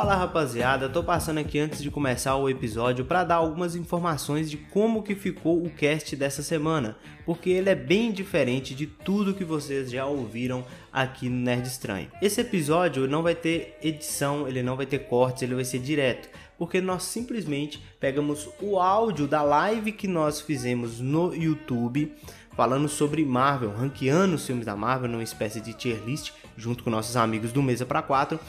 Fala rapaziada, tô passando aqui antes de começar o episódio para dar algumas informações de como que ficou o cast dessa semana, porque ele é bem diferente de tudo que vocês já ouviram aqui no Nerd Estranho. Esse episódio não vai ter edição, ele não vai ter cortes, ele vai ser direto, porque nós simplesmente pegamos o áudio da live que nós fizemos no YouTube falando sobre Marvel, ranqueando os filmes da Marvel numa espécie de tier list junto com nossos amigos do Mesa para 4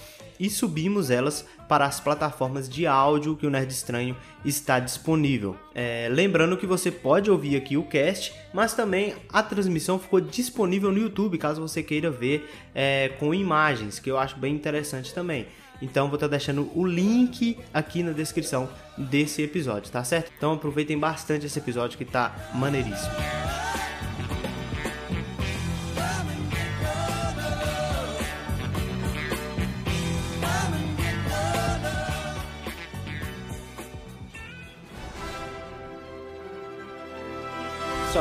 e subimos elas para as plataformas de áudio que o Nerd Estranho está disponível. É, lembrando que você pode ouvir aqui o cast, mas também a transmissão ficou disponível no YouTube, caso você queira ver é, com imagens, que eu acho bem interessante também. Então vou estar deixando o link aqui na descrição desse episódio, tá certo? Então aproveitem bastante esse episódio que tá maneiríssimo.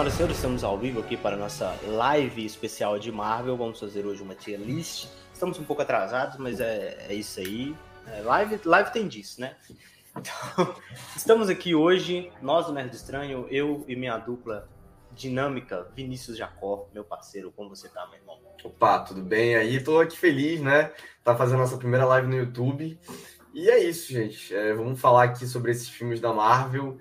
Senhoras e senhores, estamos ao vivo aqui para a nossa live especial de Marvel. Vamos fazer hoje uma tier list. Estamos um pouco atrasados, mas é, é isso aí. É, live, live tem disso, né? Então, estamos aqui hoje, nós do Nerd Estranho, eu e minha dupla dinâmica, Vinícius Jacó, meu parceiro. Como você tá, meu irmão? Opa, tudo bem aí? Tô aqui feliz, né? Tá fazendo nossa primeira live no YouTube. E é isso, gente. É, vamos falar aqui sobre esses filmes da Marvel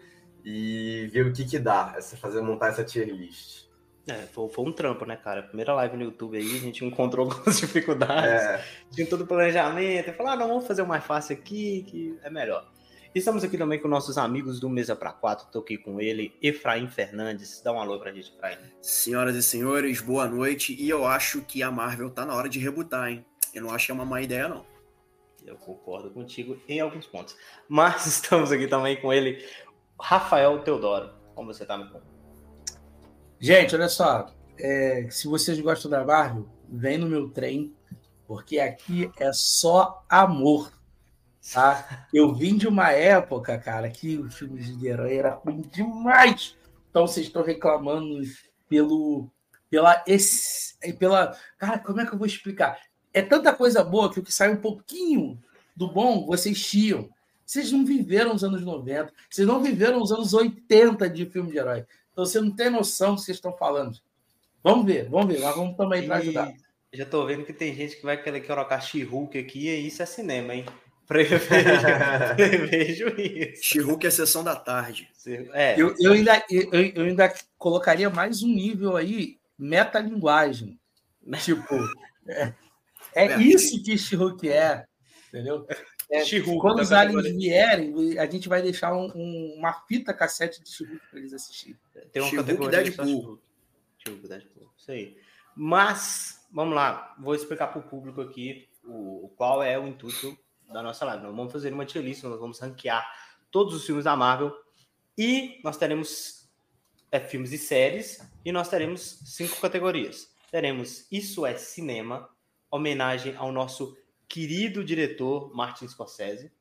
e ver o que que dá, essa, fazer montar essa tier list. É, foi, foi, um trampo, né, cara? Primeira live no YouTube aí, a gente encontrou algumas dificuldades, é. tinha todo o planejamento, falou, ah, não, vamos fazer o mais fácil aqui, que é melhor. Estamos aqui também com nossos amigos do Mesa para Quatro, tô aqui com ele, Efraim Fernandes. Dá um alô pra gente, Efraim. Senhoras e senhores, boa noite. E eu acho que a Marvel tá na hora de rebutar, hein? Eu não acho que é uma má ideia, não. Eu concordo contigo em alguns pontos. Mas estamos aqui também com ele, Rafael Teodoro. Como você tá, meu irmão? Gente, olha só. É, se vocês gostam da Marvel, vem no meu trem, porque aqui é só amor. Tá? Eu vim de uma época, cara, que os filmes de herói era ruim demais. Então vocês estão reclamando pelo pela esse, pela cara, como é que eu vou explicar? É tanta coisa boa que o que sai um pouquinho do bom vocês tiam. Vocês não viveram os anos 90, vocês não viveram os anos 80 de filme de herói. Então você não tem noção do que vocês estão falando. Vamos ver, vamos ver, nós vamos também para ajudar. Já tô vendo que tem gente que vai querer colocar She-Hulk aqui e isso é cinema, hein? Prevejo, prevejo isso. She-Hulk é sessão da tarde. É. Eu, eu, ainda, eu, eu ainda colocaria mais um nível aí, metalinguagem. tipo, é, é isso que She-Hulk é, entendeu? É, quando os aliens vierem, a gente vai deixar um, um, uma fita cassete de Chihulk para eles assistirem. Tem uma categoria Deadpool. Chihulk, Deadpool. Isso aí. Mas, vamos lá. Vou explicar para o público aqui o, qual é o intuito da nossa live. Nós vamos fazer uma tier list, nós vamos ranquear todos os filmes da Marvel e nós teremos é, filmes e séries e nós teremos cinco categorias. Teremos Isso é Cinema, homenagem ao nosso querido diretor Martin Scorsese.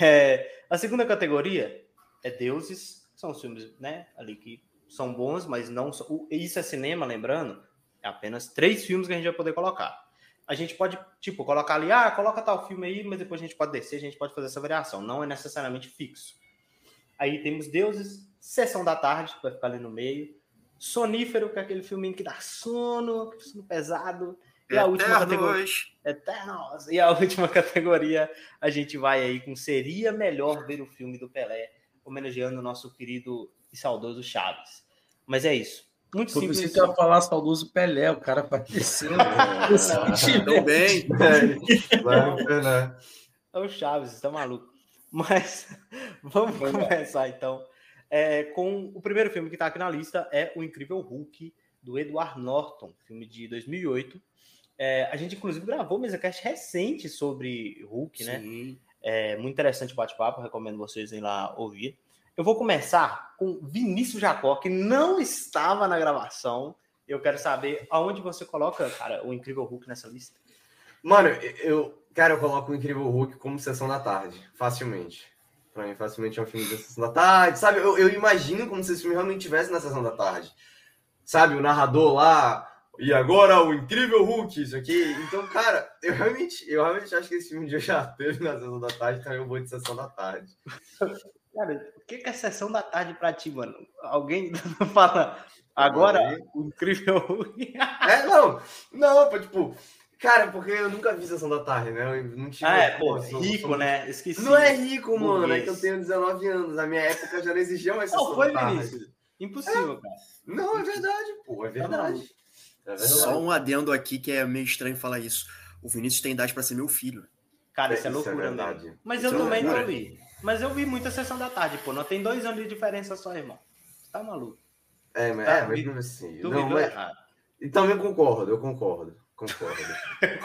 É, a segunda categoria é deuses, são os filmes, né, ali que são bons, mas não isso é cinema, lembrando, é apenas três filmes que a gente vai poder colocar. A gente pode, tipo, colocar ali, ah, coloca tal filme aí, mas depois a gente pode descer, a gente pode fazer essa variação, não é necessariamente fixo. Aí temos Deuses, Sessão da Tarde, que vai ficar ali no meio, Sonífero, que é aquele filminho que dá sono, sono pesado, e a última categoria. Eternos. E a última categoria, a gente vai aí com Seria Melhor Ver o Filme do Pelé, homenageando o nosso querido e saudoso Chaves. Mas é isso. Muito simples. Você ia falar saudoso Pelé, o cara apareceu. Tão bem. É o Chaves, está maluco. Mas vamos começar então. É, com o primeiro filme que está aqui na lista é O Incrível Hulk, do Edward Norton, filme de 2008 é, a gente, inclusive, gravou um MesaCast recente sobre Hulk, né? Sim. né? É muito interessante o bate-papo, recomendo vocês irem lá ouvir. Eu vou começar com Vinícius Jacó, que não estava na gravação. Eu quero saber aonde você coloca, cara, o Incrível Hulk nessa lista. Mano, eu, cara, eu coloco o Incrível Hulk como sessão da tarde, facilmente. Pra mim, facilmente é um filme da sessão da tarde, sabe? Eu, eu imagino como se esse filme realmente tivesse na sessão da tarde. Sabe, o narrador lá, E agora o incrível Hulk, isso aqui. Então, cara, eu realmente, eu realmente acho que esse filme dia já teve na sessão da tarde, então eu vou de sessão da tarde. Cara, o que é sessão da tarde pra ti, mano? Alguém fala agora o incrível Hulk? é, não, não, tipo, Cara, porque eu nunca vi Sessão da Tarde, né? Eu não tive. Ah, é, pô, rico, sou... né? Esqueci. Não é rico, mano. É que eu tenho 19 anos. Na minha época já não existia mais Sessão não, foi, da Tarde. Vinícius. Impossível, é. cara. Não, é verdade, pô. É verdade. É. Só um adendo aqui que é meio estranho falar isso. O Vinícius tem idade para ser meu filho. Cara, isso é, é loucura, isso é mesmo. Mas isso eu é também não vi. Mas eu vi muita Sessão da Tarde, pô. Não tem dois anos de diferença só, irmão. Tá maluco. É, mas, tá, é, mas assim. Tu não, mas... errado. E também concordo, eu concordo concordo.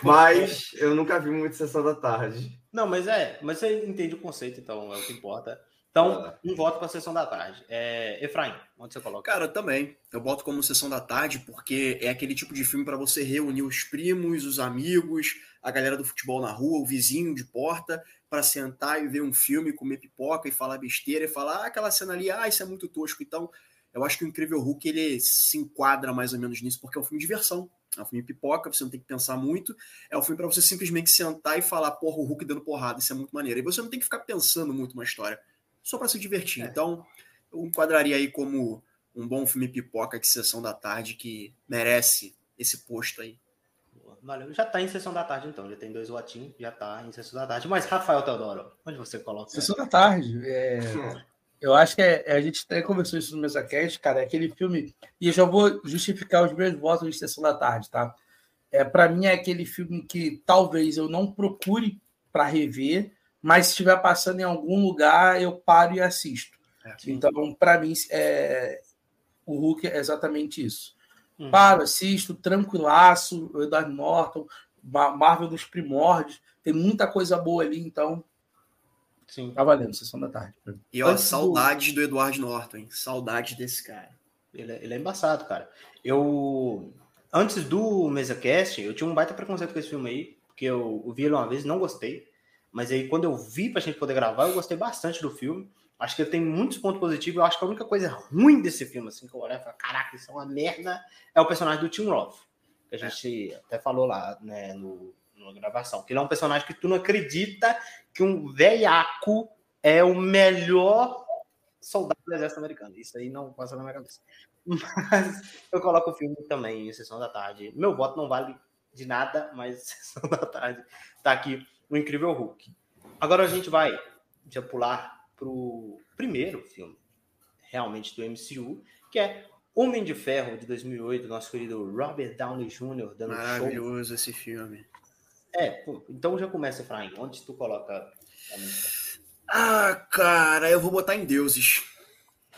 mas eu nunca vi muito Sessão da Tarde. Não, mas é, mas você entende o conceito, então é o que importa. Então, um voto para Sessão da Tarde. É, Efraim, onde você coloca? Cara, também. Eu boto como Sessão da Tarde porque é aquele tipo de filme para você reunir os primos, os amigos, a galera do futebol na rua, o vizinho de porta, para sentar e ver um filme, comer pipoca e falar besteira e falar ah, aquela cena ali, ah, isso é muito tosco. Então, eu acho que o Incrível Hulk ele se enquadra mais ou menos nisso, porque é um filme de diversão. É um filme pipoca, você não tem que pensar muito. É um filme para você simplesmente sentar e falar, porra, o Hulk dando porrada, isso é muito maneiro. E você não tem que ficar pensando muito uma história, só para se divertir. É. Então, eu enquadraria aí como um bom filme pipoca de sessão da tarde que merece esse posto aí. Valeu. Já tá em sessão da tarde, então. Já tem dois latinhos, já tá em sessão da tarde. Mas, Rafael Teodoro, onde você coloca? Sessão da tarde. É... Eu acho que é, a gente até conversou isso no MesaCast, cara, é aquele filme. E eu já vou justificar os meus votos de sessão da tarde, tá? É, para mim é aquele filme que talvez eu não procure para rever, mas se estiver passando em algum lugar, eu paro e assisto. É, então, para mim, é, o Hulk é exatamente isso. Uhum. Paro, assisto, tranquilaço, o Edward Norton, Marvel dos primórdios, tem muita coisa boa ali, então Sim. Tá valendo, sessão da tarde. E ó, saudades do... do Eduardo Norton, hein? Saudades desse cara. Ele é, ele é embaçado, cara. Eu. Antes do MesaCast, eu tinha um baita preconceito com esse filme aí, porque eu, eu vi ele uma vez e não gostei. Mas aí, quando eu vi pra gente poder gravar, eu gostei bastante do filme. Acho que ele tem muitos pontos positivos. Eu acho que a única coisa ruim desse filme, assim, que eu olhei e falei, caraca, isso é uma merda, é o personagem do Tim Roth. Que a gente é. até falou lá, né, no, numa gravação. Que ele é um personagem que tu não acredita que um velhaco é o melhor soldado do exército americano. Isso aí não passa na minha cabeça. Mas eu coloco o filme também em Sessão da Tarde. Meu voto não vale de nada, mas Sessão da Tarde tá aqui o Incrível Hulk. Agora a gente vai já pular pro primeiro filme realmente do MCU, que é Homem de Ferro de 2008, nosso querido Robert Downey Jr. dando Maravilhoso show. esse filme. É, pô, então já começa, Efraim. Onde tu coloca a música? Ah, cara, eu vou botar em Deuses.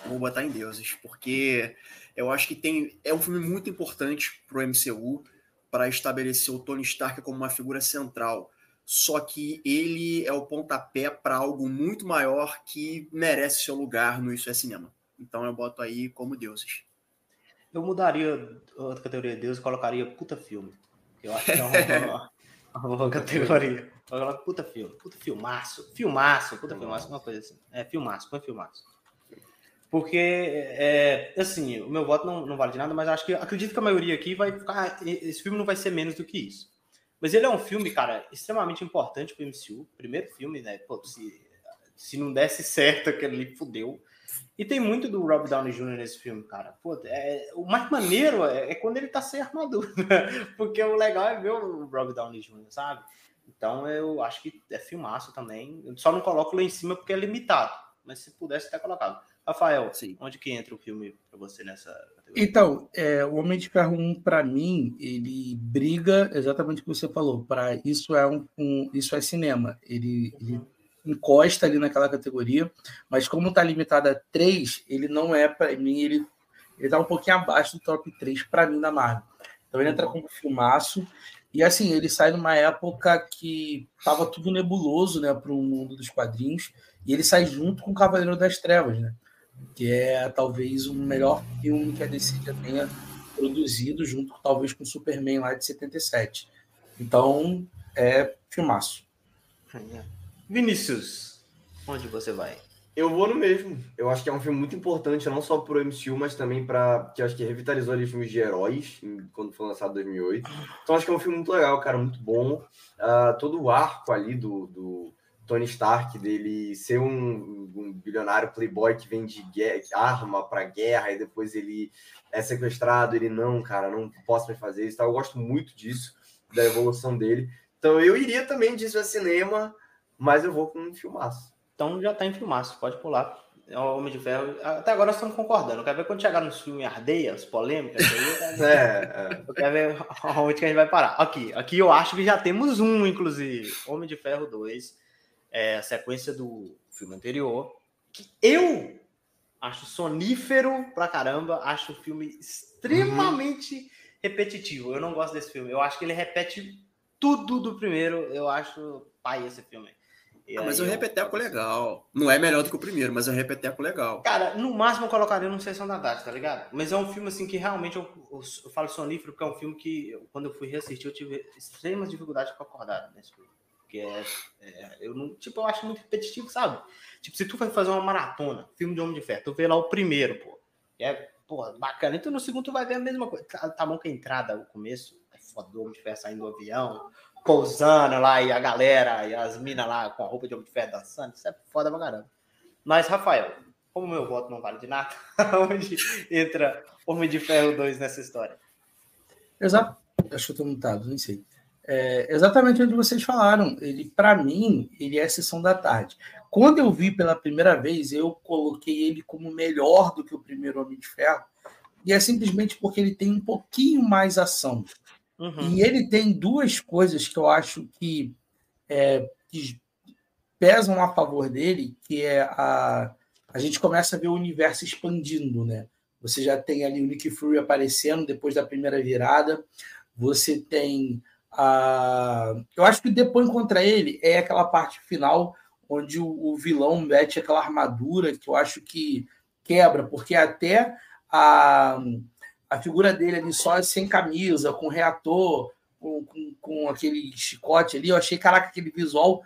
Vou botar em Deuses, porque eu acho que tem é um filme muito importante pro MCU para estabelecer o Tony Stark como uma figura central. Só que ele é o pontapé para algo muito maior que merece seu lugar no Isso é Cinema. Então eu boto aí como Deuses. Eu mudaria a categoria de Deus e colocaria puta filme. Eu acho que é uma, Uma categoria. Puta filme, puta filmaço, filmaço, puta filmaço, uma coisa assim. É, filmaço, põe filmaço. Porque, é, assim, o meu voto não, não vale de nada, mas acho que acredito que a maioria aqui vai ficar. Esse filme não vai ser menos do que isso. Mas ele é um filme, cara, extremamente importante pro MCU. Primeiro filme, né? Pô, se, se não desse certo aquele fudeu. E tem muito do Rob Downey Jr. nesse filme, cara. Pô, é, o mais maneiro é, é, quando ele tá sem armadura, porque o legal é ver o Rob Downey Jr., sabe? Então eu acho que é filmaço também. Eu só não coloco lá em cima porque é limitado, mas se pudesse até colocado. Rafael, Sim. onde que entra o filme para você nessa categoria? Então, é, o Homem de Ferro 1, para mim, ele briga exatamente o que você falou. Para isso é um, um, isso é cinema. Ele, uhum. ele encosta ali naquela categoria, mas como está limitado a três, ele não é para mim, ele ele tá um pouquinho abaixo do top 3 para mim da Marvel. Então ele entra como filmaço e assim, ele sai numa época que tava tudo nebuloso, né, para o mundo dos quadrinhos, e ele sai junto com o Cavaleiro das Trevas, né? Que é talvez o melhor filme que a DC já tenha produzido junto talvez com o Superman lá de 77. Então, é filmaço. É. Vinícius, onde você vai? Eu vou no mesmo. Eu acho que é um filme muito importante, não só pro MCU, mas também para que acho que revitalizou ali filmes de heróis, quando foi lançado em 2008. Então acho que é um filme muito legal, cara, muito bom. Uh, todo o arco ali do, do Tony Stark, dele ser um, um bilionário playboy que vende guerra, arma para guerra e depois ele é sequestrado, ele não, cara, não posso mais fazer isso. Tá? Eu gosto muito disso, da evolução dele. Então eu iria também disso a cinema, mas eu vou com um filmaço. Então já tá em filmaço, pode pular. É o Homem de Ferro. Até agora estamos concordando. Quer ver quando chegar no filme Ardeia, as polêmicas? Aí, é, é. Eu quero ver onde que a gente vai parar. Aqui, aqui eu acho que já temos um, inclusive. Homem de Ferro 2. É a sequência do filme anterior. Que eu acho sonífero pra caramba. Acho o filme extremamente uhum. repetitivo. Eu não gosto desse filme. Eu acho que ele repete tudo do primeiro. Eu acho pai esse filme. Ah, mas o repeteco eu... legal. Não é melhor do que o primeiro, mas é um repeteco legal. Cara, no máximo eu colocaria no Sessão da Tarde, tá ligado? Mas é um filme assim que realmente eu, eu, eu falo sonífero porque é um filme que quando eu fui reassistir eu tive extremas dificuldades para acordar nesse filme. Porque é, é, eu não, tipo, eu acho muito repetitivo, sabe? Tipo, se tu vai fazer uma maratona, filme de Homem de Ferro, tu vê lá o primeiro, pô. É, porra, bacana. Então no segundo tu vai ver a mesma coisa. Tá, tá bom que a entrada, o começo, é foda do Homem de Ferro saindo do avião, pousando lá e a galera e as minas lá com a roupa de homem de ferro dançando. Isso é foda pra caramba. Mas, Rafael, como meu voto não vale de nada, onde entra Homem de Ferro 2 nessa história? Exato. Acho que eu tô mutado, nem sei. É exatamente onde vocês falaram. Ele, para mim, ele é a sessão da tarde. Quando eu vi pela primeira vez, eu coloquei ele como melhor do que o primeiro Homem de Ferro. E é simplesmente porque ele tem um pouquinho mais ação. Uhum. E ele tem duas coisas que eu acho que, é, que pesam a favor dele, que é a, a gente começa a ver o universo expandindo, né? Você já tem ali o Nick Fury aparecendo depois da primeira virada. Você tem Eu acho que depois contra ele é aquela parte final onde o, o, vilão mete aquela armadura que eu acho que quebra, porque até a, a figura dele ali só sem camisa, com reator, com, com, com, aquele chicote ali, eu achei, caraca, aquele visual,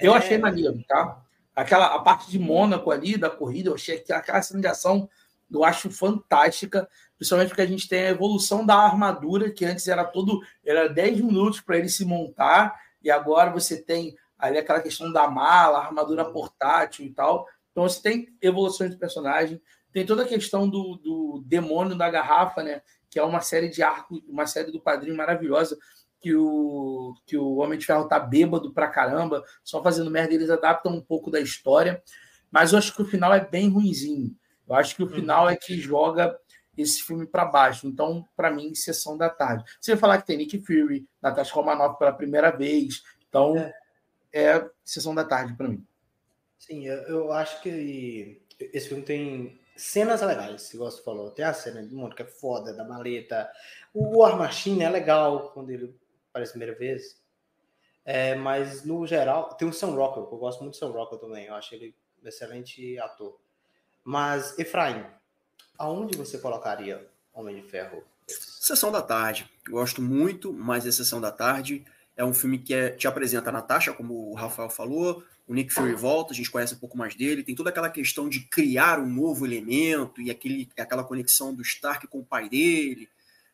eu é... achei maneiro, tá? Aquela a parte de Mônaco ali, da corrida, eu achei que aquela cena de ação, eu acho fantástica, principalmente porque a gente tem a evolução da armadura, que antes era todo, era 10 minutos para ele se montar, e agora você tem ali aquela questão da mala, armadura portátil e tal. Então você tem evoluções de personagem, tem toda a questão do, do demônio da garrafa, né? Que é uma série de arco, uma série do quadrinho maravilhosa, que o, que o Homem de Ferro tá bêbado pra caramba, só fazendo merda, eles adaptam um pouco da história. Mas eu acho que o final é bem ruinzinho. Eu acho que o final é que joga esse filme para baixo. Então, para mim, sessão da tarde. Você vai falar que tem Nick Fury, Natasha Romanoff pela primeira vez. Então, é, é sessão da tarde para mim. Sim, eu acho que esse filme tem cenas legais, se você falou. Tem a cena de que é foda, da maleta. O War Machine é legal quando ele aparece a primeira vez. É, mas no geral, tem o Sam Rockwell, que eu gosto muito do Sam Rockwell também. Eu acho ele um excelente ator. Mas, Efraim, aonde você colocaria Homem de Ferro? Sessão da tarde. Gosto muito, mas é Sessão da Tarde. É um filme que é, te apresenta a Natasha, como o Rafael falou, o Nick Fury volta, a gente conhece um pouco mais dele, tem toda aquela questão de criar um novo elemento e aquele, aquela conexão do Stark com o pai dele.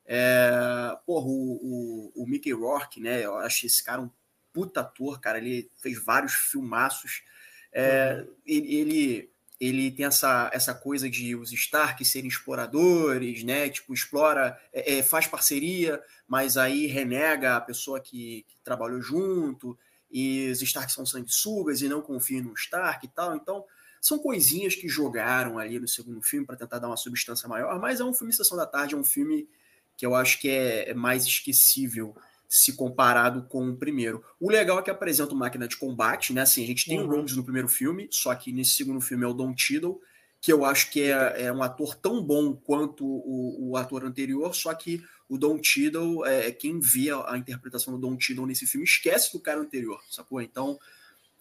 É, porra, o, o, o Mickey Rourke, né? Eu acho esse cara um puta ator, cara. Ele fez vários filmaços. É, uhum. ele, ele tem essa, essa coisa de os Stark serem exploradores, né? Tipo, explora, é, é, faz parceria, mas aí renega a pessoa que, que trabalhou junto e os Stark são sanguessugas e não confiam no Stark e tal. Então, são coisinhas que jogaram ali no segundo filme para tentar dar uma substância maior, mas é um filme Sessão da Tarde, é um filme que eu acho que é, é mais esquecível se comparado com o primeiro. O legal é que apresenta uma máquina de combate, né? Assim, a gente tem uhum. o Rhodes no primeiro filme, só que nesse segundo filme é o Don Tiddle, que eu acho que é, é um ator tão bom quanto o, o ator anterior, só que o Don Tiddle, é, é, quem via a interpretação do Don Tiddle nesse filme, esquece do cara anterior, sacou? Então,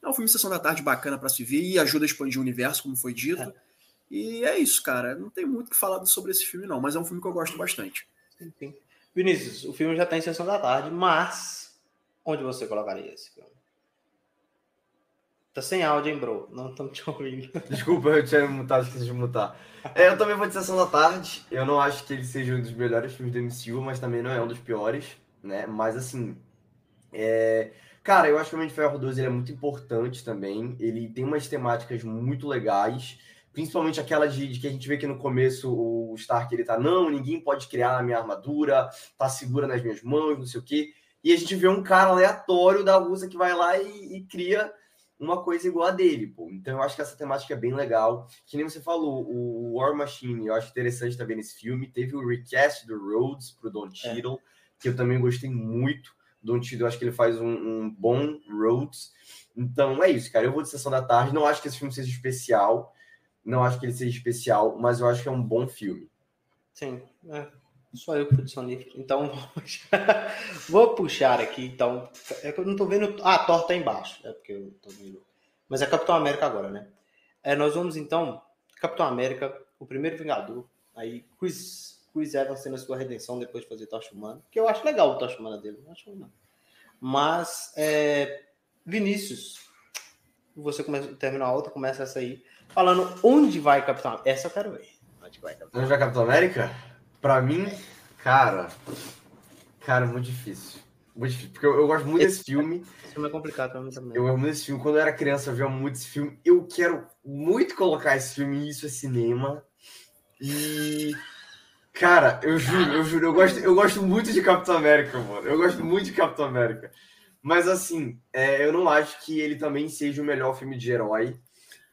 é um filme de Sessão da Tarde bacana para se ver e ajuda a expandir o universo, como foi dito. É. E é isso, cara. Não tem muito o que falar sobre esse filme, não, mas é um filme que eu gosto bastante. Sim, sim. Vinícius, o filme já está em Sessão da Tarde, mas onde você colocaria esse filme? Tá sem áudio, hein, bro? Não estamos te ouvindo. Desculpa, eu tinha mutado, esqueci de mutar. É, eu também vou de Sessão da Tarde. Eu não acho que ele seja um dos melhores filmes do MCU, mas também não é um dos piores, né? Mas assim. É... Cara, eu acho que o Homem de Ferro 2 ele é muito importante também. Ele tem umas temáticas muito legais. Principalmente aquela de, de, que a gente vê que no começo o Stark ele tá, não, ninguém pode criar a minha armadura, tá segura nas minhas mãos, não sei o quê. E a gente vê um cara aleatório da Rússia que vai lá e, e cria uma coisa igual a dele, pô. Então eu acho que essa temática é bem legal. Que nem você falou, o War Machine, eu acho interessante também nesse filme. Teve o recast do Rhodes pro Don Cheadle, é. que eu também gostei muito. Don Cheadle, eu acho que ele faz um, um, bom Rhodes. Então é isso, cara. Eu vou de Sessão da Tarde. Não acho que esse filme seja especial. Não acho que ele seja especial, mas eu acho que é um bom filme. Sim, é. Só eu que sonífero. Então, vou puxar aqui. Então, é que eu não tô vendo. Ah, a torta tá embaixo. É porque eu tô vendo. Mas é Capitão América agora, né? É, nós vamos então. Capitão América, o primeiro Vingador. Aí, Chris, Chris Evans a sua redenção depois de fazer Tocha Humana. Que eu acho legal o Tocha Humana dele. Não acho não. Mas, é, Vinícius, você começa, terminou a outra, começa essa aí. Falando onde vai Capitão América. Essa eu quero ver. Onde vai Capitão, onde vai Capitão América? Pra mim, cara. Cara, muito difícil. Muito difícil. Porque eu, eu gosto muito esse, desse filme. Esse filme é complicado pra mim também. Eu amo muito esse filme. Quando eu era criança, eu via muito esse filme. Eu quero muito colocar esse filme, e isso é cinema. E. Cara, eu juro, eu juro, eu gosto, eu gosto muito de Capitão América, mano. Eu gosto muito de Capitão América. Mas assim, é, eu não acho que ele também seja o melhor filme de herói.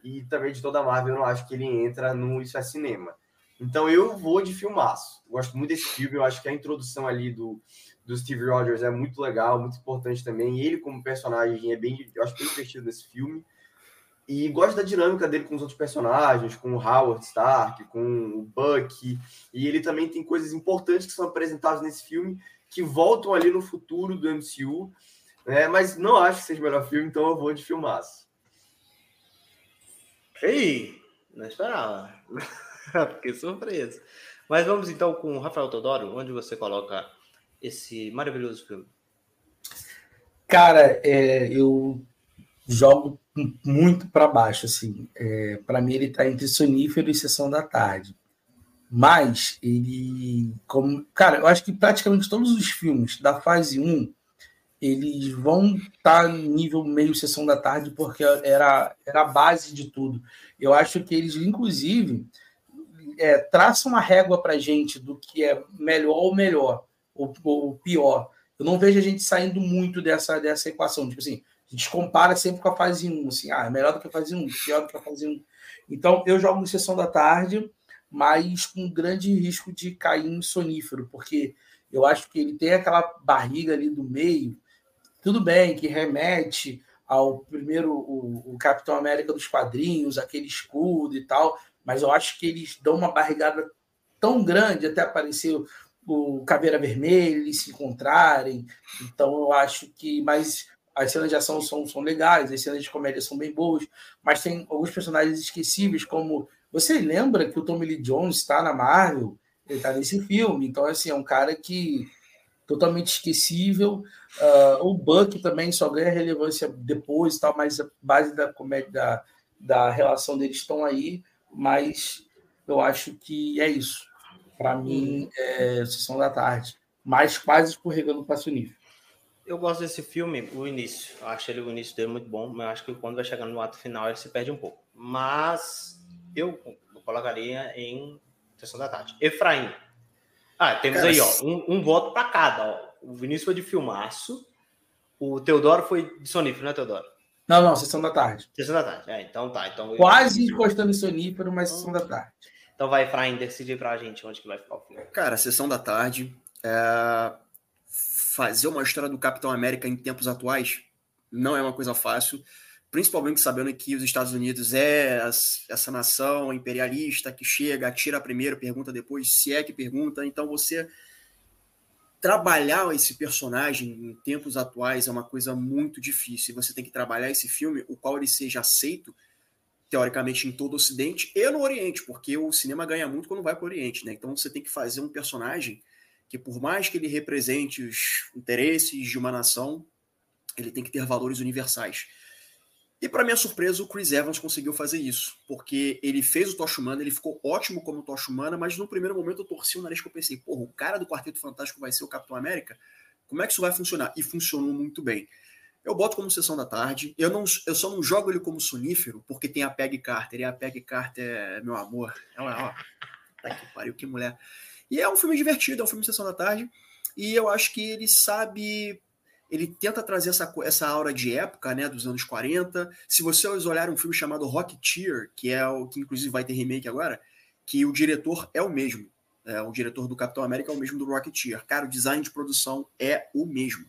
E também de toda a Marvel, eu não acho que ele entra no Isso é Cinema. Então eu vou de filmaço. Gosto muito desse filme. Eu acho que a introdução ali do, do Steve Rogers é muito legal, muito importante também. Ele, como personagem, é bem. Eu acho bem divertido nesse filme. E gosto da dinâmica dele com os outros personagens, com o Howard Stark, com o Bucky. E ele também tem coisas importantes que são apresentadas nesse filme que voltam ali no futuro do MCU. Né? Mas não acho que seja o melhor filme, então eu vou de filmaço. Ei, não esperava. Fiquei surpreso. Mas vamos então com o Rafael Todoro, onde você coloca esse maravilhoso filme? Cara, é, eu jogo muito para baixo, assim. É, para mim, ele está entre Sonífero e Sessão da Tarde. Mas ele. Como, cara, eu acho que praticamente todos os filmes da fase 1 eles vão estar tá em nível meio Sessão da Tarde, porque era, era a base de tudo. Eu acho que eles, inclusive, é, traça uma régua para gente do que é melhor ou melhor, ou, ou, pior. Eu não vejo a gente saindo muito dessa, dessa equação. Tipo assim, a gente compara sempre com a fase 1, assim, ah, é melhor do que a fase 1, pior do que a fase 1. Então, eu jogo no Sessão da Tarde, mas com grande risco de cair em sonífero, porque eu acho que ele tem aquela barriga ali do meio, tudo bem, que remete ao primeiro, o, o Capitão América dos quadrinhos, aquele escudo e tal, mas eu acho que eles dão uma barrigada tão grande até aparecer o Caveira Vermelha, eles se encontrarem. Então eu acho que. Mas as cenas de ação são, são legais, as cenas de comédia são bem boas, mas tem alguns personagens esquecíveis, como. Você lembra que o Tommy Lee Jones está na Marvel? Ele está nesse filme, então assim, é um cara que totalmente esquecível. Uh, o Buck também só ganha relevância depois, tal, mas a base da comédia da, da relação deles estão aí mas eu acho que é isso. Para mim, é Sessão da Tarde, mas quase escorregando para o nível. Eu gosto desse filme, o início. Eu acho ele, o início dele muito bom, mas acho que quando vai chegando no ato final ele se perde um pouco. Mas eu, eu colocaria em Sessão da Tarde. Efraim. Ah, temos aí, ó, um, um voto para cada. Ó. O Vinícius foi de filmaço, o Teodoro foi de sonífero, né, Teodoro? Não, não, sessão da tarde. Sessão da tarde. É, então tá. Então Quase eu... encostando em sonífero, mas sessão da tarde. Então vai, Efraim, decidir pra gente onde que vai ficar o filme. Cara, sessão da tarde. É... Fazer uma história do Capitão América em tempos atuais não é uma coisa fácil. Principalmente sabendo que os Estados Unidos é essa nação imperialista que chega, atira primeiro, pergunta depois, se é que pergunta. Então você trabalhar esse personagem em tempos atuais é uma coisa muito difícil. Você tem que trabalhar esse filme, o qual ele seja aceito, teoricamente, em todo o Ocidente e no Oriente, porque o cinema ganha muito quando vai para o Oriente, né? Então você tem que fazer um personagem que, por mais que ele represente os interesses de uma nação, ele tem que ter valores universais. E para minha surpresa, o Chris Evans conseguiu fazer isso, porque ele fez o Tocha Humana, ele ficou ótimo como Tocha Humana, mas no primeiro momento eu torci o nariz que eu pensei, porra, o cara do Quarteto Fantástico vai ser o Capitão América? Como é que isso vai funcionar? E funcionou muito bem. Eu boto como sessão da tarde. Eu, não, eu só não jogo ele como sonífero, porque tem a Peg Carter. E a Peg Carter é meu amor. Ela, ó. Tá que pariu, que mulher. E é um filme divertido, é um filme de sessão da tarde. E eu acho que ele sabe. Ele tenta trazer essa, essa aura de época, né, dos anos 40. Se vocês olharem um filme chamado Rocketeer, que é o que inclusive vai ter remake agora, que o diretor é o mesmo. É, o diretor do Capitão América é o mesmo do Rocketeer. Cara, o design de produção é o mesmo.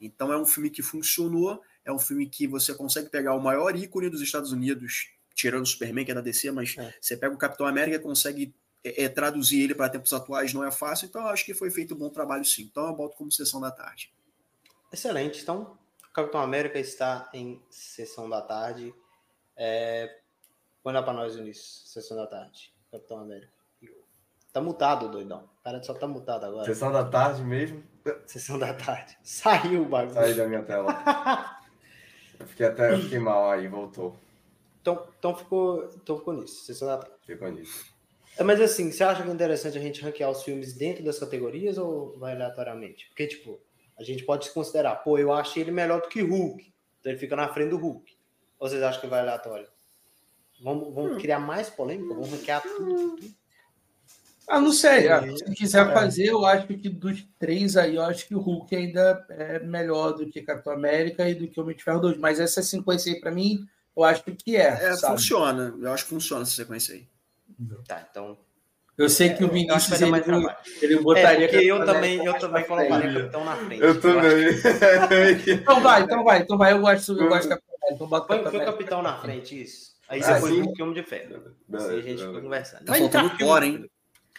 Então é um filme que funcionou, é um filme que você consegue pegar o maior ícone dos Estados Unidos, tirando o Superman, que é da DC, mas é. você pega o Capitão América e consegue é, é, traduzir ele para tempos atuais, não é fácil, então eu acho que foi feito um bom trabalho sim. Então eu boto como sessão da tarde. Excelente. Então, Capitão América está em sessão da tarde. É... Põe lá para nós, Vinícius, sessão da tarde. Capitão América. Tá mutado, doidão. O cara só tá mutado agora. Sessão da tarde mesmo? Sessão da tarde. Saiu o bagulho. Saiu da minha tela. eu fiquei até eu fiquei mal aí, voltou. Então, então, ficou, então ficou nisso. Sessão da tarde. Ficou nisso. É, mas assim, você acha que é interessante a gente ranquear os filmes dentro das categorias ou vai aleatoriamente? Porque, tipo, a gente pode se considerar, pô, eu achei ele melhor do que Hulk. Então ele fica na frente do Hulk. Ou vocês acham que vai aleatório? Vamos, vamos hum. criar mais polêmica? Vamos ranquear tudo, tudo. Ah, não sei. Ah, se quiser é. fazer, eu acho que dos três aí, eu acho que o Hulk ainda é melhor do que Capitão América e do que o Homem de Ferro 2. Mas essa sequência aí, para mim, eu acho que é. É, sabe? funciona. Eu acho que funciona essa sequência aí. Tá, então. Eu sei que o Vinícius ele, mais ele botaria. É, porque eu também, eu também colocaria Capitão na frente. Eu também. então vai, então vai, então vai. Eu gosto, eu gosto de Capitão. Então bota Põe o Capitão na frente, isso. Aí ah, depois o filme de ferro. Aí a gente fica conversando. Tá faltando Thor, hein?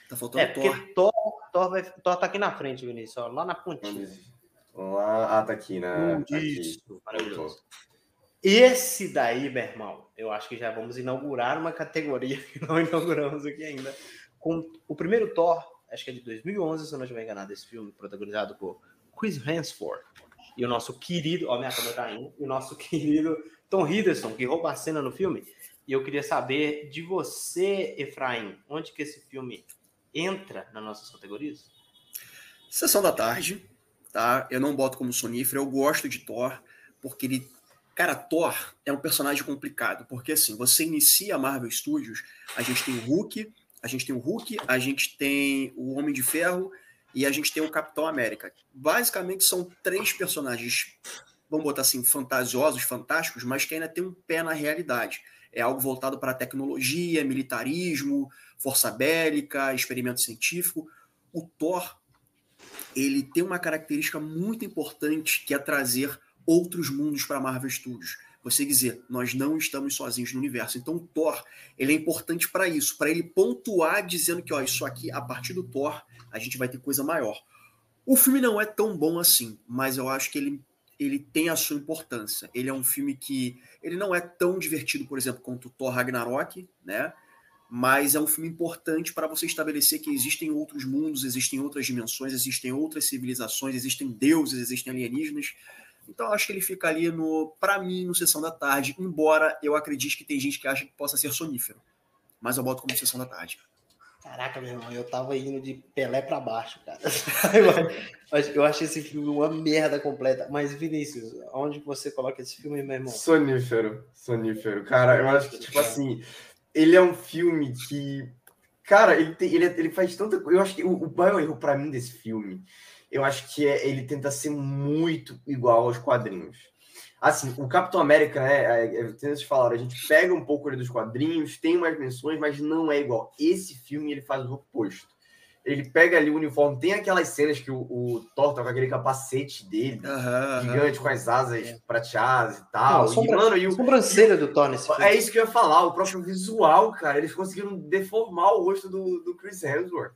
Tá faltando é, porque Thor. Thor, vai, Thor tá aqui na frente, Vinícius, ó, lá na pontinha. Lá, ah, tá aqui, né? Tá isso, aqui. maravilhoso. Esse daí, meu irmão, eu acho que já vamos inaugurar uma categoria que não inauguramos aqui ainda. Com o primeiro Thor, acho que é de 2011, se eu não estiver enganado, esse filme, protagonizado por Chris Hemsworth. E o nosso querido, ó, minha câmera tá indo, e o nosso querido Tom Hiddleston, que rouba a cena no filme. E eu queria saber de você, Efraim, onde que esse filme entra nas nossas categorias? Sessão da tarde, tá? Eu não boto como sonífero, eu gosto de Thor, porque ele. Cara, Thor é um personagem complicado, porque assim, você inicia a Marvel Studios, a gente tem o Hulk, a gente tem o Hulk, a gente tem o Homem de Ferro e a gente tem o Capitão América. Basicamente são três personagens, vamos botar assim, fantasiosos, fantásticos, mas que ainda tem um pé na realidade. É algo voltado para tecnologia, militarismo, força bélica, experimento científico. O Thor, ele tem uma característica muito importante que é trazer outros mundos para a Marvel Studios. Você dizer, nós não estamos sozinhos no universo. Então, o Thor, ele é importante para isso, para ele pontuar dizendo que, ó, isso aqui, a partir do Thor, a gente vai ter coisa maior. O filme não é tão bom assim, mas eu acho que ele, ele tem a sua importância. Ele é um filme que ele não é tão divertido, por exemplo, quanto o Thor Ragnarok, né? mas é um filme importante para você estabelecer que existem outros mundos, existem outras dimensões, existem outras civilizações, existem deuses, existem alienígenas. Então acho que ele fica ali no, para mim, no sessão da tarde, embora eu acredite que tem gente que acha que possa ser sonífero. Mas eu boto como sessão da tarde. Caraca, meu irmão, eu tava indo de Pelé para baixo, cara. eu achei esse filme uma merda completa. Mas, Vinícius, onde você coloca esse filme, meu irmão? Sonífero, sonífero. Cara, eu acho que, tipo assim, ele é um filme que. Cara, ele, tem, ele, ele faz tanta coisa. Eu acho que o, o maior erro para mim desse filme, eu acho que é ele tenta ser muito igual aos quadrinhos. Assim, o Capitão América, né? É, é, vocês falaram, a gente pega um pouco dos quadrinhos, tem umas menções, mas não é igual. Esse filme ele faz o oposto ele pega ali o uniforme, tem aquelas cenas que o, o Thor tá com aquele capacete dele, uhum, gigante, uhum. com as asas é. prateadas e tal. Não, sombra, e, mano, e o, sobrancelha do Thor nesse filme. É isso que eu ia falar, o próprio visual, cara, eles conseguiram deformar o rosto do, do Chris Hemsworth,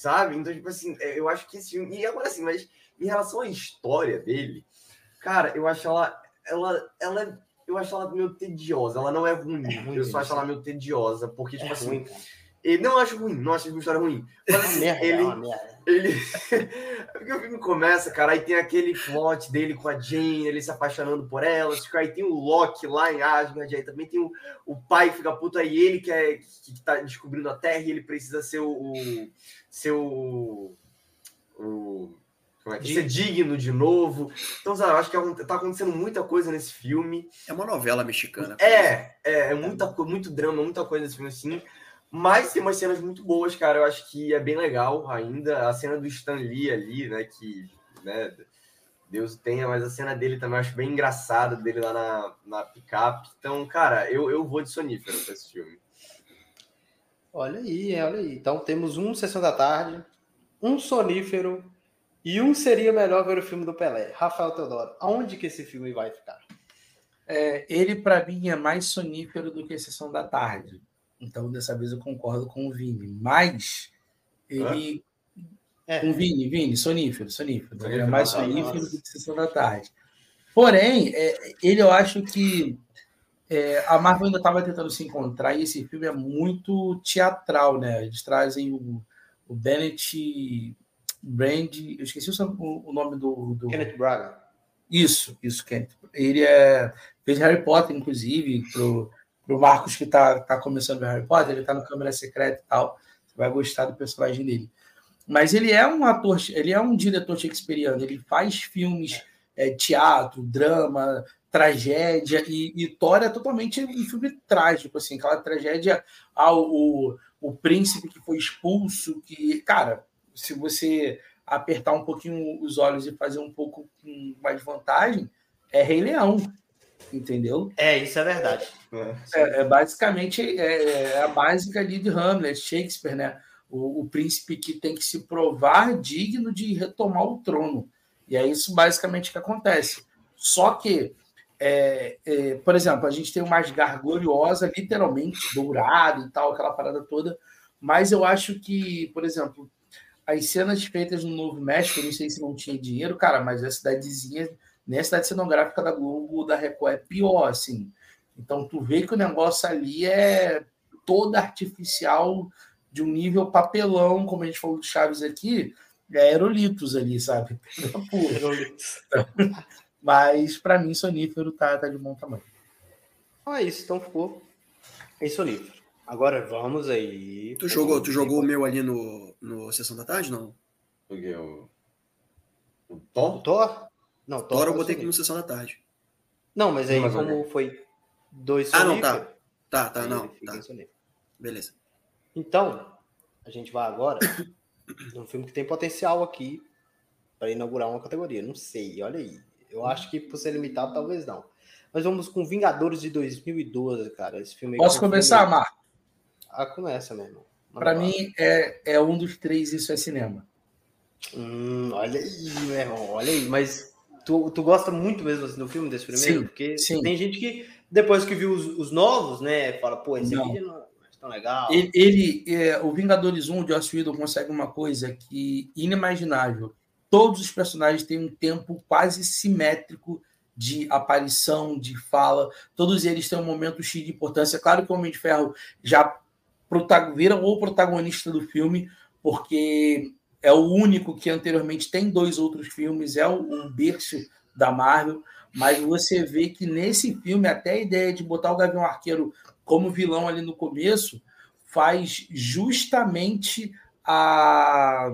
sabe? Então, tipo assim, é, eu acho que esse filme... E agora, assim, mas em relação à história dele, cara, eu acho ela... ela, ela eu acho ela meio tediosa, ela não é ruim, é ruim eu só acho ela meio tediosa, porque, tipo é assim... Ruim, Ele, não acho ruim, não acho uma história ruim. Mas assim, merda, ele, ele. Porque o filme começa, cara, aí tem aquele plot dele com a Jane, ele se apaixonando por ela. Aí tem o Loki lá em Asgard, aí também tem o, o pai que fica puto, aí ele que, é, que, que tá descobrindo a Terra e ele precisa ser o. o ser o. o como é que ser digno de novo. Então, sabe, eu acho que é tá acontecendo muita coisa nesse filme. É uma novela mexicana. É, é, é muita, muito drama, muita coisa nesse filme assim. Mas tem umas cenas muito boas, cara. Eu acho que é bem legal ainda. A cena do Stan Lee ali, né? Que, né, Deus tenha, mas a cena dele também eu acho bem engraçada, dele lá na, na picape. Então, cara, eu, eu vou de sonífero pra esse filme. Olha aí, olha aí. Então temos um Sessão da Tarde, um sonífero e um seria melhor ver o filme do Pelé. Rafael Teodoro, aonde que esse filme vai ficar? É, ele, para mim, é mais sonífero do que Sessão da Tarde. Então, dessa vez eu concordo com o Vini. Mas ele. É. Com o Vini, Vini, sonífero, sonífero. Ele é mais sonífero do que Sessão da Tarde. Porém, é, ele eu acho que é, a Marvel ainda estava tentando se encontrar e esse filme é muito teatral, né? Eles trazem o, o Bennett Brand, eu esqueci o, o nome do, do, Kenneth Braga. Isso, isso, Kenneth. Ele é, fez Harry Potter, inclusive, pro o Marcos que está tá começando a Harry Potter, ele está no Câmara Secreta e tal. Você vai gostar do personagem dele. Mas ele é um ator, ele é um diretor shakespeariano, ele faz filmes, é, teatro, drama, tragédia, e, e Thor é totalmente um filme trágico, assim, aquela tragédia ao o, o príncipe que foi expulso, que, cara, se você apertar um pouquinho os olhos e fazer um pouco mais vantagem, é Rei Leão entendeu? É, isso é verdade. É, é, é basicamente é, é, a básica ali de Hamlet, Shakespeare, né? O, o, príncipe que tem que se provar digno de retomar o trono. E é isso basicamente que acontece. Só que, é, é, por exemplo, a gente tem uma Asgard gloriosa, literalmente dourada e tal, aquela parada toda. Mas eu acho que, por exemplo, as cenas feitas no Novo México, não sei se não tinha dinheiro, cara, mas a cidadezinha nem a cidade cenográfica da Globo da Record é pior, assim. Então tu vê que o negócio ali é toda artificial de um nível papelão, como a gente falou do Chaves aqui, é aerolitos ali, sabe? Aerolitos. Mas para mim sonífero tá, tá de bom tamanho. Então é isso, então ficou em sonífero. Agora vamos aí. Tu jogou, tu jogou o meu ali no, no Sessão da Tarde, não? Joguei o. O Thor? O Thor? Não, Agora eu botei no Sessão da Tarde. Não, mas aí, como foi dois Ah, não, tá. Tá, tá, não. Tá. Beleza. Então, a gente vai agora num filme que tem potencial aqui para inaugurar uma categoria. Não sei, olha aí. Eu acho que por ser limitado, talvez não. Mas vamos com Vingadores de 2012, cara. Esse filme Posso começar, filme... Marco? Ah, começa mesmo. Para mim, é, é um dos três, isso é cinema. Hum, olha aí, meu irmão, olha aí. Mas Tu, tu gosta muito mesmo assim, do filme desse primeiro? Sim, Porque sim. tem gente que, depois que viu os, os novos, né, fala, pô, esse não. aqui não é tão legal. Ele, ele é, o Vingadores 1, o Joss Whedon consegue uma coisa que inimaginável. Todos os personagens têm um tempo quase simétrico de aparição, de fala. Todos eles têm um momento X de importância. Claro que o Homem de Ferro já vira o protagonista do filme, porque é o único que anteriormente tem dois outros filmes, é o, o berço da Marvel, mas você vê que nesse filme, até a ideia de botar o Gavião Arqueiro como vilão ali no começo, faz justamente a,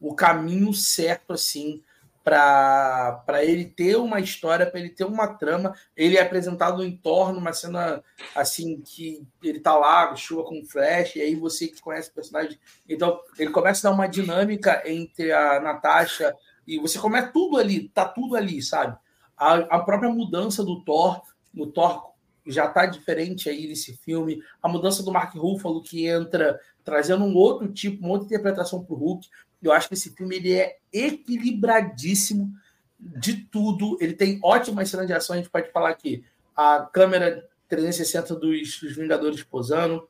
o caminho certo, assim, para ele ter uma história, para ele ter uma trama. Ele é apresentado em torno, uma cena assim que ele tá lá, chuva com flash, e aí você que conhece o personagem. Então, ele começa a dar uma dinâmica entre a Natasha e você começa tudo ali, tá tudo ali, sabe? A, a própria mudança do Thor, no Thor já tá diferente aí nesse filme. A mudança do Mark Ruffalo que entra trazendo um outro tipo, uma outra interpretação para o Hulk. Eu acho que esse filme ele é equilibradíssimo de tudo. Ele tem ótimas cenas de ação. A gente pode falar aqui a câmera 360 dos, dos Vingadores posando.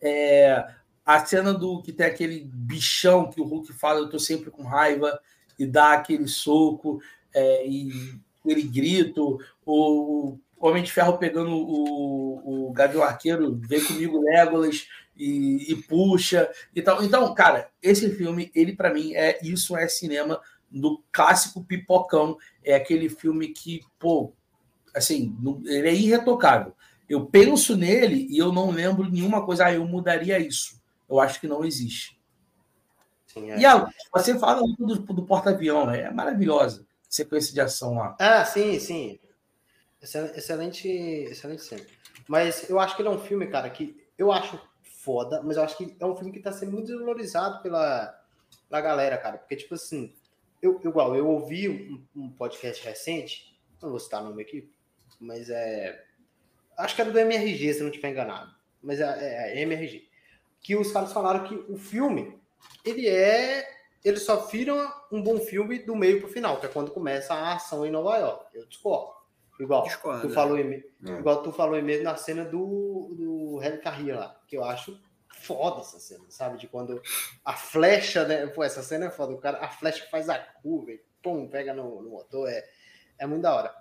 É, a cena do que tem aquele bichão que o Hulk fala, eu tô sempre com raiva, e dá aquele soco, é, e ele grito, o Homem de Ferro pegando o, o Gavião Arqueiro, vem comigo Legolas, e, e puxa e tal. Então, cara, esse filme, ele para mim é isso é cinema do clássico pipocão. É aquele filme que, pô, assim, ele é irretocável. Eu penso nele e eu não lembro nenhuma coisa, ah, eu mudaria isso. Eu acho que não existe. Sim, é. E a, você fala do, do porta-avião, é maravilhosa sequência de ação lá. Ah, sim, sim. Excelente, excelente cena. Mas eu acho que ele é um filme, cara, que eu acho foda, mas eu acho que é um filme que tá sendo muito desvalorizado pela, pela galera, cara. Porque, tipo assim, eu, igual, eu ouvi um, um podcast recente, não vou citar o nome aqui, mas é. Acho que era do MRG, se não estiver enganado. Mas é, é, é MRG. Que os caras falaram que o filme, ele é. Ele só vira um bom filme do meio pro final, que é quando começa a ação em Nova York. Eu discordo. Igual Discordo, tu falou, em, é. igual tu falou mesmo na cena do, do Hélio Carrilha lá, que eu acho foda essa cena, sabe? De quando a flecha, né? Pô, essa cena é foda. O cara, a flecha que faz a curva e pum, pega no, no motor. É, é muito da hora.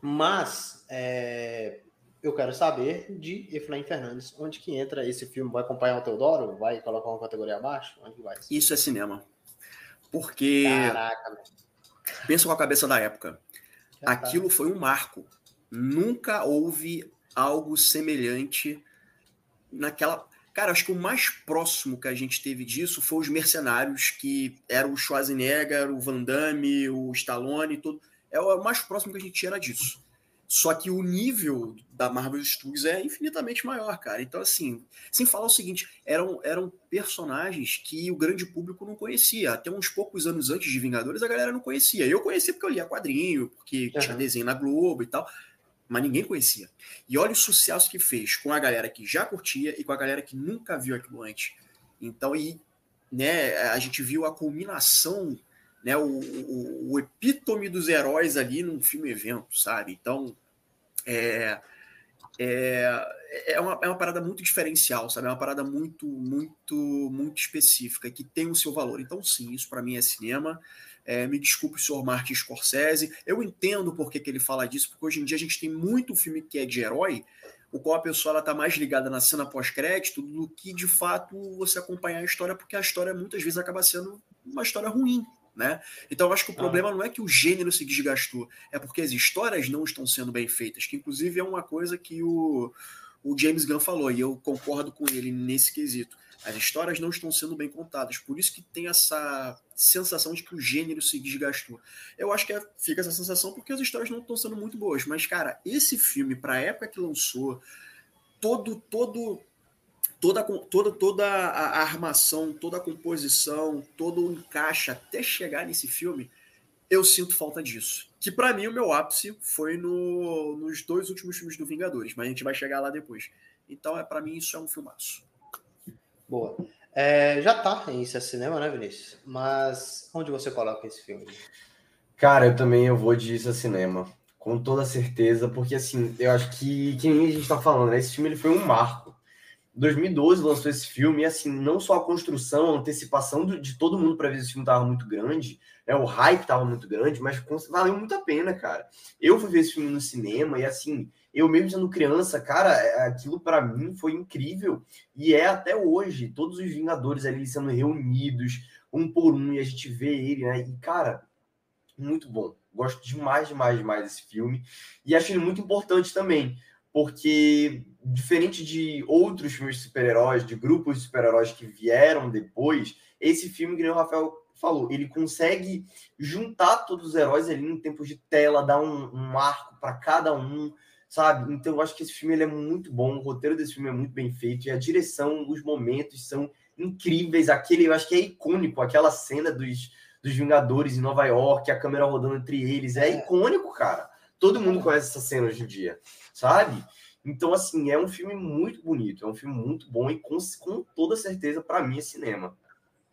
Mas é, eu quero saber de Efraim Fernandes, onde que entra esse filme? Vai acompanhar o Teodoro? Vai colocar uma categoria abaixo? Onde vai? Isso é cinema. Porque. Caraca, Pensa com a cabeça da época. Tá. Aquilo foi um marco. Nunca houve algo semelhante naquela. Cara, acho que o mais próximo que a gente teve disso foi os Mercenários, que era o Schwarzenegger, o Van Damme, o Stallone, tudo. É o mais próximo que a gente era disso. Só que o nível da Marvel Studios é infinitamente maior, cara. Então, assim, sem falar o seguinte, eram, eram personagens que o grande público não conhecia. Até uns poucos anos antes de Vingadores, a galera não conhecia. Eu conhecia porque eu lia quadrinho, porque uhum. tinha desenho na Globo e tal mas ninguém conhecia. E olha o sucesso que fez com a galera que já curtia e com a galera que nunca viu aquilo antes. Então, e, né, a gente viu a culminação, né, o, o, o epítome dos heróis ali num filme evento, sabe? Então, é, é, é, uma, é uma parada muito diferencial, sabe? É uma parada muito, muito, muito específica que tem o seu valor. Então, sim, isso para mim é cinema. É, me desculpe, senhor Martin Scorsese. Eu entendo por que, que ele fala disso, porque hoje em dia a gente tem muito filme que é de herói, o qual a pessoa está mais ligada na cena pós-crédito do que de fato você acompanhar a história, porque a história muitas vezes acaba sendo uma história ruim. Né? Então eu acho que o ah. problema não é que o gênero se desgastou, é porque as histórias não estão sendo bem feitas, que inclusive é uma coisa que o, o James Gunn falou, e eu concordo com ele nesse quesito. As histórias não estão sendo bem contadas, por isso que tem essa sensação de que o gênero se desgastou. Eu acho que é, fica essa sensação porque as histórias não estão sendo muito boas, mas cara, esse filme para a época que lançou, todo todo toda toda toda a armação, toda a composição, todo o encaixe até chegar nesse filme, eu sinto falta disso. Que para mim o meu ápice foi no, nos dois últimos filmes do Vingadores, mas a gente vai chegar lá depois. Então é para mim isso é um filmaço. Boa. É, já tá em Isso é Cinema, né, Vinícius? Mas onde você coloca esse filme? Cara, eu também eu vou de Isso é Cinema. Com toda certeza, porque assim, eu acho que, que nem a gente tá falando, né? Esse filme ele foi um marco. 2012 lançou esse filme, e assim, não só a construção, a antecipação do, de todo mundo para ver esse filme tava muito grande, né? O hype tava muito grande, mas valeu muito a pena, cara. Eu fui ver esse filme no cinema e assim, eu mesmo sendo criança, cara, é, aquilo para mim foi incrível e é até hoje. Todos os Vingadores ali sendo reunidos um por um e a gente vê ele, né? E cara, muito bom. Gosto demais, demais, demais desse filme e acho ele muito importante também, porque diferente de outros filmes de super-heróis, de grupos de super-heróis que vieram depois, esse filme, que o Rafael falou, ele consegue juntar todos os heróis ali em tempos de tela, dar um, um arco para cada um, sabe? Então eu acho que esse filme ele é muito bom, o roteiro desse filme é muito bem feito, e a direção, os momentos são incríveis. Aquele, eu acho que é icônico, aquela cena dos, dos Vingadores em Nova York, a câmera rodando entre eles, é, é. icônico, cara. Todo mundo conhece essa cena hoje em dia, sabe? Então, assim, é um filme muito bonito, é um filme muito bom e com, com toda certeza, para mim, é cinema.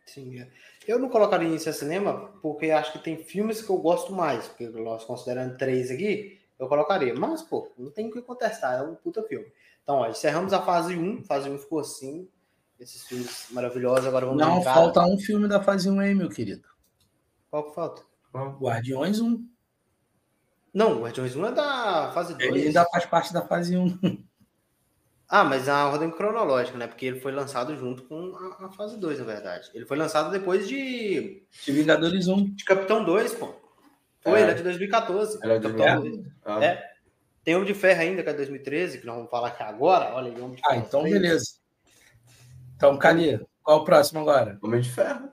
Sim, é. eu não colocaria isso a cinema porque acho que tem filmes que eu gosto mais, porque nós considerando três aqui, eu colocaria. Mas, pô, não tem o que contestar, é um puta filme. Então, ó, encerramos a fase 1, fase 1 ficou assim, esses filmes maravilhosos, agora vamos Não, falta um filme da fase 1 aí, meu querido. Qual que falta? Guardiões 1. Não, Guardiões 1 é da fase 2. Ele ainda faz parte da fase 1. Ah, mas a ordem cronológica, né? Porque ele foi lançado junto com a, a fase 2, na verdade. Ele foi lançado depois de. De Vingadores 1. De Capitão 2, pô. Foi, é. ele é de 2014. Ele é de Capitão 2. Ah. É. Tem Homem de Ferro ainda, que é 2013, que nós vamos falar aqui agora. Olha aí, Homem de ah, Ferro. Ah, então 3. beleza. Então, Cali, qual é o próximo agora? Homem de Ferro.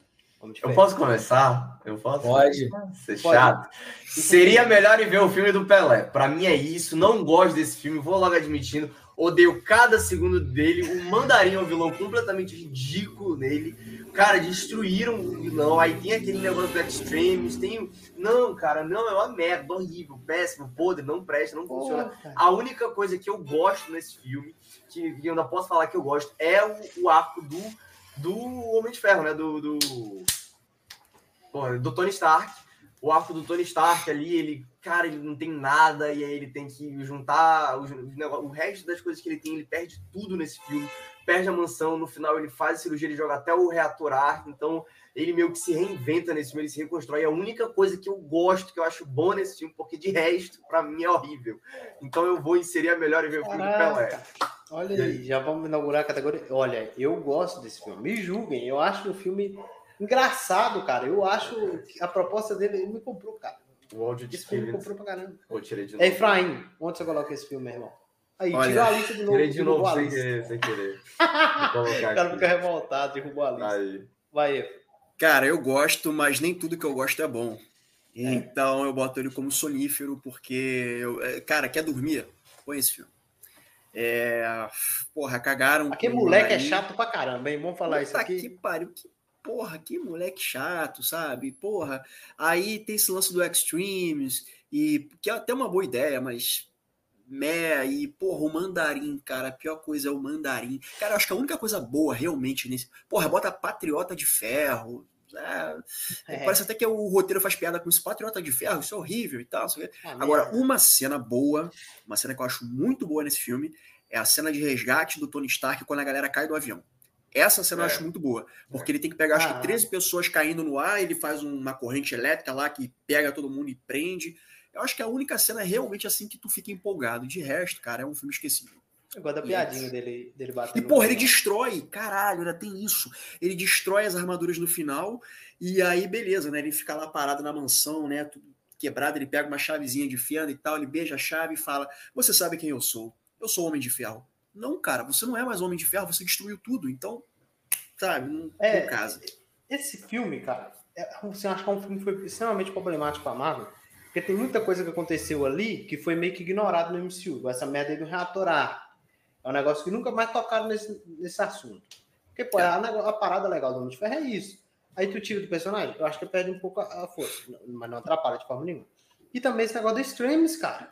Eu posso começar? Eu posso? Pode. Ser Pode. chato. Seria melhor ir ver o filme do Pelé. Para mim é isso. Não gosto desse filme, vou logo admitindo. Odeio cada segundo dele. O Mandarim é um vilão completamente ridículo nele. Cara, destruíram o vilão. Aí tem aquele negócio do Extremes. Tem. Não, cara, não, é uma merda, horrível, péssimo, podre, não presta, não funciona. A única coisa que eu gosto nesse filme, que eu ainda posso falar que eu gosto, é o, o arco do, do Homem de Ferro, né? Do. do, do Tony Stark. O arco do Tony Stark ali, ele cara, ele não tem nada, e aí ele tem que juntar o, o resto das coisas que ele tem, ele perde tudo nesse filme, perde a mansão, no final ele faz cirurgia, ele joga até o reator arco, então ele meio que se reinventa nesse filme, ele se reconstrói. É a única coisa que eu gosto, que eu acho bom nesse filme, porque de resto, para mim, é horrível. Então eu vou inserir a melhor e ver o filme do Pelé. Olha aí, já vamos inaugurar a categoria. Olha, eu gosto desse filme. Me julguem, eu acho o filme engraçado, cara. Eu acho que a proposta dele ele me comprou, cara. O áudio de Esse filme comprou pra caramba. Vou tirei de novo. É Efraim, onde você coloca esse filme, meu irmão? Aí, Olha, tirou a lista de novo. Tirei de novo sem querer, sem querer. o cara fica revoltado, derrubou a lista. Aí. Vai, Efraim. Cara, eu gosto, mas nem tudo que eu gosto é bom. É. Então eu boto ele como sonífero, porque, eu, é, cara, quer dormir? Põe esse filme. É, porra, cagaram. Aquele moleque é chato pra caramba, hein? Vamos falar Puta isso aqui. Que pariu, que porra, que moleque chato, sabe? Porra. Aí tem esse lance do Extremes, e que é até uma boa ideia, mas. Mé, e porra, o mandarim, cara, a pior coisa é o mandarim. Cara, eu acho que a única coisa boa realmente nesse. Porra, bota Patriota de Ferro. É, é. Parece até que o roteiro faz piada com isso, Patriota de Ferro, isso é horrível e tal. Ah, Agora, uma cena boa, uma cena que eu acho muito boa nesse filme, é a cena de resgate do Tony Stark quando a galera cai do avião. Essa cena é. eu acho muito boa, porque ele tem que pegar, acho que 13 pessoas caindo no ar, ele faz uma corrente elétrica lá que pega todo mundo e prende. Eu acho que a única cena é realmente assim que tu fica empolgado. De resto, cara, é um filme esquecível. Eu gosto da piadinha dele, dele batendo. E, porra, ele destrói. Caralho, ainda tem isso. Ele destrói as armaduras no final. E aí, beleza, né? Ele fica lá parado na mansão, né? Tudo quebrado. Ele pega uma chavezinha de fenda e tal. Ele beija a chave e fala: Você sabe quem eu sou? Eu sou Homem de Ferro. Não, cara, você não é mais Homem de Ferro, você destruiu tudo. Então, sabe, não é, caso. Esse filme, cara, é, você acha que é um filme que foi extremamente problemático para a Marvel? Porque tem muita coisa que aconteceu ali que foi meio que ignorado no MCU. Essa merda aí do reator A. É um negócio que nunca mais tocaram nesse, nesse assunto. Porque, pô, a, a, parada legal do Homem de Ferro é isso. Aí tu tira do personagem, eu acho que perde um pouco a, a força, mas não atrapalha de forma nenhuma. E também esse negócio do streams, cara.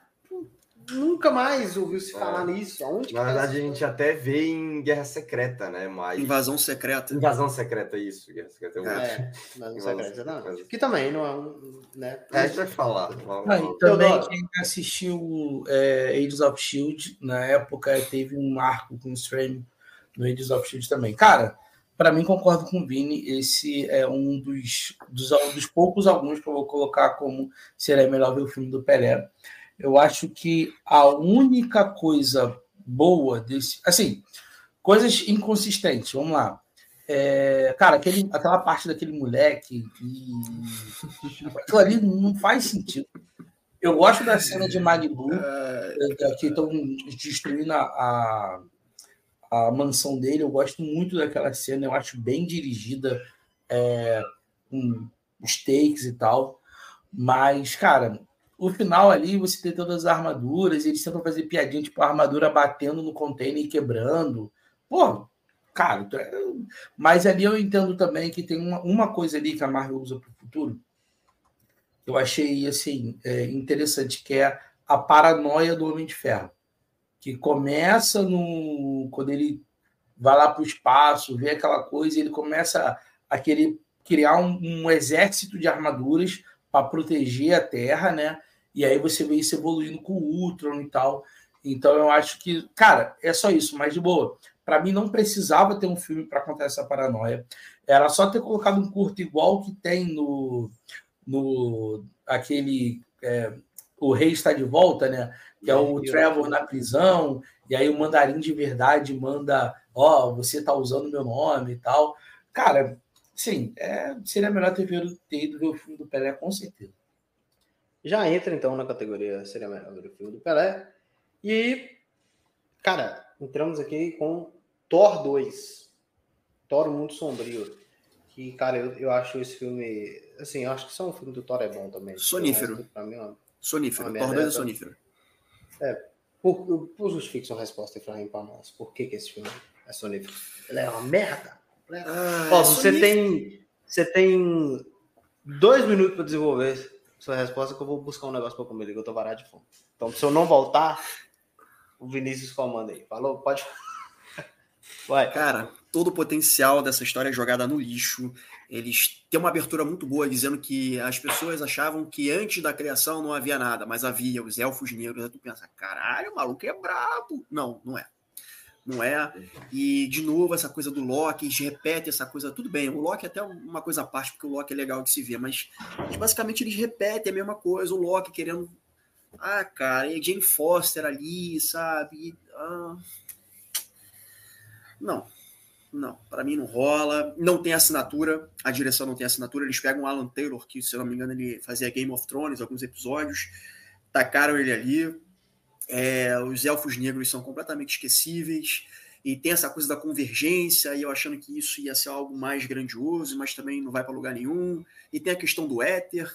Nunca mais ouviu se falar é. nisso. Aonde Na verdade, a gente até vê em Guerra Secreta, né? Mas... Invasão Secreta. Invasão Secreta, isso. Guerra Secreta é, é Invasão Secreta, não. Que também não é um. Né? É, a gente vai falar. Ah, e também quem assistiu é, Age of Shield, na época teve um marco com o stream no Age of Shield também. Cara, para mim, concordo com o Vini, esse é um dos, dos, dos poucos alguns que eu vou colocar como seria melhor ver o filme do Pelé. Eu acho que a única coisa boa desse. Assim, coisas inconsistentes, vamos lá. É, cara, aquele, aquela parte daquele moleque. E... Aquilo ali não faz sentido. Eu gosto da cena de Malibu, é, que estão destruindo a, a, a, mansão dele. Eu gosto muito daquela cena, eu acho bem dirigida, é, com os takes e tal. Mas, cara, o final ali, você tem todas as armaduras, eles tentam fazer piadinha, tipo, a armadura batendo no container e quebrando. Pô, cara, é, mas ali eu entendo também que tem uma, uma coisa ali que a Marvel usa para o futuro. Eu achei assim é, interessante, que é a paranoia do Homem de Ferro. Que começa no. Quando ele vai lá para o espaço, vê aquela coisa, ele começa a querer criar um, um exército de armaduras para proteger a Terra, né? E aí você vê isso evoluindo com o Ultron e tal. Então eu acho que, cara, é só isso, mas de boa. Para mim não precisava ter um filme para contar essa paranoia. Era só ter colocado um curto igual que tem no no aquele é, o rei está de volta, né? Que é o Trevor na prisão, e aí o mandarim de verdade manda, ó, oh, você tá usando meu nome e tal. Cara, sim, é, seria melhor ter, ter ido ver o filme do Pelé, com certeza. Já entra então na categoria seria melhor ver o filme do Pelé. E, cara, entramos aqui com Thor 2. Thor, o Mundo Sombrio. Que, cara, eu, eu acho esse filme. Assim, eu acho que só um filme do Thor é bom também. Sonífero. Pra mim, é uma, sonífero. Uma Thor 2 é sonífero. É. Por, por justifique a resposta, Efraim, para nós. Por que, que esse filme é sonífero? Ele é uma merda. Ah, Ó, é você tem. Você tem dois minutos para desenvolver sua resposta que eu vou buscar um negócio para comer, que eu tô varado de fome. Então, se eu não voltar, o Vinícius comanda aí. Falou? Pode. Vai. Cara, todo o potencial dessa história é jogada no lixo. Eles têm uma abertura muito boa dizendo que as pessoas achavam que antes da criação não havia nada, mas havia os elfos negros. Aí tu pensa, caralho, o maluco é brabo. Não, não é. Não é. E, de novo, essa coisa do Loki, eles repetem essa coisa. Tudo bem, o Loki é até uma coisa à parte, porque o Loki é legal de se ver, mas, mas basicamente eles repetem a mesma coisa. O Loki querendo. Ah, cara, e Jane Foster ali, sabe? Ah, não, não, para mim não rola. Não tem assinatura, a direção não tem assinatura. Eles pegam o Alan Taylor, que se eu não me engano ele fazia Game of Thrones, alguns episódios, tacaram ele ali. É, os elfos negros são completamente esquecíveis e tem essa coisa da convergência e eu achando que isso ia ser algo mais grandioso, mas também não vai para lugar nenhum. E tem a questão do éter.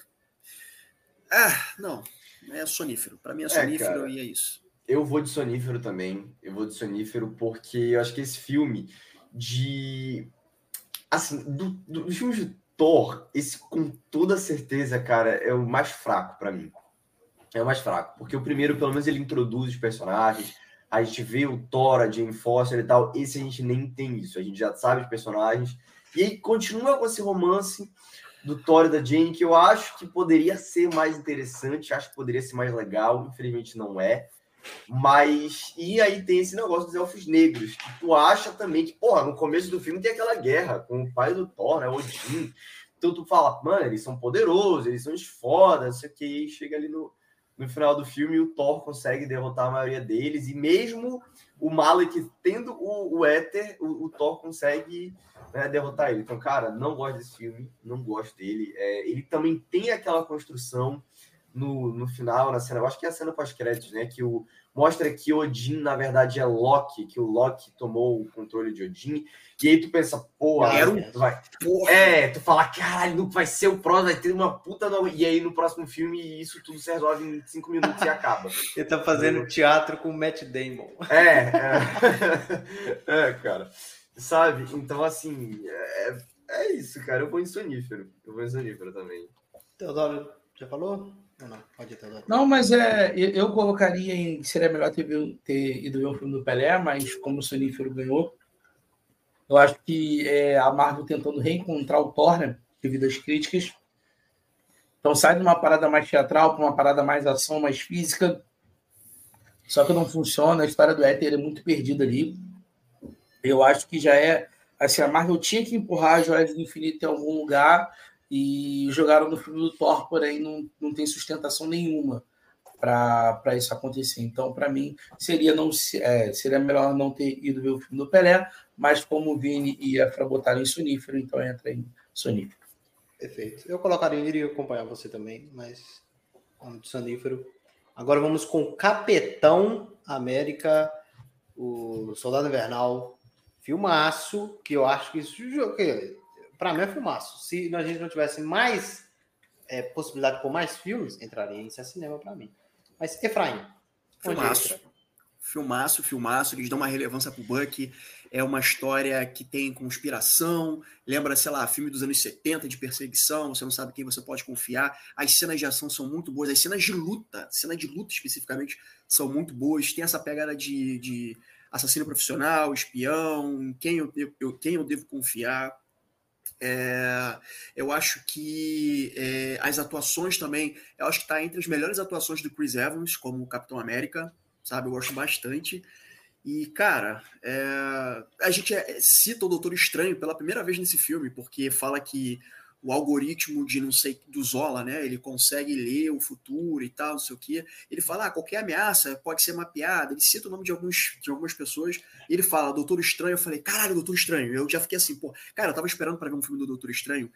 Ah, não, é sonífero. Para mim é, é sonífero é, e é isso eu vou de sonífero também. Eu vou de sonífero porque eu acho que esse filme de. Assim, do, do, dos filmes de Thor, esse com toda certeza, cara, é o mais fraco para mim. É o mais fraco. Porque o primeiro, pelo menos, ele introduz os personagens. A gente vê o Thor, a Jane Foster e tal. Esse a gente nem tem isso. A gente já sabe os personagens. E aí continua com esse romance do Thor e da Jane, que eu acho que poderia ser mais interessante, acho que poderia ser mais legal, infelizmente não é. Mas, e aí tem esse negócio dos elfos negros, que tu acha também que, porra, no começo do filme tem aquela guerra com o pai do Thor, né, Odin. Então tu fala, mano, eles são poderosos, eles são os fodas, isso aqui, e chega ali no, no final do filme o Thor consegue derrotar a maioria deles, e mesmo o Malek tendo o, o éter, o, o Thor consegue né, derrotar ele. Então, cara, não gosto desse filme, não gosto dele. É, ele também tem aquela construção no, no final, na cena, eu acho que é a cena pós-créditos, né? Que o, mostra que Odin, na verdade, é Loki, que o Loki tomou o controle de Odin. E aí tu pensa, pô, tu vai. Porra. É, tu fala, caralho, vai ser o próximo, vai ter uma puta. No... E aí no próximo filme isso tudo se resolve em cinco minutos e acaba. Ele tá fazendo teatro com o Matt Damon. É, é, é cara. Sabe? Então, assim, é, é isso, cara. Eu vou em sonífero. Eu vou em sonífero também. Teodoro, já falou? Não, mas é, eu colocaria em. Seria melhor ter, ter ido ver um filme do Pelé, mas como o Sonífero ganhou, eu acho que é a Marvel tentando reencontrar o Thor, né, devido às críticas. Então sai de uma parada mais teatral para uma parada mais ação, mais física. Só que não funciona, a história do Éter é muito perdida ali. Eu acho que já é. Assim, a Marvel tinha que empurrar a Joias do Infinito em algum lugar e jogaram no filme do Thor, porém não, não tem sustentação nenhuma para isso acontecer. Então, para mim, seria, não, é, seria melhor não ter ido ver o filme do Pelé, mas como o Vini e a Fra em sonífero, então entra em sonífero. Perfeito. Eu colocaria, iria acompanhar você também, mas de sonífero. Agora vamos com Capitão América, o Soldado Invernal, filmaço, que eu acho que isso para mim é fumaço. Se a gente não tivesse mais é, possibilidade por mais filmes, entraria em cinema para mim. Mas, Efraim. Filmaço. Filmaço, filmaço. Eles dão uma relevância pro Buck. É uma história que tem conspiração. Lembra, sei lá, filme dos anos 70 de perseguição. Você não sabe quem você pode confiar. As cenas de ação são muito boas. As cenas de luta, cena de luta especificamente, são muito boas. Tem essa pegada de, de assassino profissional, espião, quem eu, eu, quem eu devo confiar. É, eu acho que é, as atuações também, eu acho que está entre as melhores atuações do Chris Evans como Capitão América, sabe? Eu gosto bastante. E, cara, é, a gente é, cita o Doutor Estranho pela primeira vez nesse filme, porque fala que o algoritmo de não sei do Zola, né? Ele consegue ler o futuro e tal, não sei o quê. Ele fala, ah, qualquer ameaça pode ser mapeada. Ele cita o nome de, alguns, de algumas pessoas. ele fala, Doutor Estranho. Eu falei, caralho, Doutor Estranho. Eu já fiquei assim, pô, cara, eu tava esperando para ver um filme do Doutor Estranho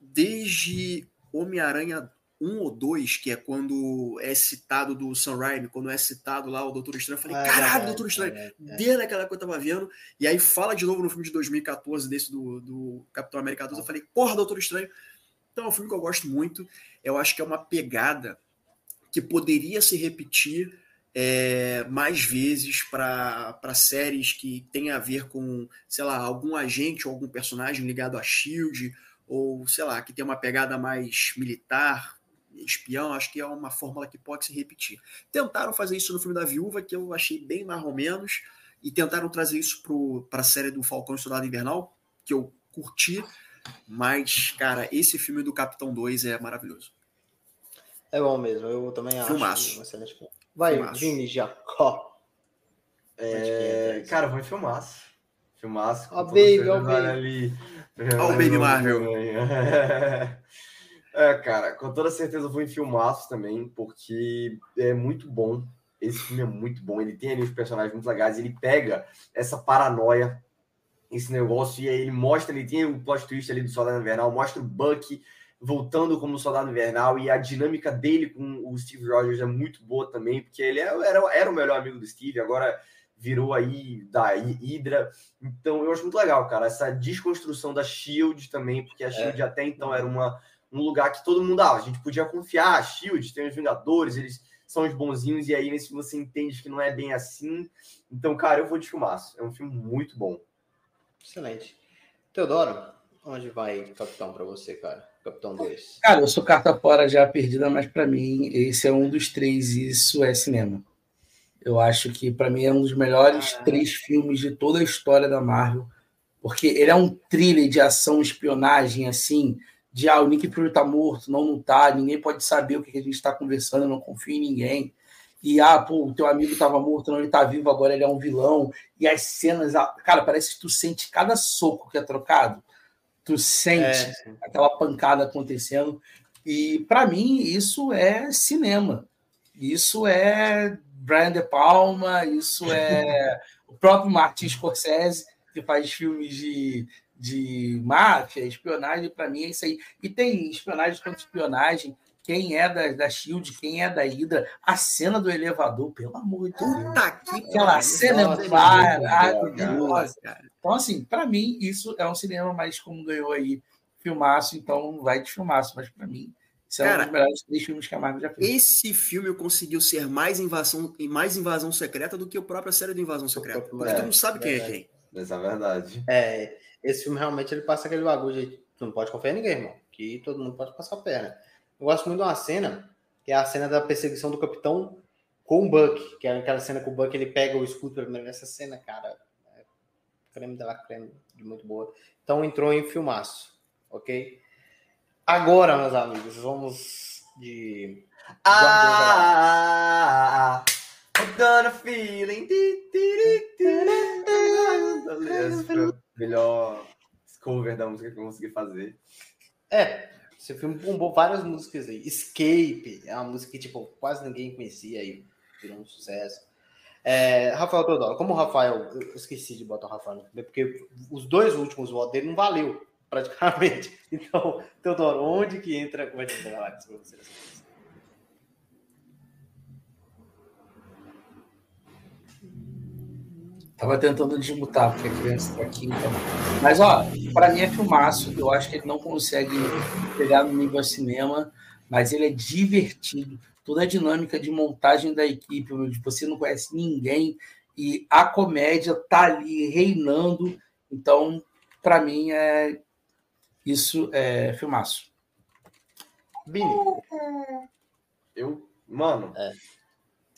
desde Homem-Aranha 1 ou 2, que é quando é citado do Sam Raimi, quando é citado lá o Doutor Estranho, eu falei, ah, caralho, é, Doutor Estranho, é, é. desde aquela coisa que eu tava vendo, e aí fala de novo no filme de 2014, desse do, do Capitão América 2, eu falei, porra, Doutor Estranho. Então é um filme que eu gosto muito, eu acho que é uma pegada que poderia se repetir é, mais vezes para séries que tem a ver com, sei lá, algum agente ou algum personagem ligado a SHIELD, ou sei lá, que tem uma pegada mais militar, espião, acho que é uma fórmula que pode se repetir. Tentaram fazer isso no filme da Viúva, que eu achei bem mais ou menos, e tentaram trazer isso para a série do Falcão e Soldado Invernal, que eu curti, mas, cara, esse filme do Capitão 2 é maravilhoso. É bom mesmo, eu também filmaço. acho. Filmaço. Vai, filmaço. Vini Jacó. É, cara, foi filmaço. Filmaço. Ó, oh, baby, ó, oh, baby. Ó, o Baby Marvel. É, cara, com toda certeza foi em filmaço também, porque é muito bom. Esse filme é muito bom. Ele tem ali os personagens muito legais. Ele pega essa paranoia, esse negócio, e aí ele mostra. Ele tem o plot twist ali do Soldado Invernal, mostra o Buck voltando como Soldado Invernal, e a dinâmica dele com o Steve Rogers é muito boa também, porque ele é, era, era o melhor amigo do Steve, agora virou aí da Hydra. Então eu acho muito legal, cara, essa desconstrução da Shield também, porque a Shield é. até então era uma um lugar que todo mundo, ah, a gente podia confiar, a Shield, tem os Vingadores, eles são os bonzinhos, e aí nesse filme você entende que não é bem assim. Então, cara, eu vou de filmaço. É um filme muito bom. Excelente. Teodoro, onde vai Capitão para você, cara? Capitão 2. Cara, eu sou carta fora já perdida, mas para mim esse é um dos três e isso é cinema. Eu acho que para mim é um dos melhores ah. três filmes de toda a história da Marvel, porque ele é um thriller de ação, espionagem, assim, de ah, o Nick Fury tá morto, não, não tá, ninguém pode saber o que a gente está conversando, eu não confio em ninguém. E ah, pô, o teu amigo estava morto, não, ele tá vivo, agora ele é um vilão. E as cenas, cara, parece que tu sente cada soco que é trocado, tu sente é. aquela pancada acontecendo. E para mim isso é cinema. Isso é Brian De Palma, isso é o próprio Martin Scorsese, que faz filmes de de máfia, espionagem, para mim é isso aí. E tem espionagem contra espionagem. Quem é da, da Shield, quem é da Hydra, a cena do elevador, pelo amor de Deus. Puta que Aquela cena é maravilhosa. Então, assim, para mim, isso é um cinema, mas como ganhou aí filmaço, então vai de filmaço, mas para mim. Isso é um dos melhores três filmes que a Marvel já fez. Esse filme conseguiu ser mais invasão, mais invasão secreta do que a própria série do Invasão Secreta. Porque é, tu não sabe quem é, é quem. Essa é verdade. É, esse filme realmente ele passa aquele bagulho de tu não pode confiar em ninguém, irmão. Que todo mundo pode passar a perna. Eu gosto muito de uma cena, que é a cena da perseguição do capitão com o Buck, que é aquela cena que o Buck ele pega o primeira vez. Essa cena, cara, é creme dela creme, de muito boa. Então entrou em filmaço, ok? Agora, meus amigos, vamos de. Ah! I'm feeling. Melhor cover da música que eu consegui fazer. É, esse filme bombou várias músicas aí. Escape é uma música que tipo, quase ninguém conhecia e virou um sucesso. É, Rafael Teodoro, como o Rafael, eu esqueci de botar o Rafael, porque os dois últimos votos dele não valeu, praticamente. Então, Teodoro, onde que entra Guardiões da Galáxia para você? Tava tentando desmutar, porque a criança tá aqui. Então. Mas, ó, para mim é filmaço. Eu acho que ele não consegue pegar no nível cinema, mas ele é divertido. Toda a dinâmica de montagem da equipe, onde você não conhece ninguém e a comédia tá ali reinando. Então, para mim, é isso é filmaço. Bini. Eu, mano, é.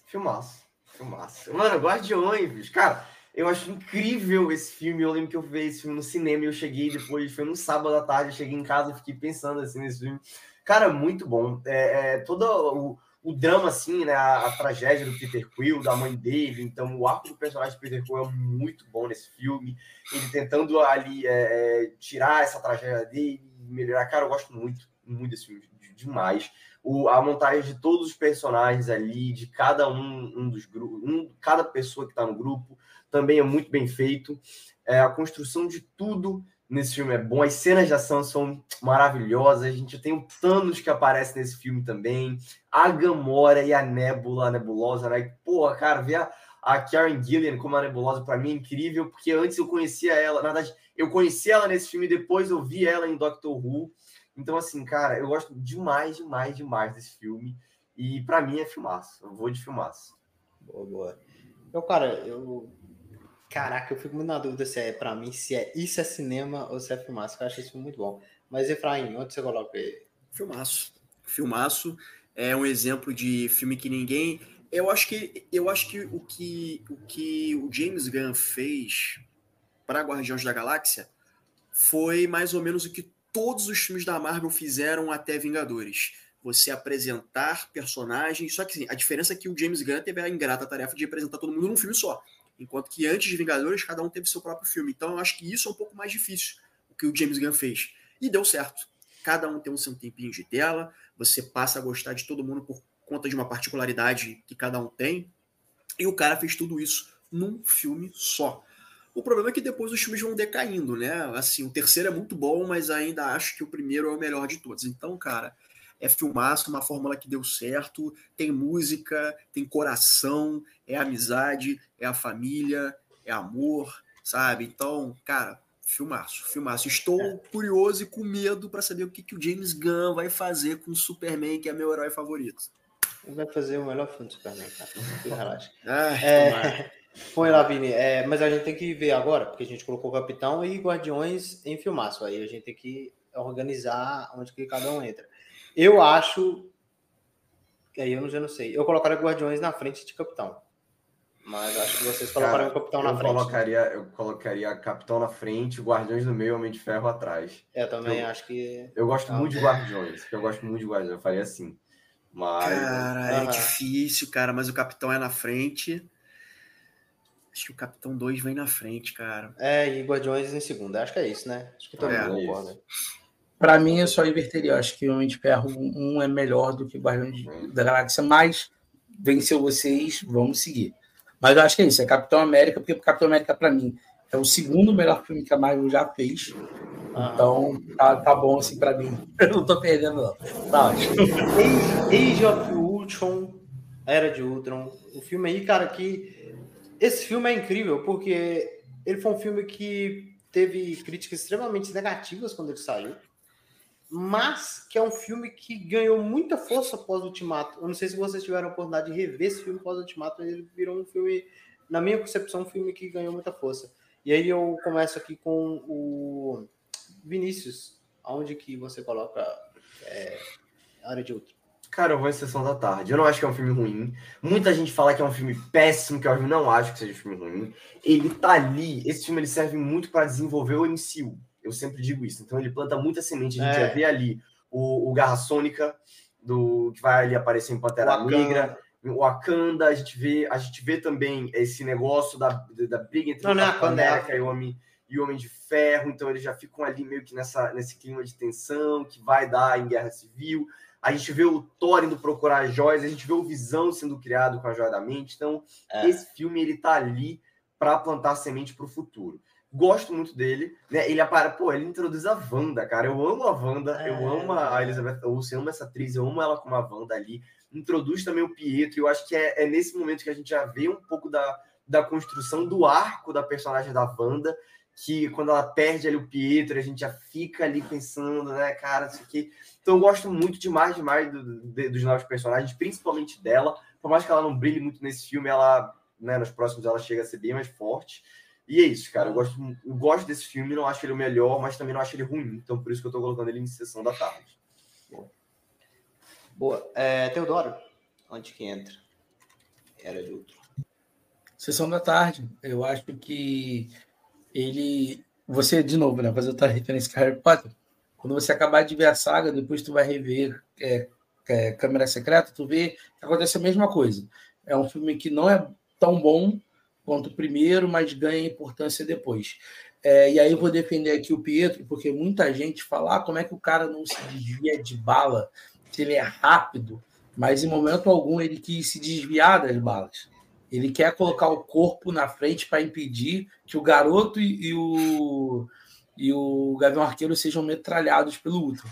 filmaço. Filmaço. Mano, Guardiões, cara eu acho incrível esse filme. Eu lembro que eu vi esse filme no cinema eu cheguei depois, foi no sábado à tarde, eu cheguei em casa fiquei pensando assim nesse filme. Cara, muito bom. É, é todo o, o drama, assim, né? A, a, tragédia do Peter Quill, da mãe dele. Então, o arco do personagem de Peter Quill é muito bom nesse filme. Ele tentando ali é, é, tirar essa tragédia dele, melhorar. Cara, eu gosto muito, muito desse filme, demais. O, a montagem de todos os personagens ali, de cada um, um dos grupos, um, cada pessoa que está no grupo, também é muito bem feito. É, a construção de tudo nesse filme é bom. As cenas de ação são maravilhosas. A gente tem o Thanos que aparece nesse filme também. A Gamora e a Nebula, a Nebulosa, né? Pô, cara, ver a, a Karen Gillian como a Nebulosa para mim é incrível, porque antes eu conhecia ela, na verdade, eu conheci ela nesse filme, depois eu vi ela em Doctor Who. Então, assim, cara, eu gosto demais, demais, demais desse filme. E para mim é filmaço. Eu vou de filmaço. Boa, boa. Eu, cara, eu Caraca, eu fico muito na dúvida se é para mim, se é isso é cinema ou se é filmaço. Eu acho isso muito bom. Mas, Efraim, onde você coloca ele? Filmaço. Filmaço é um exemplo de filme que ninguém. Eu acho que eu acho que o que o, que o James Gunn fez para Guardiões da Galáxia foi mais ou menos o que todos os filmes da Marvel fizeram até Vingadores. Você apresentar personagens. Só que assim, a diferença é que o James Gunn teve a ingrata tarefa de apresentar todo mundo num filme só. Enquanto que antes de Vingadores, cada um teve seu próprio filme. Então eu acho que isso é um pouco mais difícil, o que o James Gunn fez. E deu certo. Cada um tem um seu tempinho de tela, você passa a gostar de todo mundo por conta de uma particularidade que cada um tem. E o cara fez tudo isso num filme só. O problema é que depois os filmes vão decaindo, né? Assim, o terceiro é muito bom, mas ainda acho que o primeiro é o melhor de todos. Então, cara, é filmaço, uma fórmula que deu certo, tem música, tem coração, é amizade, é a família, é amor, sabe? Então, cara, filmaço, filmaço. Estou é. curioso e com medo para saber o que, que o James Gunn vai fazer com o Superman, que é meu herói favorito. Ele vai fazer o melhor filme do Superman, cara. Ah, é, põe lá, Vini. É, mas a gente tem que ver agora, porque a gente colocou Capitão e Guardiões em filmaço. Aí a gente tem que organizar onde que cada um entra. Eu acho. Aí eu já não sei. Eu colocaria Guardiões na frente de Capitão. Mas acho que vocês colocariam o Capitão na eu frente. Colocaria, eu colocaria Capitão na frente, Guardiões no meio, Homem de Ferro atrás. Eu também eu, acho que. Eu gosto muito de Guardiões, eu gosto muito de Guardiões, eu faria assim. Mas. Cara, é difícil, cara, mas o Capitão é na frente. Acho que o Capitão 2 vem na frente, cara. É, e Guardiões em segunda. Acho que é isso, né? Acho que todo é, mundo concorda. Para mim, eu só inverteria. Eu acho que o Homem de Ferro 1 é melhor do que Guardiões da Galáxia, mas venceu vocês, vamos seguir. Mas eu acho que é isso, é Capitão América, porque Capitão América, para mim, é o segundo melhor filme que a Marvel já fez. Então, tá, tá bom assim para mim. Eu não tô perdendo, não. Tá ótimo. Age of Ultron, Era de Ultron. O filme aí, cara, que. Esse filme é incrível, porque ele foi um filme que teve críticas extremamente negativas quando ele saiu mas que é um filme que ganhou muita força após o Ultimato. Eu não sei se vocês tiveram a oportunidade de rever esse filme após o Ultimato, mas ele virou um filme, na minha concepção, um filme que ganhou muita força. E aí eu começo aqui com o Vinícius, aonde que você coloca é, a área de outro? Cara, eu vou em Sessão da Tarde. Eu não acho que é um filme ruim. Muita gente fala que é um filme péssimo, que eu não acho que seja um filme ruim. Ele tá ali, esse filme ele serve muito para desenvolver o MCU eu sempre digo isso. Então ele planta muita semente. A gente é. já vê ali o, o Garra Sônica, do, que vai ali aparecer em Pantera Negra, o Wakanda, a gente vê, a gente vê também esse negócio da, da briga entre não, o Capitão América e o Homem e o Homem de Ferro, então eles já ficam ali meio que nessa, nesse clima de tensão que vai dar em Guerra Civil. A gente vê o Thor indo procurar joias, a gente vê o Visão sendo criado com a Joia da Mente. Então, é. esse filme ele tá ali para plantar semente para o futuro. Gosto muito dele, né? Ele apara, pô, ele introduz a Wanda, cara. Eu amo a Wanda, é... eu amo a Elizabeth Olsen, eu amo essa atriz, eu amo ela como a Wanda ali. Introduz também o Pietro, e eu acho que é, é, nesse momento que a gente já vê um pouco da, da construção do arco da personagem da Wanda, que quando ela perde ali o Pietro, a gente já fica ali pensando, né, cara, isso aqui. Então eu gosto muito demais, demais do, de, dos novos personagens, principalmente dela. Por mais que ela não brilhe muito nesse filme, ela, né, nos próximos ela chega a ser bem mais forte. E é isso, cara. Eu gosto, eu gosto desse filme, não acho ele o melhor, mas também não acho ele ruim. Então, por isso que eu tô colocando ele em sessão da tarde. Boa. É, Teodoro, onde que entra? Era de outro. Sessão da tarde. Eu acho que ele. Você, de novo, né? Fazer outra referência com Harry Potter. Quando você acabar de ver a saga, depois tu vai rever é, é, Câmera Secreta, tu vê que acontece a mesma coisa. É um filme que não é tão bom quanto primeiro, mas ganha importância depois. É, e aí eu vou defender aqui o Pietro, porque muita gente fala ah, como é que o cara não se desvia de bala, se ele é rápido, mas em momento algum ele quis se desviar das balas. Ele quer colocar o corpo na frente para impedir que o garoto e, e, o, e o Gavião Arqueiro sejam metralhados pelo Ultron.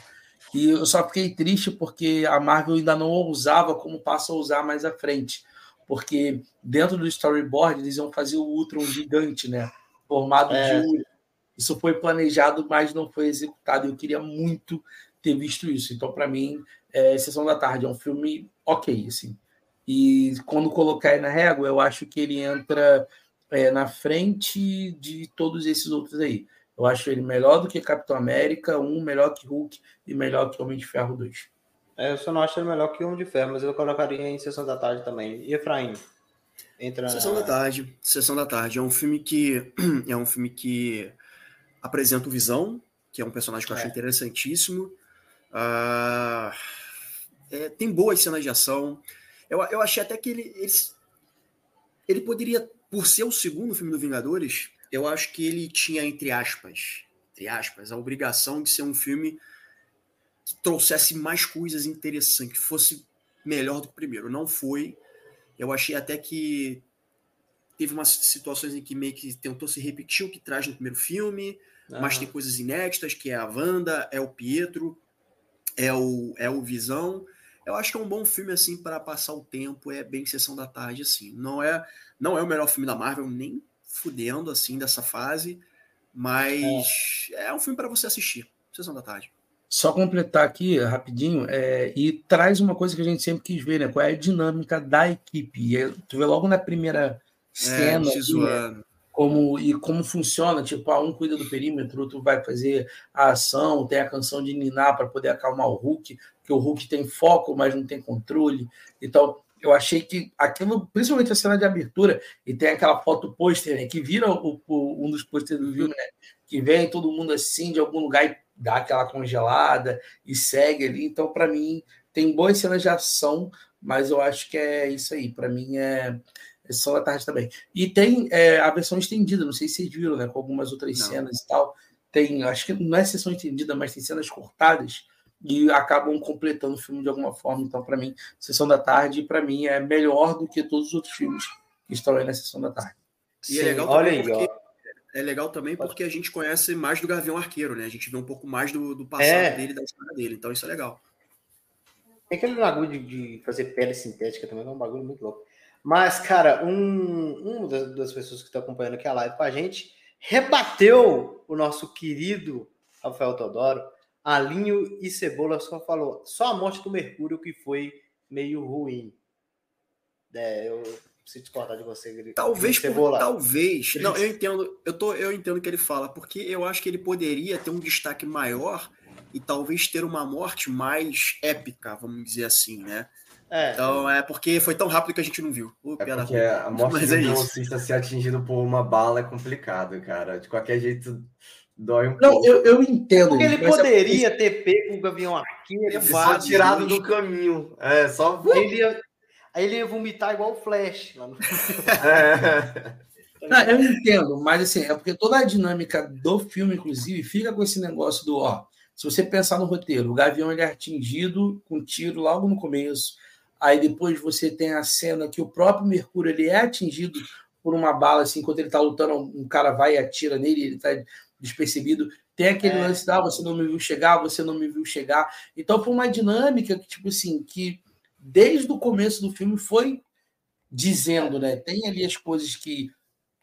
E eu só fiquei triste porque a Marvel ainda não ousava como passa a usar mais à frente. Porque dentro do storyboard eles iam fazer o Ultron gigante, né? Formado é. de. Isso foi planejado, mas não foi executado. Eu queria muito ter visto isso. Então, para mim, é Sessão da Tarde é um filme ok, assim. E quando colocar ele na régua, eu acho que ele entra é, na frente de todos esses outros aí. Eu acho ele melhor do que Capitão América, um melhor que Hulk e melhor que Homem de Ferro 2. É, eu só não acho ele melhor que Homem de Ferro, mas eu colocaria em Sessão da Tarde também. E Efraim? Entra Sessão da Tarde. Sessão da Tarde. É um filme que é um filme que apresenta o Visão, que é um personagem que eu acho é. interessantíssimo. Uh, é, tem boas cenas de ação. Eu, eu achei até que ele, ele, ele poderia, por ser o segundo filme do Vingadores, eu acho que ele tinha, entre aspas, entre aspas, a obrigação de ser um filme que trouxesse mais coisas interessantes, que fosse melhor do que o primeiro. Não foi. Eu achei até que teve umas situações em que meio que tentou se repetir o que traz no primeiro filme, mas tem coisas inéditas, que é a Wanda, é o Pietro, é o, é o Visão. Eu acho que é um bom filme assim para passar o tempo, é bem sessão da tarde assim. Não é, não é o melhor filme da Marvel nem fudendo assim dessa fase, mas é, é um filme para você assistir, sessão da tarde. Só completar aqui rapidinho, é, e traz uma coisa que a gente sempre quis ver, né? Qual é a dinâmica da equipe. E tu vê logo na primeira é, cena. É, né? como e como funciona, tipo, ah, um cuida do perímetro, outro vai fazer a ação, tem a canção de Niná para poder acalmar o Hulk, que o Hulk tem foco, mas não tem controle. Então, eu achei que aquilo, principalmente a cena de abertura, e tem aquela foto pôster, né, que vira o, o, um dos pôsteres do filme, né, que vem todo mundo assim de algum lugar e dá aquela congelada e segue ali. Então, para mim, tem boas cenas de ação, mas eu acho que é isso aí. Para mim, é só da tarde também. E tem é, a versão estendida, não sei se vocês viram, né? Com algumas outras não. cenas e tal. Tem, acho que não é sessão estendida, mas tem cenas cortadas e acabam completando o filme de alguma forma. Então, para mim, Sessão da Tarde, para mim, é melhor do que todos os outros filmes que estão aí na Sessão da Tarde. E Sim, é legal olha aí, porque, é legal também porque a gente conhece mais do Gavião Arqueiro, né? A gente vê um pouco mais do, do passado é. dele, da história dele. Então, isso é legal. Tem aquele bagulho de, de fazer pele sintética também, é um bagulho muito louco. Mas, cara, um, um das, das pessoas que está acompanhando aqui a live com a gente rebateu o nosso querido Rafael Teodoro. Alinho e Cebola só falou só a morte do Mercúrio que foi meio ruim. É, eu preciso discordar de você. Talvez, por, talvez. Não, eu entendo. Eu tô, eu entendo o que ele fala, porque eu acho que ele poderia ter um destaque maior e talvez ter uma morte mais épica, vamos dizer assim, né? É. Então é porque foi tão rápido que a gente não viu. Uh, é porque a morte Mas do é velocista ser atingido por uma bala é complicado, cara. De qualquer jeito, dói um não, pouco. Eu, eu entendo. Porque ele é poderia é... ter pego o Gavião Arqueiro, só tirado do caminho. É, só... Ele ia... Aí ele ia vomitar igual o Flash. Lá no... Não, eu entendo, mas assim, é porque toda a dinâmica do filme, inclusive, fica com esse negócio do, ó, se você pensar no roteiro, o Gavião ele é atingido com tiro logo no começo, Aí depois você tem a cena que o próprio Mercúrio ele é atingido por uma bala, assim, enquanto ele está lutando, um cara vai e atira nele, ele está despercebido. Tem aquele é. lance da ah, você não me viu chegar, você não me viu chegar. Então foi uma dinâmica que, tipo assim, que desde o começo do filme foi dizendo, né? Tem ali as coisas que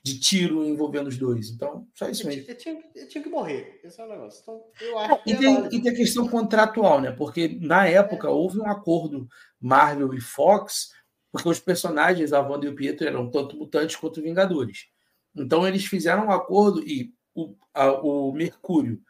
de tiro envolvendo os dois. Então, só isso mesmo. Ele tinha, ele tinha que morrer. Esse é o negócio. Então, eu acho e, tem, e tem a questão contratual, né? Porque na época é. houve um acordo Marvel e Fox, porque os personagens, a Wanda e o Pietro, eram tanto mutantes quanto Vingadores. Então eles fizeram um acordo e o, a, o Mercúrio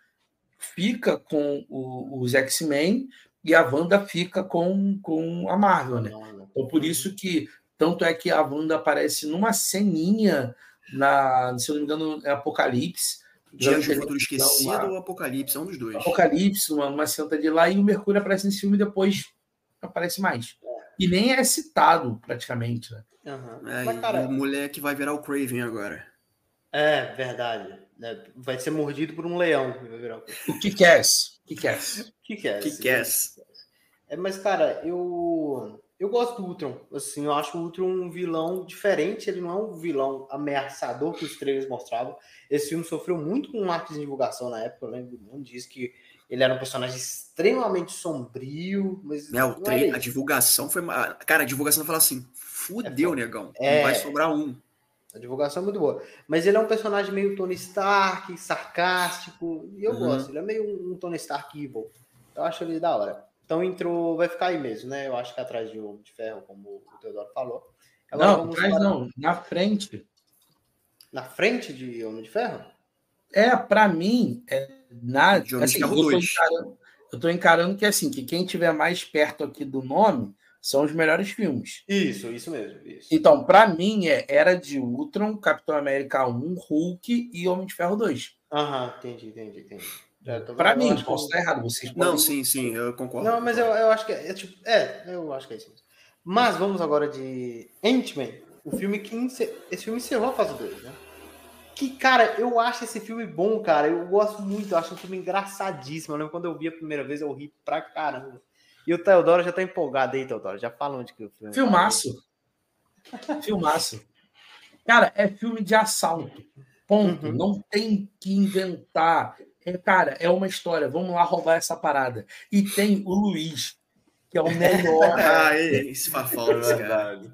fica com o, os X-Men e a Wanda fica com, com a Marvel, né? Então por isso que tanto é que a Wanda aparece numa ceninha na, se eu não me engano, é Apocalipse. Dia do Futuro Esquecido ou Apocalipse, é um dos dois. Apocalipse, uma, uma senta de lá, e o Mercúrio aparece nesse filme depois aparece mais. E nem é citado, praticamente, né? Uhum. É, Mas, cara, o moleque vai virar o Craven agora. É, verdade. É, vai ser mordido por um leão. O que quer? O que quer? O que quer? que quer? É, mas, cara, eu eu gosto do Ultron. Assim, eu acho o Ultron um vilão diferente. Ele não é um vilão ameaçador que os trailers mostravam. Esse filme sofreu muito com marketing de divulgação na época. Eu lembro, não disse que ele era um personagem extremamente sombrio, mas. Não, não a divulgação foi. Cara, a divulgação fala assim: fudeu, é, negão. É... Não vai sobrar um. A divulgação é muito boa. Mas ele é um personagem meio Tony Stark, sarcástico. E eu uhum. gosto. Ele é meio um Tony Stark evil. Eu acho ele da hora. Então entrou, vai ficar aí mesmo, né? Eu acho que atrás de Homem de Ferro, como o Teodoro falou. Agora não, atrás para... não, na frente. Na frente de Homem de Ferro? É, para mim, é, na, de assim, eu, tô encarando, eu tô encarando que assim, que quem tiver mais perto aqui do nome são os melhores filmes. Isso, isso mesmo. Isso. Então, para mim, é Era de Ultron, Capitão América 1, Hulk e Homem de Ferro 2. Aham, entendi, entendi, entendi. Para mim, posso estar errado. Vocês podem... Não, sim, sim, eu concordo. Não, mas eu, eu acho que é, é, tipo, é, eu acho que é isso mesmo. Mas vamos agora de Ant-Man, o filme que esse filme encerrou a fase 2, né? Que, cara, eu acho esse filme bom, cara. Eu gosto muito, eu acho um filme engraçadíssimo. Eu lembro quando eu vi a primeira vez, eu ri pra caramba. E o Teodoro já tá empolgado aí, Teodoro. Já fala onde que o filme. É. Filmaço. Filmaço. Cara, é filme de assalto. Ponto. Uhum. Não tem que inventar. É, cara, é uma história. Vamos lá roubar essa parada. E tem o Luiz, que é o melhor. ah, esse falta, é verdade.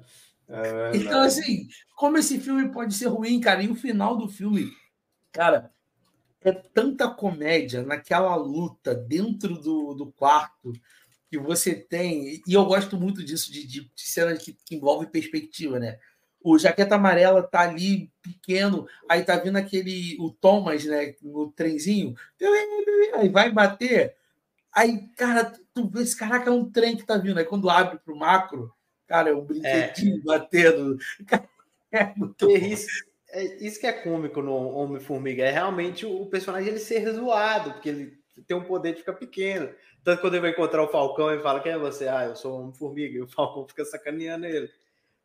É então, assim, como esse filme pode ser ruim, cara? E o final do filme, cara, é tanta comédia naquela luta dentro do, do quarto que você tem. E eu gosto muito disso, de, de, de cena que, que envolve perspectiva, né? o Jaqueta Amarela tá ali pequeno, aí tá vindo aquele, o Thomas, né, no trenzinho, aí vai bater, aí, cara, tu vê, esse caraca, é um trem que tá vindo, aí quando abre pro macro, cara, é um brinquedinho é. batendo, é muito é isso, é isso que é cômico no Homem-Formiga, é realmente o personagem ele ser zoado, porque ele tem um poder de ficar pequeno, tanto quando ele vai encontrar o Falcão, ele fala, quem é você? Ah, eu sou o Homem-Formiga, e o Falcão fica sacaneando ele.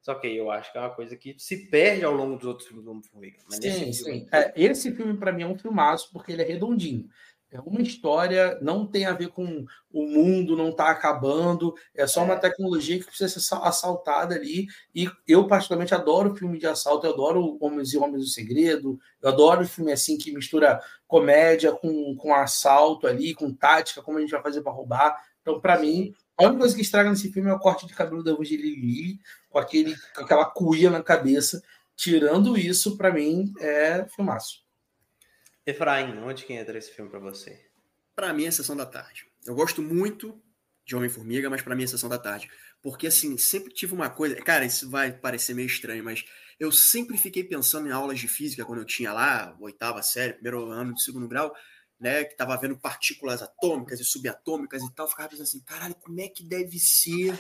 Só que eu acho que é uma coisa que se perde ao longo dos outros filmes do Homem-Formiga. Sim, sim. É, esse filme, para mim, é um filmaço porque ele é redondinho. É uma história, não tem a ver com o mundo não tá acabando, é só é. uma tecnologia que precisa ser assaltada ali. E eu, particularmente, adoro filme de assalto, eu adoro Homens e Homens do Segredo, eu adoro filme assim que mistura comédia com, com assalto ali, com tática, como a gente vai fazer para roubar. Então, para mim, a única coisa que estraga nesse filme é o corte de cabelo da Evangeline Lilly, com, aquele, com aquela cuia na cabeça. Tirando isso, para mim, é filmaço. Efraim, onde que entra esse filme para você? Para mim, é Sessão da Tarde. Eu gosto muito de Homem-Formiga, mas para mim é Sessão da Tarde. Porque, assim, sempre tive uma coisa... Cara, isso vai parecer meio estranho, mas eu sempre fiquei pensando em aulas de física quando eu tinha lá, oitava série, primeiro ano de segundo grau, né, que estava vendo partículas atômicas e subatômicas e tal, ficava pensando assim, caralho, como é que deve ser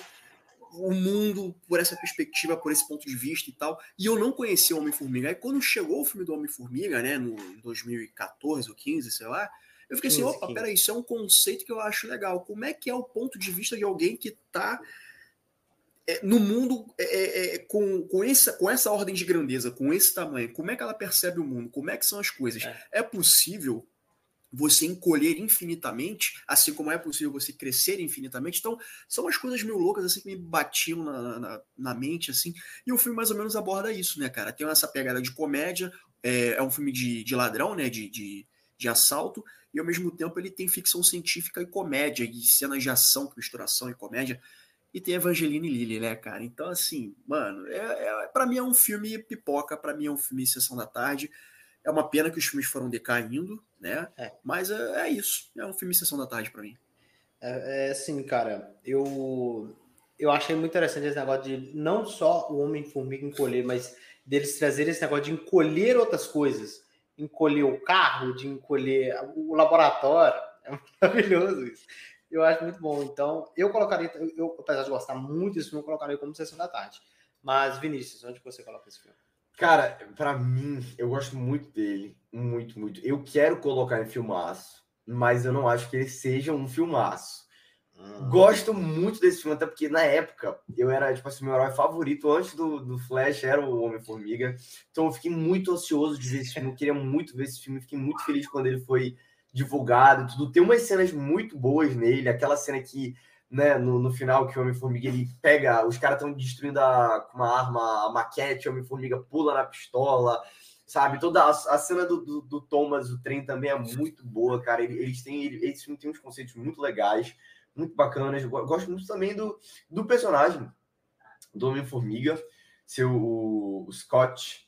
o mundo por essa perspectiva, por esse ponto de vista e tal. E eu não conhecia o Homem-Formiga. Aí quando chegou o filme do Homem-Formiga, né, no 2014 ou 15, sei lá, eu fiquei assim, opa, peraí, isso é um conceito que eu acho legal. Como é que é o ponto de vista de alguém que está é, no mundo é, é, é, com, com, essa, com essa ordem de grandeza, com esse tamanho? Como é que ela percebe o mundo? Como é que são as coisas? É, é possível você encolher infinitamente, assim como é possível você crescer infinitamente. Então, são umas coisas meio loucas assim que me batiam na, na, na, mente, assim. E o filme mais ou menos aborda isso, né, cara? Tem essa pegada de comédia, é, é um filme de, de ladrão, né? De, de, de, assalto, e ao mesmo tempo ele tem ficção científica e comédia, e cenas de ação, misturação e comédia. E tem Evangeline Lilly, né, cara? Então, assim, mano, é, é, para mim é um filme pipoca, para mim é um filme Sessão da Tarde. É uma pena que os filmes foram decaindo, né? É. Mas é, é, isso. É um filme Sessão da Tarde para mim. É, é assim, cara. Eu eu achei muito interessante esse negócio de não só o Homem-Formiga encolher, mas deles trazerem esse negócio de encolher outras coisas. Encolher o carro, de encolher o laboratório. É maravilhoso isso. Eu acho muito bom. Então, eu colocaria, eu, apesar de gostar muito desse filme, eu colocaria como Sessão da Tarde. Mas, Vinícius, onde você coloca esse filme? Cara, para mim, eu gosto muito dele. Muito, muito. Eu quero colocar em filmaço, mas eu não acho que ele seja um filmaço. Hum. Gosto muito desse filme, até porque na época eu era, tipo assim, meu herói favorito antes do, do Flash era o Homem-Formiga. Então eu fiquei muito ansioso de ver esse filme, eu queria muito ver esse filme, fiquei muito feliz quando ele foi divulgado tudo. Tem umas cenas muito boas nele, aquela cena que, né, no, no final que o Homem-Formiga ele pega, os caras estão destruindo com uma arma a maquete, o Homem-Formiga pula na pistola sabe? Toda a, a cena do, do, do, Thomas, o trem também é muito boa, cara. Eles têm, eles têm uns conceitos muito legais muito bacanas. Eu gosto muito também do, do personagem do Homem-Formiga, seu o, Scott.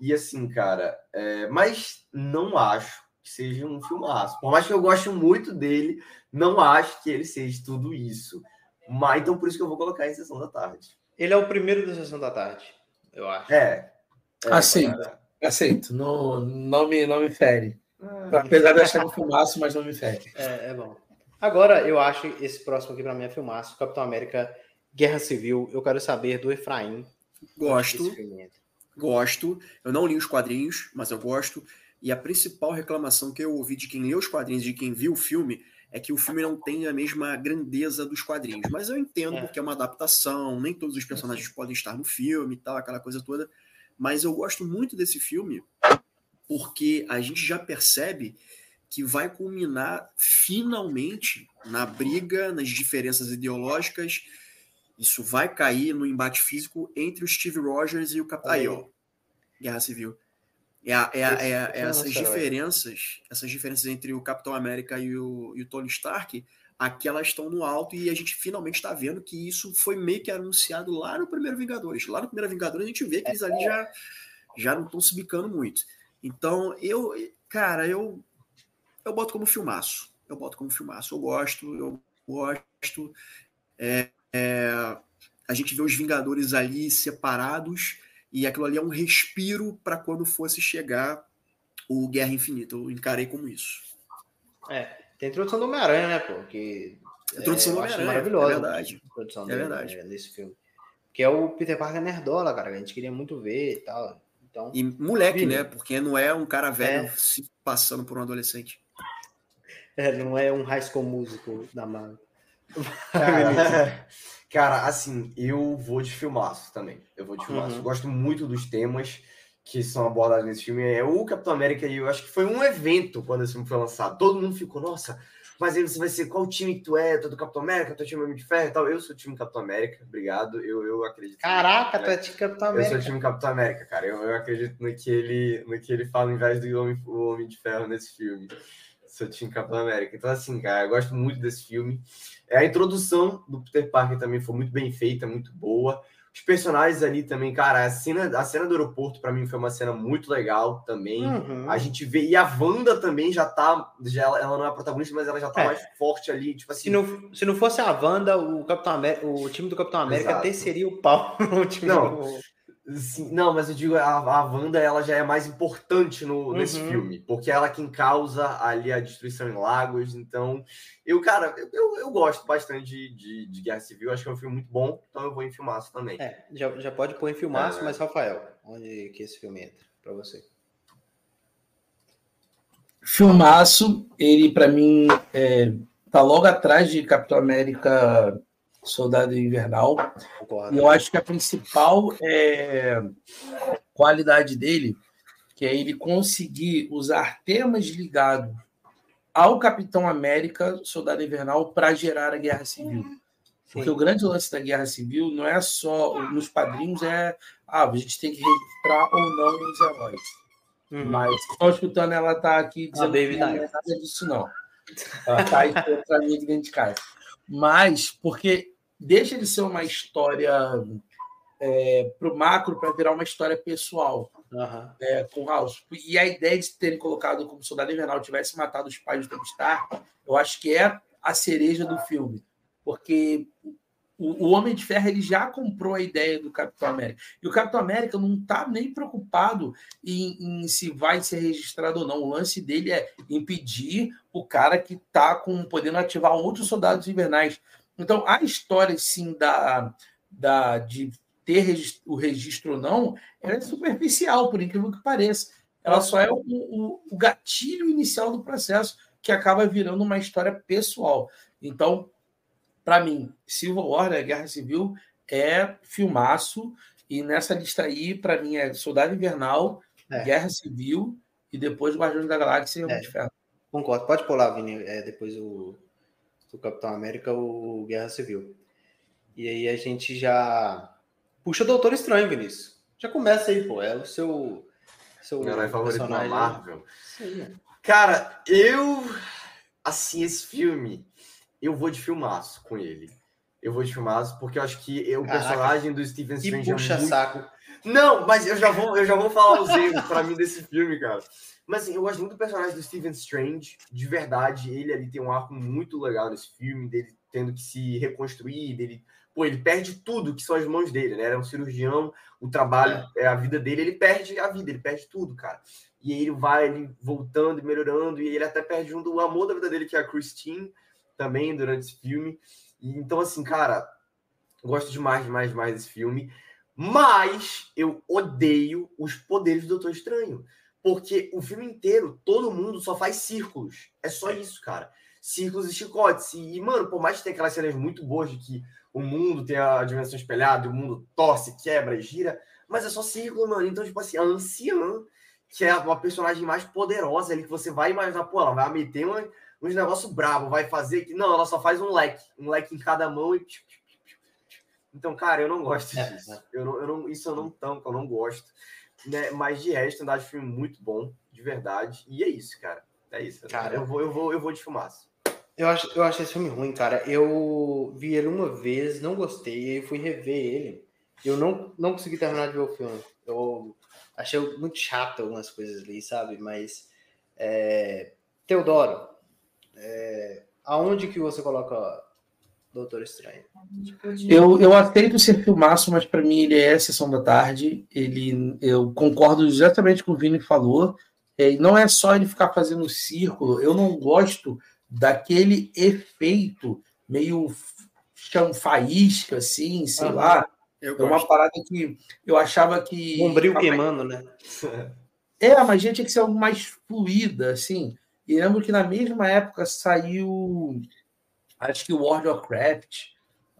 E assim, cara, é, mas não acho que seja um filmaço. Por mais que eu goste muito dele, não acho que ele seja tudo isso. Mas então por isso que eu vou colocar em sessão da tarde. Ele é o primeiro da sessão da tarde, eu acho. É. é aceito. Aceito. Não, não, me, não me fere. Ah. Apesar de achar um filmaço, mas não me fere. É, é bom. Agora, eu acho esse próximo aqui para mim é filmaço, Capitão América Guerra Civil. Eu quero saber do Efraim. Gosto. Gosto. Eu não li os quadrinhos, mas eu gosto. E a principal reclamação que eu ouvi de quem leu os quadrinhos e de quem viu o filme é que o filme não tem a mesma grandeza dos quadrinhos. Mas eu entendo é. porque é uma adaptação, nem todos os personagens podem estar no filme e tal, aquela coisa toda. Mas eu gosto muito desse filme porque a gente já percebe que vai culminar finalmente na briga, nas diferenças ideológicas. Isso vai cair no embate físico entre o Steve Rogers e o Capitão. Aí, ó. Guerra Civil. É, é, é, é essas diferenças, essas diferenças entre o Capitão América e o, e o Tony Stark, aqui elas estão no alto e a gente finalmente está vendo que isso foi meio que anunciado lá no primeiro Vingadores. Lá no primeiro Vingadores a gente vê que eles ali já, já não estão se bicando muito. Então, eu, cara, eu eu boto como filmaço. Eu boto como filmaço. Eu gosto, eu gosto. É, é, a gente vê os Vingadores ali separados e aquilo ali é um respiro para quando fosse chegar o Guerra Infinita. Eu encarei como isso. É, tem a introdução do Homem-Aranha, né, pô? Que a introdução é, do Homem-Aranha. Maravilhosa. É verdade. A introdução é verdade. Né, nesse filme. Que é o Peter Parker nerdola, cara. A gente queria muito ver e tal. Então, e moleque, né? Porque não é um cara velho é. se passando por um adolescente. É, não é um high school músico da Marvel. Cara, assim, eu vou de filmaço também. Eu vou de filmaço. Uhum. Eu gosto muito dos temas que são abordados nesse filme. É o Capitão América e eu acho que foi um evento quando esse filme foi lançado. Todo mundo ficou, nossa, mas aí você vai ser qual time que tu é? Tu é do Capitão América? Tu é time de Ferro e tal? Eu sou o time Capitão América, obrigado. Eu, eu acredito. Caraca, tu é time Capitão América. Eu sou o time Capitão América, cara. Eu, eu acredito no que, ele, no que ele fala em vez do Homem, o Homem de Ferro nesse filme seu time Capitão América. Então, assim, cara, eu gosto muito desse filme. É, a introdução do Peter Parker também foi muito bem feita, muito boa. Os personagens ali também, cara, a cena, a cena do aeroporto para mim foi uma cena muito legal também. Uhum. A gente vê e a Wanda também já tá, já ela, ela não é a protagonista, mas ela já tá é. mais forte ali, tipo assim. Se não, se não fosse a Wanda, o Capitão América, o time do Capitão América Exato. seria o pau no time não. do Sim, não, mas eu digo, a, a Wanda ela já é mais importante no, uhum. nesse filme, porque ela é quem causa ali a destruição em Lagos. Então, eu, cara, eu, eu gosto bastante de, de, de, Guerra Civil, acho que é um filme muito bom, então eu vou em filmaço também. É, já, já pode pôr em filmaço, é... mas Rafael, onde que esse filme entra para você? Filmaço, ele para mim é, tá logo atrás de Capitão América Soldado Invernal. E eu acho que a principal é, qualidade dele, que é ele conseguir usar temas ligados ao Capitão América, Soldado Invernal, para gerar a Guerra Civil. Sim. Porque o grande lance da Guerra Civil não é só nos quadrinhos, é ah, a gente tem que registrar ou não os heróis. Uhum. Mas estão escutando, ela está aqui dizendo que não é nada disso, não. Ela está aí dentro de casa mas porque deixa de ser uma história é, para o macro para virar uma história pessoal uhum. é, com House. E a ideia de terem colocado como Soldado Invernal tivesse matado os pais do Tony Stark, eu acho que é a cereja do filme, porque o, o, Homem de Ferro ele já comprou a ideia do Capitão América. E o Capitão América não está nem preocupado em, em, se vai ser registrado ou não. O lance dele é impedir o cara que está com podendo ativar outros soldados invernais. Então, a história, sim, da, da, de ter registro, o registro ou não, ela é superficial, por incrível que pareça. Ela só é o, o, o gatilho inicial do processo, que acaba virando uma história pessoal. Então, para mim, Civil War, né, Guerra Civil, é filmaço. E nessa lista aí, para mim, é Soldado Invernal, é. Guerra Civil e depois Guardiões da Galáxia e Homem é. de Ferro. Concordo. Pode pular, Vini. É, depois o, o Capitão América, o Guerra Civil. E aí a gente já puxa o Doutor Estranho, Vinícius. Já começa aí, pô. É o seu. seu Meu favorito da Marvel. Sim. Cara, eu. Assim, esse filme, eu vou de filmaço com ele. Eu vou de filmaço porque eu acho que o Caraca, personagem do Stephen Strange é puxa é muito... saco. Não, mas eu já vou, eu já vou falar os erros para mim desse filme, cara. Mas assim, eu gosto muito do personagem do Stephen Strange, de verdade. Ele ali tem um arco muito legal nesse filme, dele tendo que se reconstruir, dele. Pô, ele perde tudo que são as mãos dele, né? Ele é um cirurgião, o trabalho, é. é a vida dele, ele perde a vida, ele perde tudo, cara. E aí ele vai ele voltando e melhorando, e ele até perde um do amor da vida dele, que é a Christine, também, durante esse filme. Então, assim, cara, gosto demais, demais, demais desse filme. Mas eu odeio os poderes do Doutor Estranho. Porque o filme inteiro, todo mundo só faz círculos. É só isso, cara. Círculos e chicotes. E, mano, por mais que tenha aquelas cenas muito boas de que o mundo tem a dimensão espelhada, o mundo torce, quebra e gira, mas é só círculo, mano. Então, tipo assim, a anciã, que é uma personagem mais poderosa ali, que você vai imaginar, pô, ela vai meter uma, uns negócios bravos, vai fazer que. Não, ela só faz um leque, um leque em cada mão e. Então, cara, eu não gosto é, disso. É. Eu não, eu não, isso eu não tanto, eu não gosto. Né? Mas de resto, eu acho filme muito bom, de verdade. E é isso, cara. É isso. Cara, eu vou, eu vou, eu vou de fumaça. Eu acho, eu acho esse filme ruim, cara. Eu vi ele uma vez, não gostei, e fui rever ele. Eu não, não consegui terminar de ver o filme. Eu achei muito chato algumas coisas ali, sabe? Mas é... Teodoro, é... aonde que você coloca Doutor Estranho. Eu, eu aceito ser filmaço, mas para mim ele é sessão da tarde. Ele, eu concordo exatamente com o Vini falou. É, não é só ele ficar fazendo círculo. Eu não gosto daquele efeito meio chão faísca, assim, sei uhum. lá. Eu é uma parada que eu achava que. Bombril queimando, né? É, mas a gente tinha que ser algo mais fluida, assim. E lembro que na mesma época saiu acho que World of Warcraft,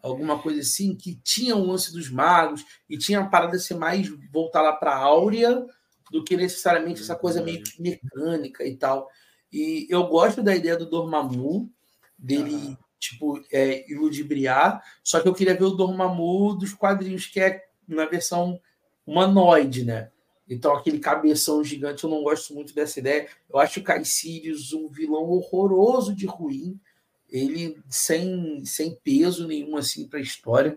alguma coisa assim, que tinha o lance dos magos e tinha a parada ser mais voltar lá para a áurea do que necessariamente essa coisa meio que mecânica e tal. E eu gosto da ideia do Dormammu, dele, uhum. tipo, é, iludibriar, só que eu queria ver o Dormammu dos quadrinhos, que é na versão humanoide, né? Então, aquele cabeção gigante, eu não gosto muito dessa ideia. Eu acho o Caecilius um vilão horroroso de ruim ele sem, sem peso nenhum assim para a história.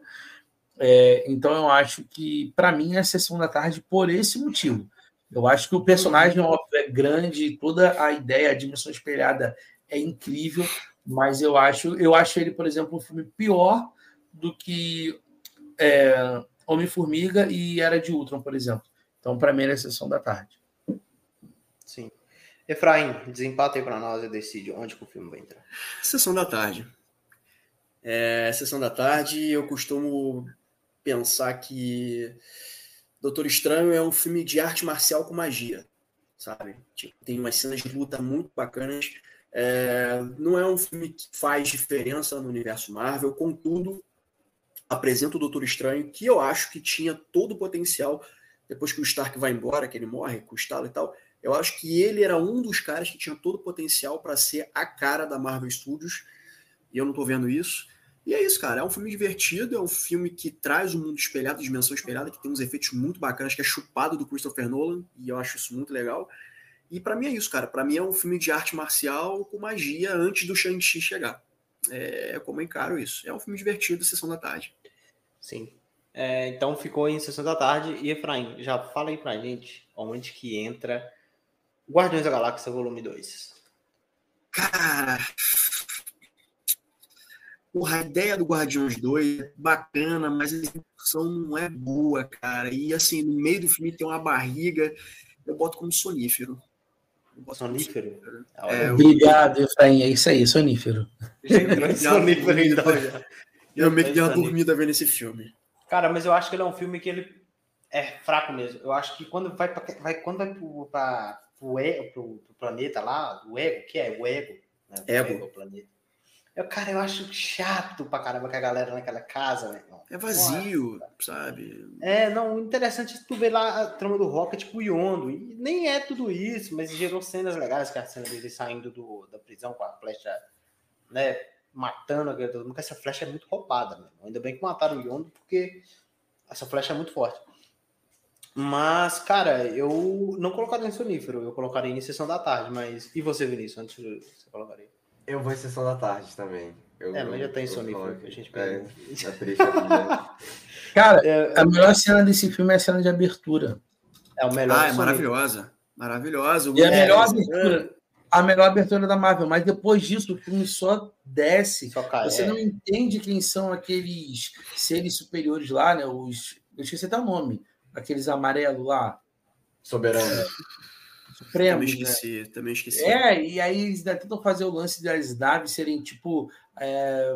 É, então eu acho que para mim é a sessão da tarde por esse motivo. Eu acho que o personagem óbvio, é grande, toda a ideia, a dimensão espelhada é incrível, mas eu acho, eu acho ele, por exemplo, um filme pior do que é, Homem-Formiga e Era de Ultron, por exemplo. Então, para mim, é a sessão da tarde. Sim. Efraim, desempata aí para nós e decide onde que o filme vai entrar. Sessão da tarde. É, sessão da tarde, eu costumo pensar que Doutor Estranho é um filme de arte marcial com magia, sabe? Tipo, tem umas cenas de luta muito bacanas. É, não é um filme que faz diferença no universo Marvel, contudo, apresenta o Doutor Estranho, que eu acho que tinha todo o potencial, depois que o Stark vai embora, que ele morre com o estalo e tal, eu acho que ele era um dos caras que tinha todo o potencial para ser a cara da Marvel Studios. E eu não estou vendo isso. E é isso, cara. É um filme divertido, é um filme que traz o um mundo espelhado, dimensão espelhada, que tem uns efeitos muito bacanas, que é chupado do Christopher Nolan, e eu acho isso muito legal. E para mim é isso, cara. Para mim é um filme de arte marcial com magia antes do Shang-Chi chegar. É como eu encaro isso. É um filme divertido, sessão da tarde. Sim. É, então ficou em sessão da tarde. E Efraim, já fala aí pra gente onde que entra Guardiões da Galáxia Volume 2. Cara. Porra, a ideia do Guardiões 2 é bacana, mas a execução não é boa, cara. E assim, no meio do filme tem uma barriga. Eu boto como sonífero. Boto sonífero? Como sonífero. É, Obrigado, Efraim. É isso aí, sonífero. sonífero então, Eu meio que dei uma dormida vendo esse filme. Cara, mas eu acho que ele é um filme que ele é fraco mesmo. Eu acho que quando vai, pra, vai, quando vai pra, pro, ego, pro, pro planeta lá, o ego, que é o ego. Né? ego. planeta. Eu, cara, eu acho chato pra caramba que a galera naquela casa, né? É vazio, Nossa. sabe? É, não, interessante é tu ver lá a trama do Rocket tipo Yondo. E nem é tudo isso, mas gerou cenas legais, que a cena dele saindo do, da prisão com a flecha, né? Matando aquele todo mundo, essa flecha é muito roubada, né? Ainda bem que mataram o Yondo, porque essa flecha é muito forte. Mas, cara, eu não colocaria em sonífero, eu colocaria em sessão da tarde, mas. E você, Vinícius, antes você colocaria? Eu vou em sessão da tarde também. Eu, é, mas já tem sonífero, a gente é, né? Cara, é, a melhor cena desse filme é a cena de abertura. É o melhor. Ah, é maravilhosa. Maravilhosa. E a melhor abertura. A melhor abertura da Marvel, mas depois disso o filme só desce. Só cai, Você é. não entende quem são aqueles seres superiores lá, né? Os. Eu esqueci até o nome. Aqueles amarelos lá. Soberano. Supremos. Também esqueci, né? também esqueci. É, e aí eles tentam fazer o lance das naves serem tipo é,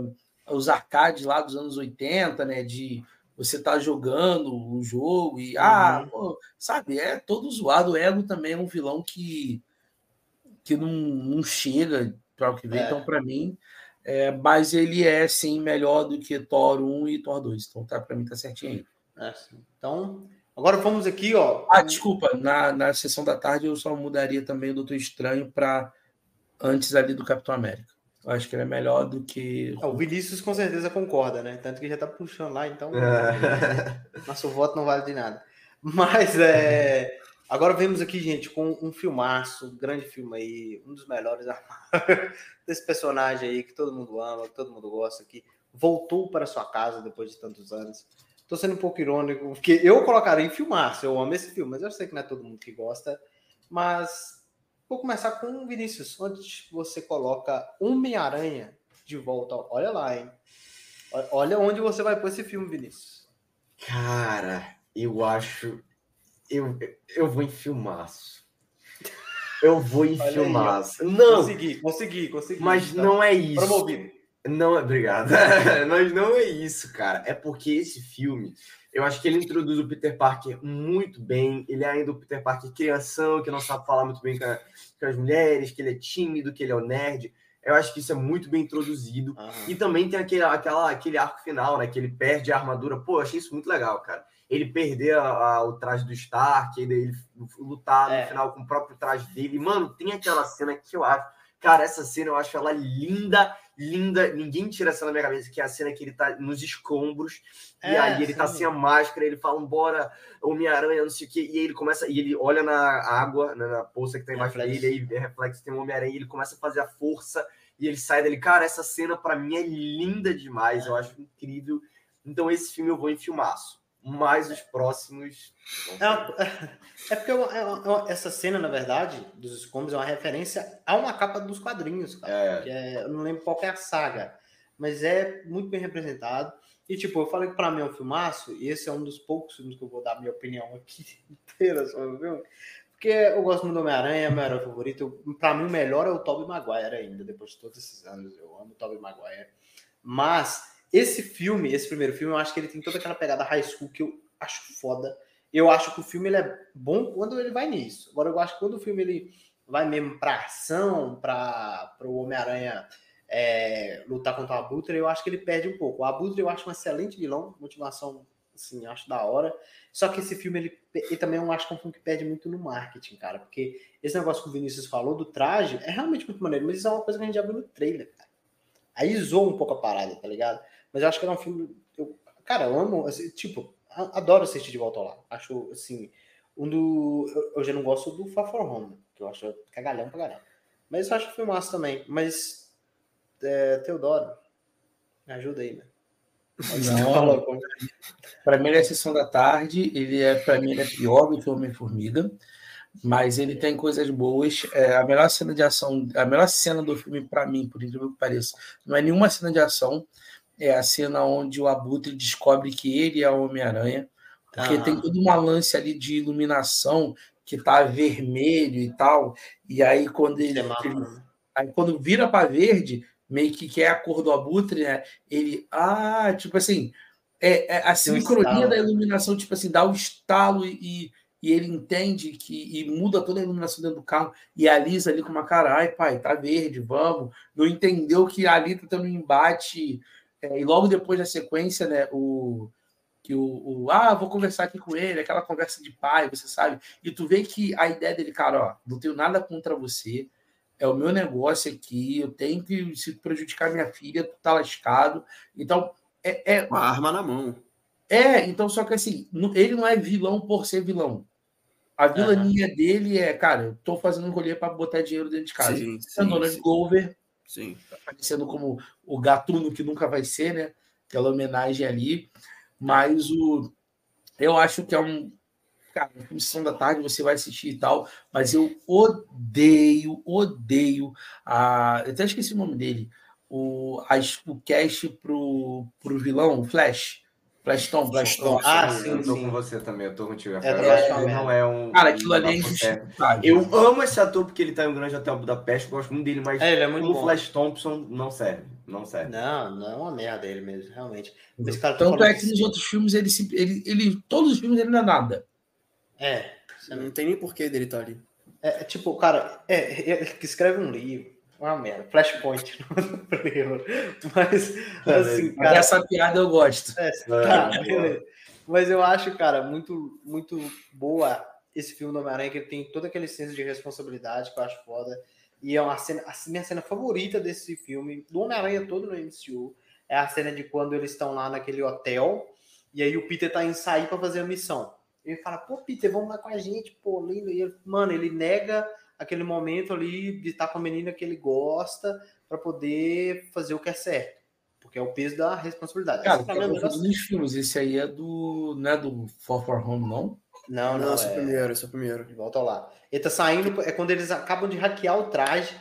os arcades lá dos anos 80, né? De você tá jogando o jogo e, ah, uhum. ah, pô, sabe, é todo zoado. O Ego também é um vilão que, que não, não chega para o que vem. É. Então, para mim, é, mas ele é sim melhor do que Thor 1 e Thor 2. Então, tá, para mim, tá certinho aí. É, então, agora vamos aqui, ó. Ah, desculpa, na, na sessão da tarde eu só mudaria também o Doutor Estranho para antes ali do Capitão América. Eu acho que ele é melhor do que. É, o Vinícius com certeza concorda, né? Tanto que já tá puxando lá, então. É. Nosso voto não vale de nada. Mas é. Agora vemos aqui, gente, com um filmaço, um grande filme aí, um dos melhores desse personagem aí que todo mundo ama, que todo mundo gosta, que voltou para sua casa depois de tantos anos. Tô sendo um pouco irônico, porque eu colocaria em filmaço, eu amo esse filme, mas eu sei que não é todo mundo que gosta. Mas Vou começar com Vinícius. Onde você coloca Homem-Aranha de volta? Olha lá, hein? Olha onde você vai pôr esse filme, Vinícius. Cara, eu acho. Eu, eu vou em filmaço. Eu vou em Olha filmaço. Aí, não! Consegui, consegui, consegui. Mas tá. não é isso. Promovido. Não, obrigado. mas não é isso, cara. É porque esse filme eu acho que ele introduz o Peter Parker muito bem. Ele é ainda o Peter Parker criação, que não sabe falar muito bem com, a, com as mulheres, que ele é tímido, que ele é o nerd. Eu acho que isso é muito bem introduzido. Uhum. E também tem aquele, aquela, aquele arco final, né? Que ele perde a armadura. Pô, eu achei isso muito legal, cara. Ele perder a, a, o traje do Stark, e daí ele lutar é. no final com o próprio traje dele. Mano, tem aquela cena que eu acho. Cara, essa cena eu acho ela linda linda, ninguém tira essa da minha cabeça, que é a cena que ele tá nos escombros, é, e aí ele tá sim. tá sem a máscara, ele fala, bora, Homem-Aranha, não sei o quê, e aí ele começa, e ele olha na água, né, na poça que tá embaixo dele, e aí reflexo tem um Homem-Aranha, e ele começa a fazer a força, e ele sai dele, cara, essa cena para mim é linda demais, eu acho incrível, então esse filme eu vou em filmaço mais os próximos. É, é porque é uma, essa cena, na verdade, dos escombros é uma referência a uma capa dos quadrinhos, cara. É. é. eu não lembro qual é a saga, mas é muito bem representado. E, tipo, eu falei que pra mim é um filmaço, e esse é um dos poucos filmes que eu vou dar minha opinião aqui inteira sobre o filme. Porque eu gosto muito do Homem-Aranha, é meu herói favorito. Pra mim, o melhor é o Tobey Maguire ainda, depois de todos esses anos. Eu amo o Tobey Maguire. Mas esse filme, esse primeiro filme, eu acho que ele tem toda aquela pegada high school que eu acho foda. Eu acho que o filme ele é bom quando ele vai nisso. Agora, eu acho que quando o filme ele vai mesmo pra ação, para o Homem-Aranha é, lutar contra o Abutre, eu acho que ele perde um pouco. O Abutre eu acho um excelente vilão, motivação, assim, acho da hora. Só que esse filme, ele, ele também eu acho que é um filme que perde muito no marketing, cara. Porque esse negócio que o Vinícius falou do traje é realmente muito maneiro, mas isso é uma coisa que a gente já viu no trailer, cara. Aí zoou um pouco a parada, tá ligado? Mas eu acho que era um filme. Eu, cara, eu amo. Assim, tipo, adoro assistir de volta lá. Acho, assim. Um do. Eu, eu já não gosto do Far From Home, que eu acho cagalhão pra caramba. Mas eu acho filmaço também. Mas. É, Teodoro, me ajuda aí, né? Não, para mim ele é sessão da tarde, ele é para mim ele é pior do que Homem-Formiga, mas ele tem coisas boas. É, a melhor cena de ação, a melhor cena do filme para mim, por incrível que pareça, não é nenhuma cena de ação, é a cena onde o Abutre descobre que ele é o Homem-Aranha, porque ah. tem todo uma lance ali de iluminação que tá vermelho e tal, e aí quando ele, ele aí quando vira para verde, meio que que é a cor do Abutre, né? Ele, ah, tipo assim, é, é a sincronia da iluminação, tipo assim, dá o um estalo e, e ele entende que e muda toda a iluminação dentro do carro e a Lisa ali com uma cara, ai pai, tá verde, vamos. Não entendeu que ali tá tendo um embate é, e logo depois da sequência, né, o que o, o, ah, vou conversar aqui com ele, aquela conversa de pai, você sabe? E tu vê que a ideia dele, cara, ó, não tenho nada contra você, é o meu negócio aqui, eu tenho que se prejudicar minha filha, tu tá lascado. Então, é, é uma arma na mão. É, então só que assim, ele não é vilão por ser vilão. A vilania uhum. dele é, cara, eu tô fazendo um rolê para botar dinheiro dentro de casa. Sim, sim, a Dona sim. Glover, sim. aparecendo como o gatuno que nunca vai ser, né? Aquela homenagem ali. Mas o eu acho que é um cara, uma sessão da tarde você vai assistir e tal, mas eu odeio, odeio a, eu até esqueci o nome dele, o, a, o cast pro, pro vilão, o Flash. Flash Tom, Flash Tom. Ah, sim, eu tô sim. com você também, eu tô contigo. É, é, não é um. Cara, aquilo ali é injustificável. Eu amo esse ator porque ele tá em um grande hotel Budapeste, gosto muito dele, mas é, ele é muito como Flash Thompson não serve. Não serve. Não, não é uma merda ele mesmo, realmente. Esse cara Tanto é que nos outros filmes, ele, ele, ele, todos os filmes ele não é nada. É. Não tem nem porquê dele estar tá ali. É, tipo, cara, é, ele escreve um livro uma merda. Flashpoint Mas, assim, cara. Essa piada eu gosto. É, tá, Mas eu acho, cara, muito, muito boa esse filme do Homem-Aranha, que ele tem todo aquele senso de responsabilidade que eu acho foda. E é uma cena, a minha cena favorita desse filme, do Homem-Aranha todo no MCU, é a cena de quando eles estão lá naquele hotel e aí o Peter tá em sair para fazer a missão. Ele fala, pô, Peter, vamos lá com a gente, pô, lindo. E ele, mano, ele nega aquele momento ali de estar com a menina que ele gosta para poder fazer o que é certo. Porque é o peso da responsabilidade. Cara, é o dos filmes. Esse aí é do. Não é do Far For Home, não? Não, não. esse é o primeiro, esse é o primeiro. Volta lá. Ele tá saindo, é quando eles acabam de hackear o traje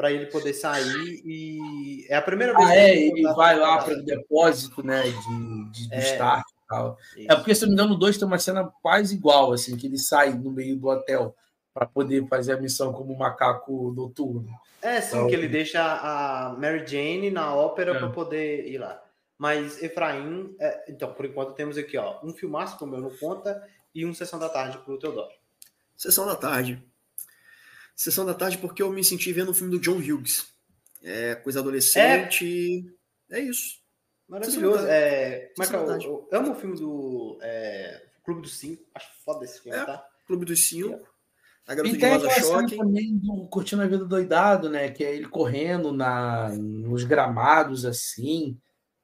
para ele poder sair e é a primeira vez ah, é, ele vai lá para o depósito, né, de, de, de é, start e tal. Isso. É porque, se não me engano, o 2 tem uma cena quase igual, assim, que ele sai no meio do hotel para poder fazer a missão como macaco noturno. É, sim, então, que ele deixa a Mary Jane na ópera é. para poder ir lá. Mas Efraim, é, então, por enquanto temos aqui, ó, um filmaço com o meu no conta e um Sessão da Tarde para o Teodoro. Sessão da Tarde. Sessão da Tarde porque eu me senti vendo o filme do John Hughes. É coisa adolescente. É, é isso. Maravilhoso. É, como é que eu, eu, amo o filme do é, Clube dos Cinco. Acho foda esse filme, é, tá? Clube dos Cinco. A garota e de rosa choque. também do Curtindo a Vida Doidado, né? Que é ele correndo na, nos gramados assim.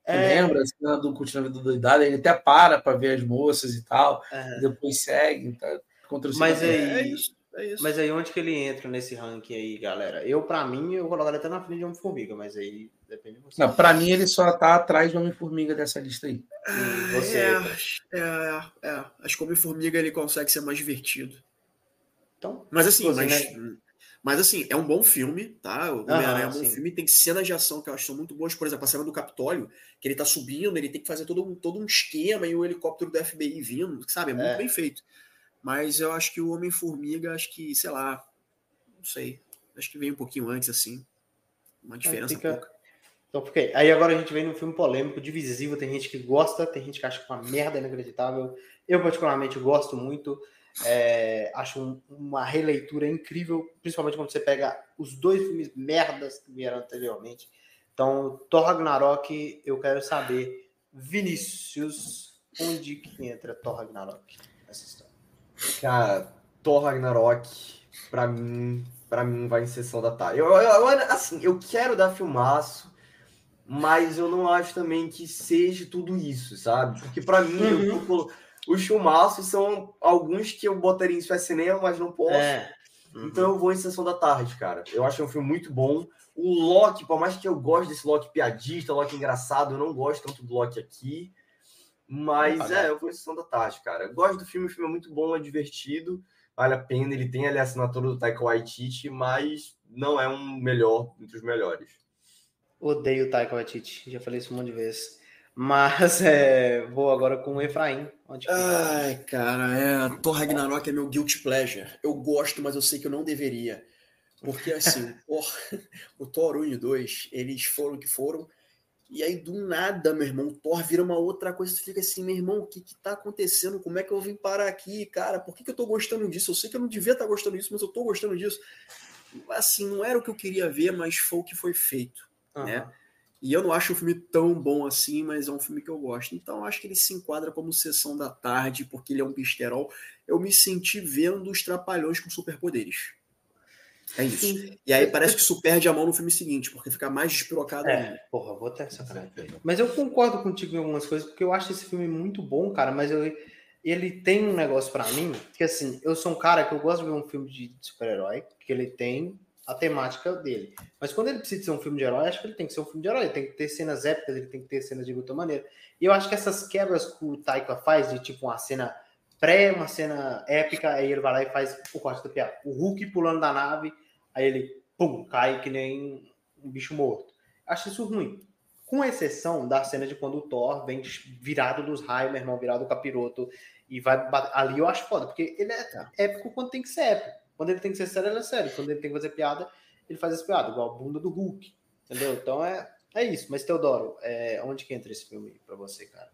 É. Lembra a cena do Curtindo a Vida Doidado? Ele até para para ver as moças e tal. É. depois segue. Tá, contra o Mas aí, é isso, é isso. Mas aí onde que ele entra nesse ranking aí, galera? Eu, para mim, eu colocaria até na frente de Homem-Formiga, mas aí depende de você. Não, para mim ele só tá atrás de Homem-Formiga dessa lista aí. Você, é, é, é, acho que Homem-Formiga ele consegue ser mais divertido. Então, mas assim, mas, né? mas assim, é um bom filme, tá? O Homem-Aranha é um bom sim. filme, tem cenas de ação que eu acho que são muito boas, por exemplo, a cena do Capitólio, que ele tá subindo, ele tem que fazer todo um, todo um esquema e o helicóptero do FBI vindo, sabe? É muito é. bem feito. Mas eu acho que o Homem-Formiga, acho que, sei lá, não sei, acho que veio um pouquinho antes, assim. Uma diferença fica... pouca. Então, porque aí agora a gente vem num filme polêmico, divisivo, tem gente que gosta, tem gente que acha que é uma merda inacreditável. Eu, particularmente, gosto muito. É, acho um, uma releitura incrível, principalmente quando você pega os dois filmes merdas que vieram anteriormente. Então, Thor Ragnarok, eu quero saber, Vinícius, onde que entra Thor Ragnarok nessa história? Cara, Thor Ragnarok, pra mim, para mim vai em sessão da tarde. Eu, eu, eu, assim, eu quero dar filmaço, mas eu não acho também que seja tudo isso, sabe? Porque para mim, uhum. eu os filmaços são alguns que eu botaria em cinema, mas não posso. É. Uhum. Então eu vou em Sessão da Tarde, cara. Eu acho um filme muito bom. O Loki, por mais que eu goste desse Loki piadista, Loki engraçado, eu não gosto tanto do Loki aqui. Mas é, eu vou em Sessão da Tarde, cara. Eu gosto do filme, o filme é muito bom, é divertido, vale a pena. Ele tem ali a assinatura do Taika Waititi, mas não é um melhor entre os melhores. Odeio o Taika Waititi, já falei isso um monte de vezes. Mas é, vou agora com o Efraim. Ai, cara, é, Thor Ragnarok é meu guilty pleasure. Eu gosto, mas eu sei que eu não deveria. Porque, assim, o, o Thor 1 e 2, eles foram o que foram. E aí, do nada, meu irmão, o Thor vira uma outra coisa. Você fica assim, meu irmão, o que que tá acontecendo? Como é que eu vim parar aqui, cara? Por que, que eu tô gostando disso? Eu sei que eu não devia estar tá gostando disso, mas eu tô gostando disso. Assim, não era o que eu queria ver, mas foi o que foi feito, uhum. né? E eu não acho um filme tão bom assim, mas é um filme que eu gosto. Então, acho que ele se enquadra como Sessão da Tarde, porque ele é um besterol. Eu me senti vendo os Trapalhões com superpoderes. É isso. Sim. E aí parece que isso perde a mão no filme seguinte, porque fica mais despirocado é, ainda. Porra, vou até sacanagem. Mas eu concordo contigo em algumas coisas, porque eu acho esse filme muito bom, cara, mas eu, ele tem um negócio para mim, que assim, eu sou um cara que eu gosto de ver um filme de super-herói, que ele tem a temática dele. Mas quando ele precisa ser um filme de herói, acho que ele tem que ser um filme de herói, ele tem que ter cenas épicas, ele tem que ter cenas de outra maneira. E eu acho que essas quebras que o Taika faz, de tipo uma cena pré, uma cena épica, aí ele vai lá e faz o corte do piada. O Hulk pulando da nave, aí ele, pum, cai que nem um bicho morto. Acho isso ruim. Com exceção da cena de quando o Thor vem virado dos raios, meu irmão, virado do capiroto, e vai ali eu acho foda, porque ele é épico quando tem que ser épico. Quando ele tem que ser sério, ele é sério. Quando ele tem que fazer piada, ele faz as piadas, igual a bunda do Hulk. Entendeu? Então é, é isso. Mas, Teodoro, é, onde que entra esse filme para você, cara?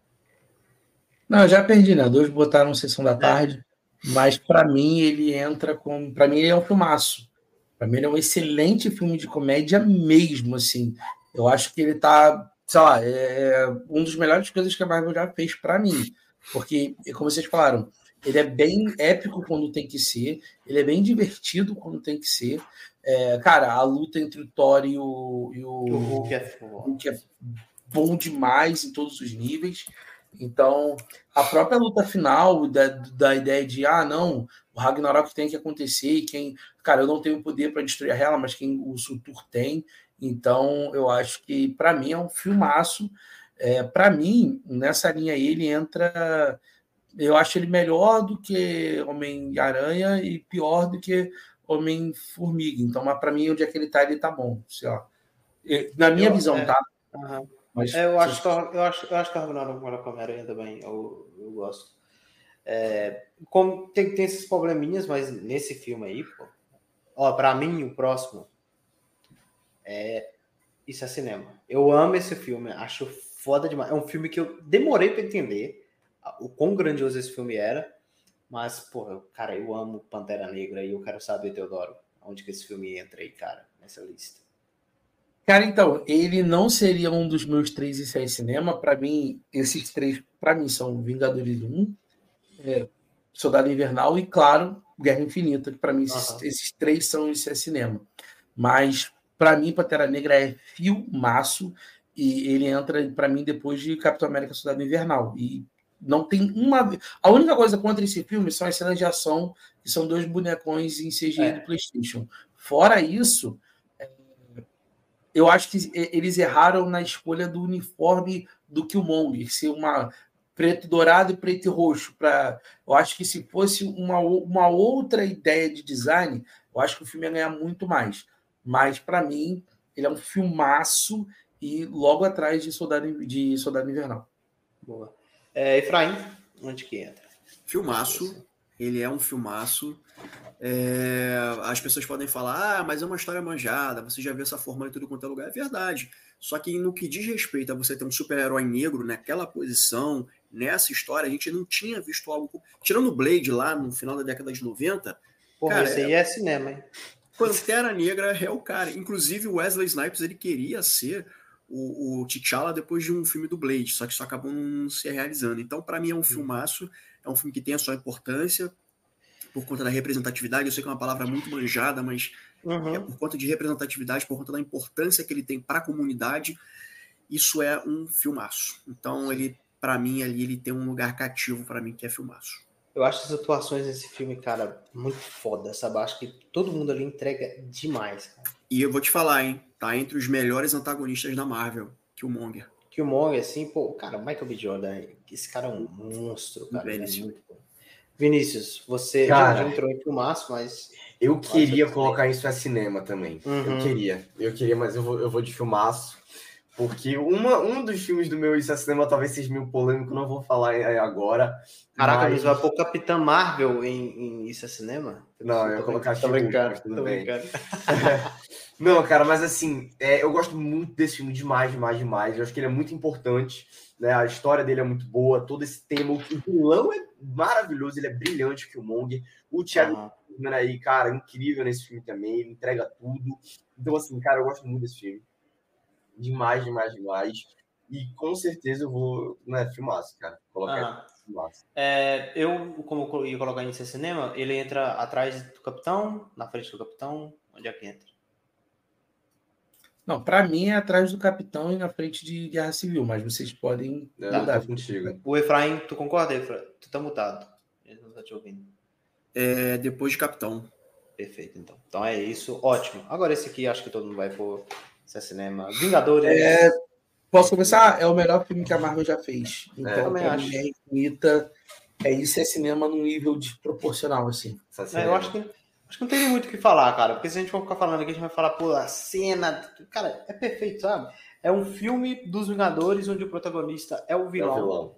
Não, eu já perdi, né? Dois botaram Sessão da é. Tarde, é. mas para mim ele entra com. Para mim ele é um filmaço. Para mim ele é um excelente filme de comédia mesmo, assim. Eu acho que ele tá, sei lá, é um dos melhores coisas que a Marvel já fez para mim. Porque, como vocês falaram, ele é bem épico quando tem que ser, ele é bem divertido quando tem que ser. É, cara, a luta entre o Thor e o, e o, o Hulk, é, Hulk é bom demais em todos os níveis. Então, a própria luta final da, da ideia de, ah, não, o Ragnarok tem que acontecer e quem. Cara, eu não tenho poder para destruir a Hela, mas quem o Sutur tem. Então, eu acho que, para mim, é um filmaço. É, para mim, nessa linha aí, ele entra eu acho ele melhor do que Homem-Aranha e pior do que Homem-Formiga. Então, para mim, onde é que ele tá, ele tá bom. Na minha eu, visão, é, tá? Mas, é, eu, acho que, eu acho eu acho que a Ragnarok com Homem-Aranha também, eu, eu gosto. É, como tem, tem esses probleminhas, mas nesse filme aí, pô, ó, para mim, o próximo é isso é cinema. Eu amo esse filme, acho foda demais. É um filme que eu demorei para entender o quão grandioso esse filme era. Mas, porra, cara, eu amo Pantera Negra e eu quero saber, Teodoro, onde que esse filme entra aí, cara, nessa lista. Cara, então, ele não seria um dos meus três e seis cinema. Para mim, esses três, para mim, são Vingadores 1, é, Soldado Invernal e, claro, Guerra Infinita. Para mim, esses, uhum. esses, três são esse cinema. Mas, para mim, Pantera Negra é filmaço e ele entra, para mim, depois de Capitão América Soldado Invernal. E não tem uma. A única coisa contra esse filme são as cenas de ação, que são dois bonecões em CGI é. do PlayStation. Fora isso, é, eu acho que eles erraram na escolha do uniforme do Killmonger, ser uma preto dourado e preto e roxo. Pra... Eu acho que se fosse uma, uma outra ideia de design, eu acho que o filme ia ganhar muito mais. Mas, para mim, ele é um filmaço e logo atrás de Soldado, de Soldado Invernal. Boa. É, Efraim, onde que entra? Filmaço. Ele é um filmaço. É, as pessoas podem falar, ah, mas é uma história manjada, você já viu essa fórmula em tudo quanto é lugar. É verdade. Só que no que diz respeito a você ter um super-herói negro naquela posição, nessa história, a gente não tinha visto algo. Tirando o Blade lá no final da década de 90. Porra, cara, esse aí é, é cinema, hein? Pantera Negra é o cara. Inclusive, o Wesley Snipes ele queria ser o, o T'Challa depois de um filme do Blade, só que isso acabou não se realizando. Então, para mim, é um filmaço, é um filme que tem a sua importância por conta da representatividade. Eu sei que é uma palavra muito manjada, mas uhum. é por conta de representatividade, por conta da importância que ele tem para a comunidade. Isso é um filmaço. Então, ele, para mim, ali, ele tem um lugar cativo para mim que é filmaço. Eu acho as atuações desse filme, cara, muito foda, sabe? Acho que todo mundo ali entrega demais. Cara. E eu vou te falar, hein? Tá entre os melhores antagonistas da Marvel, Killmonger. Killmonger, assim, pô, cara, Michael B. Jordan, esse cara é um monstro, cara. É muito bom. Vinícius, você cara, já, entrou em filmaço, mas. Eu queria colocar isso a cinema também. Uhum. Eu queria. Eu queria, mas eu vou, eu vou de filmaço. Porque uma, um dos filmes do meu Isso é Cinema talvez seja meio polêmico, não vou falar agora. Caraca, mas vai pôr Capitã Marvel em, em Isso é Cinema? Não, eu ia colocar Tô brincando, tô brincando. Não, cara, mas assim, é, eu gosto muito desse filme demais, demais, demais. Eu acho que ele é muito importante, né? A história dele é muito boa, todo esse tema. O vilão é maravilhoso, ele é brilhante, o Killmonger. O Thiago uhum. aí, cara, incrível nesse filme também, ele entrega tudo. Então, assim, cara, eu gosto muito desse filme. Demais, demais, demais. E com certeza eu vou. Né, filmaço, cara. Colocar uhum. É, eu, como eu ia colocar em cinema, ele entra atrás do capitão, na frente do capitão. Onde é que entra? Não, para mim é atrás do capitão e na frente de guerra civil, mas vocês podem é, mudar. contigo. O Efraim, tu concorda, Efraim? Tu tá mutado. Ele não tá te ouvindo. É depois de capitão. Perfeito, então. Então é isso, ótimo. Agora esse aqui acho que todo mundo vai pôr é cinema. Vingadores. É, posso começar? É o melhor filme que a Marvel já fez. É, então, é, acho. é É isso, é cinema num nível desproporcional, assim. É, eu acho que Acho que não tem muito o que falar, cara. Porque se a gente for ficar falando aqui, a gente vai falar, pô, a cena. Cara, é perfeito, sabe? É um filme dos Vingadores onde o protagonista é o vilão. É o vilão.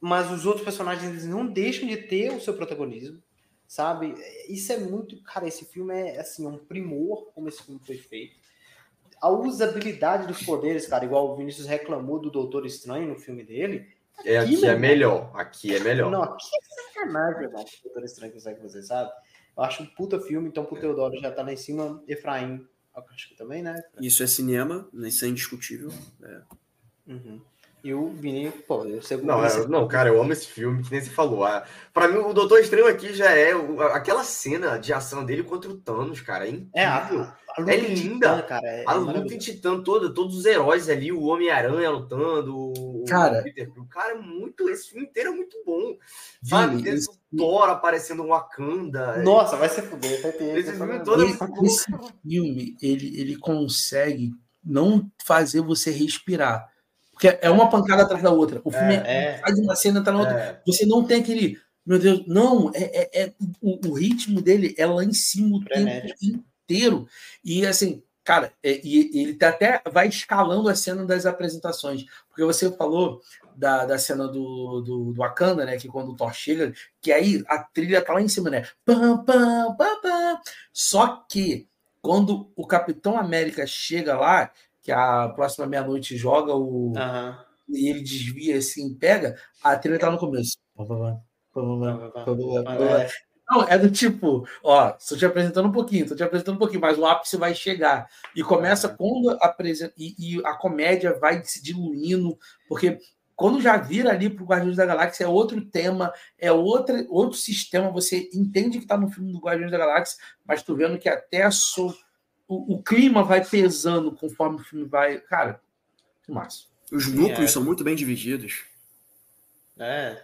Mas os outros personagens eles não deixam de ter o seu protagonismo, sabe? Isso é muito. Cara, esse filme é assim, um primor como esse filme foi feito. A usabilidade dos poderes, cara, igual o Vinícius reclamou do Doutor Estranho no filme dele. É, aqui, é melhor. Aqui é melhor. Não, aqui é sacanagem, irmão. O Doutor Estranho consegue fazer, sabe? Eu acho um puta filme, então pro Teodoro já tá lá em cima, Efraim, acho que também, né? Isso é cinema, isso é indiscutível. É. Uhum. E o Vini, pô, eu sei não, é, não, cara, eu amo esse filme, que nem se falou. Ah, pra mim, o Doutor Estranho aqui já é o, aquela cena de ação dele contra o Thanos, cara. É, é incrível. É, a é linda. Titã, cara, é, a é luta em Titã toda, todos os heróis ali, o Homem-Aranha lutando, cara, o Peter O cara é muito. Esse filme inteiro é muito bom. Sabe? Esse... Thor aparecendo um Wakanda. Nossa, vai ser fuder, vai ter. Esse filme todo esse, é esse filme, ele, ele consegue não fazer você respirar porque é uma pancada atrás da outra. O filme é, é. faz uma cena atrás da outra. É. Você não tem aquele. Meu Deus, não, é, é, é o, o, ritmo dele é lá em cima o tempo inteiro. E assim, cara, é, e, ele tá até vai escalando a cena das apresentações. Porque você falou da, da cena do, do, do Wakanda, né? Que quando o Thor chega, que aí a trilha tá lá em cima, né? Pam, pam, pam, pam. Só que quando o Capitão América chega lá, que a próxima meia-noite joga o. Uhum. E ele desvia assim, pega, a trilha tá no começo. Não, é do tipo, ó, estou te apresentando um pouquinho, estou te apresentando um pouquinho, mas o ápice vai chegar. E começa quando apresenta. E, e a comédia vai se diluindo, porque quando já vira ali para o Guardiões da Galáxia, é outro tema, é outra, outro sistema. Você entende que está no filme do Guardiões da Galáxia, mas tu vendo que até a sua o, o, clima vai pesando conforme o filme vai. Cara, que massa. Os núcleos é. são muito bem divididos. É,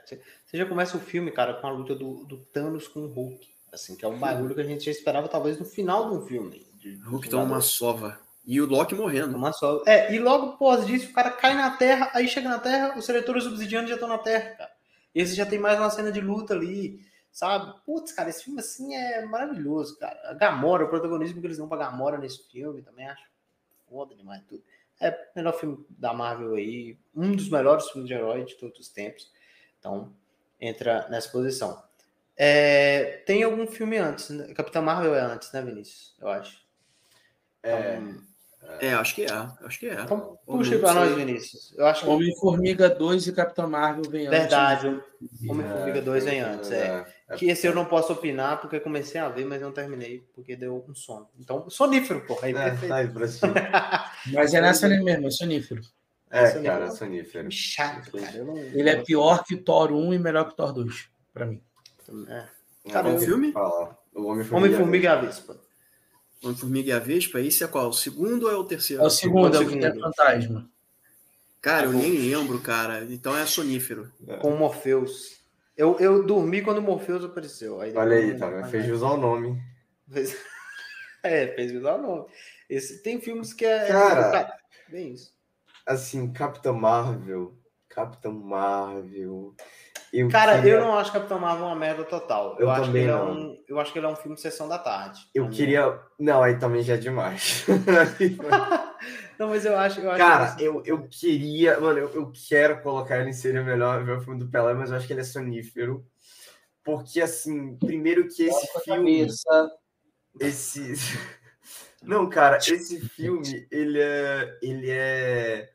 você já começa o filme, cara, com a luta do, do Thanos com o Hulk. Assim, que é um bagulho que a gente já esperava, talvez, no final do filme. De, Hulk toma uma sova. E o Loki morrendo. Uma sova. É, e logo após disso, o cara cai na Terra, aí chega na Terra, os seletores obsidianos já estão na Terra, cara. E esse já tem mais uma cena de luta ali sabe? Putz, cara, esse filme assim é maravilhoso, cara. A Gamora, o protagonismo que eles dão pra Gamora nesse filme, também acho foda demais tudo. É o melhor filme da Marvel aí, um dos melhores filmes de herói de todos os tempos. Então, entra nessa posição. É, tem algum filme antes, né? Capitã Marvel é antes, né, Vinícius? Eu acho. É, então, é, acho que é. Acho que é. Então, puxa para nós, Vinícius. Eu acho que... Homem-Formiga 2 e Capitão Marvel vem antes. Verdade. Homem-Formiga 2 vem antes, é. é. Que esse eu não posso opinar porque comecei a ver, mas não terminei porque deu um sono. Então, sonífero, porra. Aí, é, tá aí mas é nessa mesmo, é sonífero. É, é cara, é sonífero. Chato, cara. Não... Ele é pior que Thor 1 e melhor que Thor 2, pra mim. É. Cara, o filme? O Homem-Formiga e a Vespa. Homem-Formiga e a Vespa, esse é qual? O segundo ou é o terceiro? É o segundo, é o que tem fantasma. Cara, eu nem lembro, cara. Então é sonífero. Com o Morpheus. Eu, eu dormi quando o Morpheus apareceu. Aí Olha aí, tá, fez usar o nome. Fez... É, fez usar o nome. Esse, tem filmes que é. Cara, bem isso. Assim, Capitã Marvel. Capitã Marvel. Eu Cara, queria... eu não acho Capitão Marvel uma merda total. Eu, eu acho que ele não. é um, eu acho que ele é um filme de sessão da tarde. Eu queria, não, aí também já é demais. Não, mas eu acho. Eu acho Cara, que... eu, eu queria. Mano, eu, eu quero colocar ele em seria melhor ver o filme do Pelé, mas eu acho que ele é sonífero. Porque, assim, primeiro que esse Nossa filme. Cabeça. Esse. Não, cara, esse filme, ele é. Ele é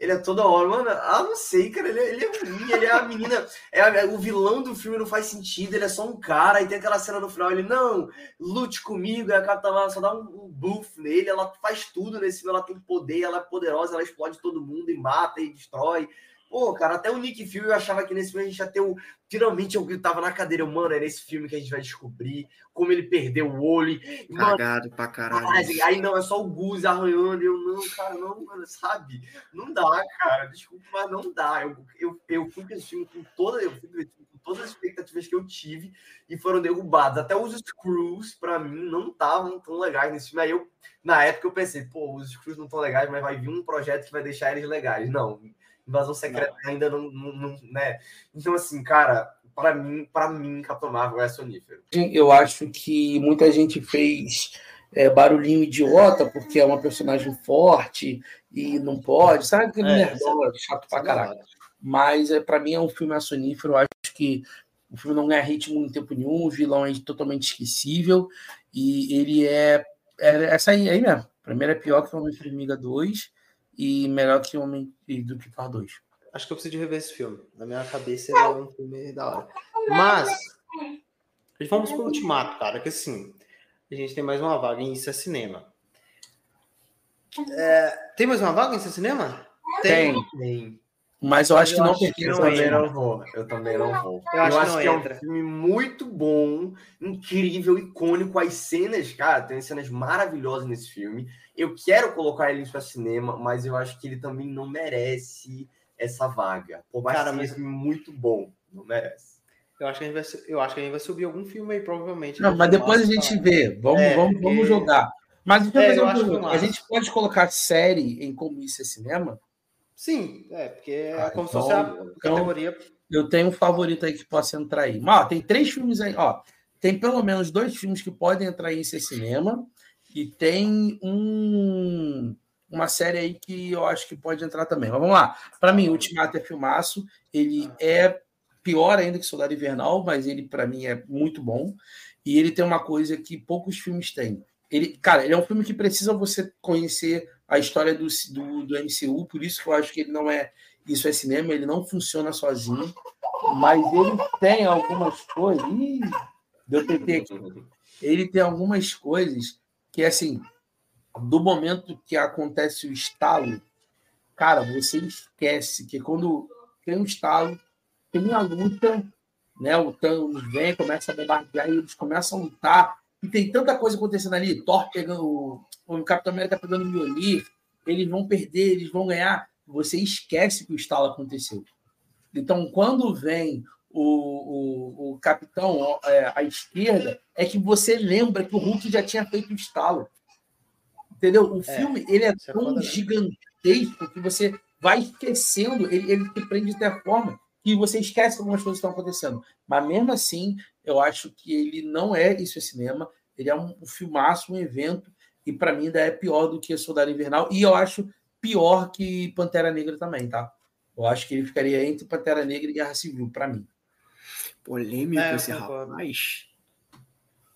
ele é toda hora, mano. Ah, não sei, cara. Ele, é, ele é ruim, ele é a menina. É, é, o vilão do filme não faz sentido, ele é só um cara. E tem aquela cena no final, ele, não, lute comigo. E a Capitã só dá um, um buff nele. Ela faz tudo nesse filme, ela tem poder, ela é poderosa, ela explode todo mundo e mata e destrói. Pô, cara, até o Nick Fury eu achava que nesse filme a gente ia ter o. Finalmente eu tava na cadeira, mano, é nesse filme que a gente vai descobrir como ele perdeu o olho. Cagado mano, pra caralho. Aí não, é só o Gus arranhando. Eu, não, cara, não, mano, sabe? Não dá, cara. Desculpa, mas não dá. Eu, eu, eu fui com esse filme com toda. Eu fui com todas as expectativas que eu tive e foram derrubadas. Até os Screws, para mim, não estavam tão legais nesse filme. Aí eu, na época, eu pensei, pô, os Screws não estão legais, mas vai vir um projeto que vai deixar eles legais. Não, Invasão Secreta não. ainda não, não, não, né? Então, assim, cara, para mim, para mim, Capitão Marvel é sonífero. Eu acho que muita gente fez é, barulhinho idiota porque é uma personagem forte e não pode, sabe aquele é, nerdola chato pra caralho. Mas é, para mim é um filme sonífero, eu acho que o filme não ganha ritmo em tempo nenhum, o vilão é totalmente esquecível e ele é, é essa aí, aí mesmo. Primeiro é pior que o Homem-Formiga 2 e melhor que Homem do que Thor 2. Acho que eu preciso de rever esse filme. Na minha cabeça ele é um filme da hora. Mas vamos pro Ultimato, cara, que assim, a gente tem mais uma vaga em Isso é Cinema. É, tem mais uma vaga em Isso é Cinema? Tem. tem. Mas eu acho eu que não pertence. Eu também não vou. Eu também não vou. Eu, acho, eu acho que, que é um filme muito bom, incrível, icônico. As cenas, cara, tem cenas maravilhosas nesse filme. Eu quero colocar ele para cinema, mas eu acho que ele também não merece essa vaga. Por mais Cara, que seja muito bom, não merece. Eu acho, que a gente vai, eu acho que a gente vai subir algum filme aí, provavelmente. Não, mas depois a gente vê. Vamos, é, vamos, porque... vamos jogar. Mas então, é, um a gente pode colocar série em como isso é cinema? Sim, é, porque é ah, como então, se fosse a então, categoria. Eu tenho um favorito aí que possa entrar aí. Mas, ó, tem três filmes aí, ó. Tem pelo menos dois filmes que podem entrar em esse cinema e tem um, uma série aí que eu acho que pode entrar também. Mas vamos lá. Para mim, Ultimato é filmaço. Ele é pior ainda que Soldado Invernal, mas ele, para mim, é muito bom. E ele tem uma coisa que poucos filmes têm. Ele, cara, ele é um filme que precisa você conhecer a história do, do, do MCU, por isso que eu acho que ele não é. Isso é cinema, ele não funciona sozinho, mas ele tem algumas coisas. Ih, deu PT aqui. Ele tem algumas coisas que assim, do momento que acontece o estalo, cara, você esquece que quando tem um estalo, tem a luta, né? O Thanos vem, começa a bombardear e eles começam a lutar. E tem tanta coisa acontecendo ali, Thor pegando, o Capitão América pegando o Mjolnir, eles vão perder, eles vão ganhar. Você esquece que o estalo aconteceu. Então, quando vem o, o, o capitão é, à esquerda, é que você lembra que o Hulk já tinha feito o estalo. Entendeu? O é, filme ele é, é tão é gigantesco que você vai esquecendo, ele, ele te prende de tal forma que você esquece que algumas coisas estão acontecendo. Mas mesmo assim, eu acho que ele não é isso é cinema, ele é um, um filmaço, um evento, e para mim ainda é pior do que Soldado Invernal, e eu acho pior que Pantera Negra também, tá? Eu acho que ele ficaria entre Pantera Negra e Guerra Civil, para mim. Polêmico é, esse rapaz.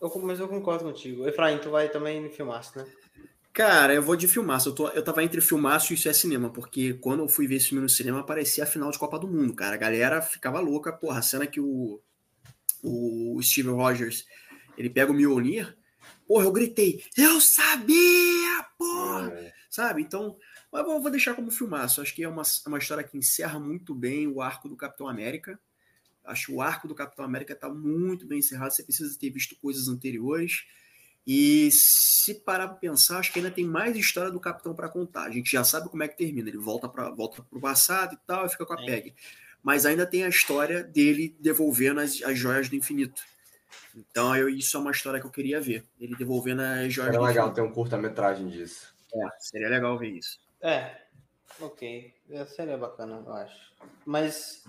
Eu, mas eu concordo contigo. Efraim, tu vai também no filmaço, né? Cara, eu vou de filmaço. Eu, tô, eu tava entre filmaço e isso é cinema, porque quando eu fui ver esse filme no cinema, parecia a final de Copa do Mundo, cara. A galera ficava louca. Porra, a cena que o, o Steve Rogers ele pega o Mjolnir. Porra, eu gritei, eu sabia, porra! É. Sabe? Então, eu vou deixar como filmaço. Acho que é uma, uma história que encerra muito bem o arco do Capitão América. Acho que o arco do Capitão América está muito bem encerrado. Você precisa ter visto coisas anteriores. E se parar para pensar, acho que ainda tem mais história do Capitão para contar. A gente já sabe como é que termina. Ele volta para volta o passado e tal, e fica com a é. Peg. Mas ainda tem a história dele devolvendo as, as joias do infinito. Então, eu, isso é uma história que eu queria ver. Ele devolvendo as joias Era do legal ter um curta-metragem disso. É, seria legal ver isso. É, ok. Seria bacana, eu acho. Mas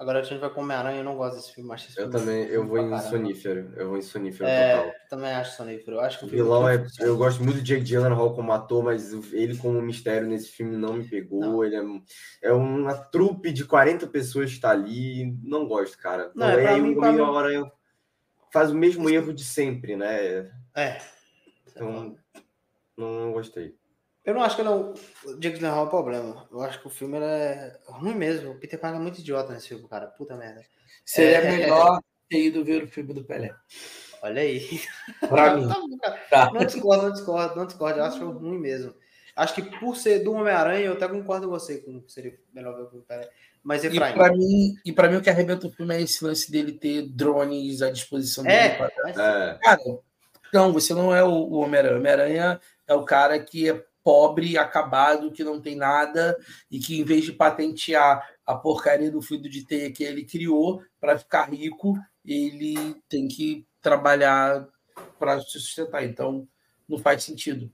Agora a gente vai com Homem-Aranha, eu não gosto desse filme. Acho esse eu filme também, eu vou em caramba. sonífero. Eu vou em sonífero é, total. Também acho sonífero. Eu acho que O vilão é. funciona. Eu gosto muito do Jake Gyllenhaal como ator, mas ele como mistério nesse filme não me pegou. Não. Ele é, é uma trupe de 40 pessoas que tá ali. Não gosto, cara. Não, Não, é aí mim, o Homem-Aranha faz o mesmo erro de sempre, né? É. Então, não gostei. Eu não acho que não. O Jake Gyllenhaal é o problema. Eu acho que o filme é ruim mesmo. O Peter Parker é muito idiota nesse filme, cara. Puta merda. Seria É. melhor ter ido ver o filme do Pelé. Olha aí. Pra mim. Tá bom, cara. Tá. Não discordo, não discordo, não discordo. Eu acho ruim mesmo. Acho que por ser do Homem-Aranha, eu até concordo com você com que seria melhor ver o. Pelé. Mas E Efraim. pra, mim, e pra mim, o que arrebenta o filme é esse lance dele ter drones à disposição dele. É, pra- É, Cara, não, você não é o o Homem-Aranha. O Homem-Aranha é o cara que é pobre, acabado, que não tem nada e que, em vez de patentear a porcaria do fluido de teia que ele criou para ficar rico, ele tem que trabalhar para se sustentar. Então, não faz sentido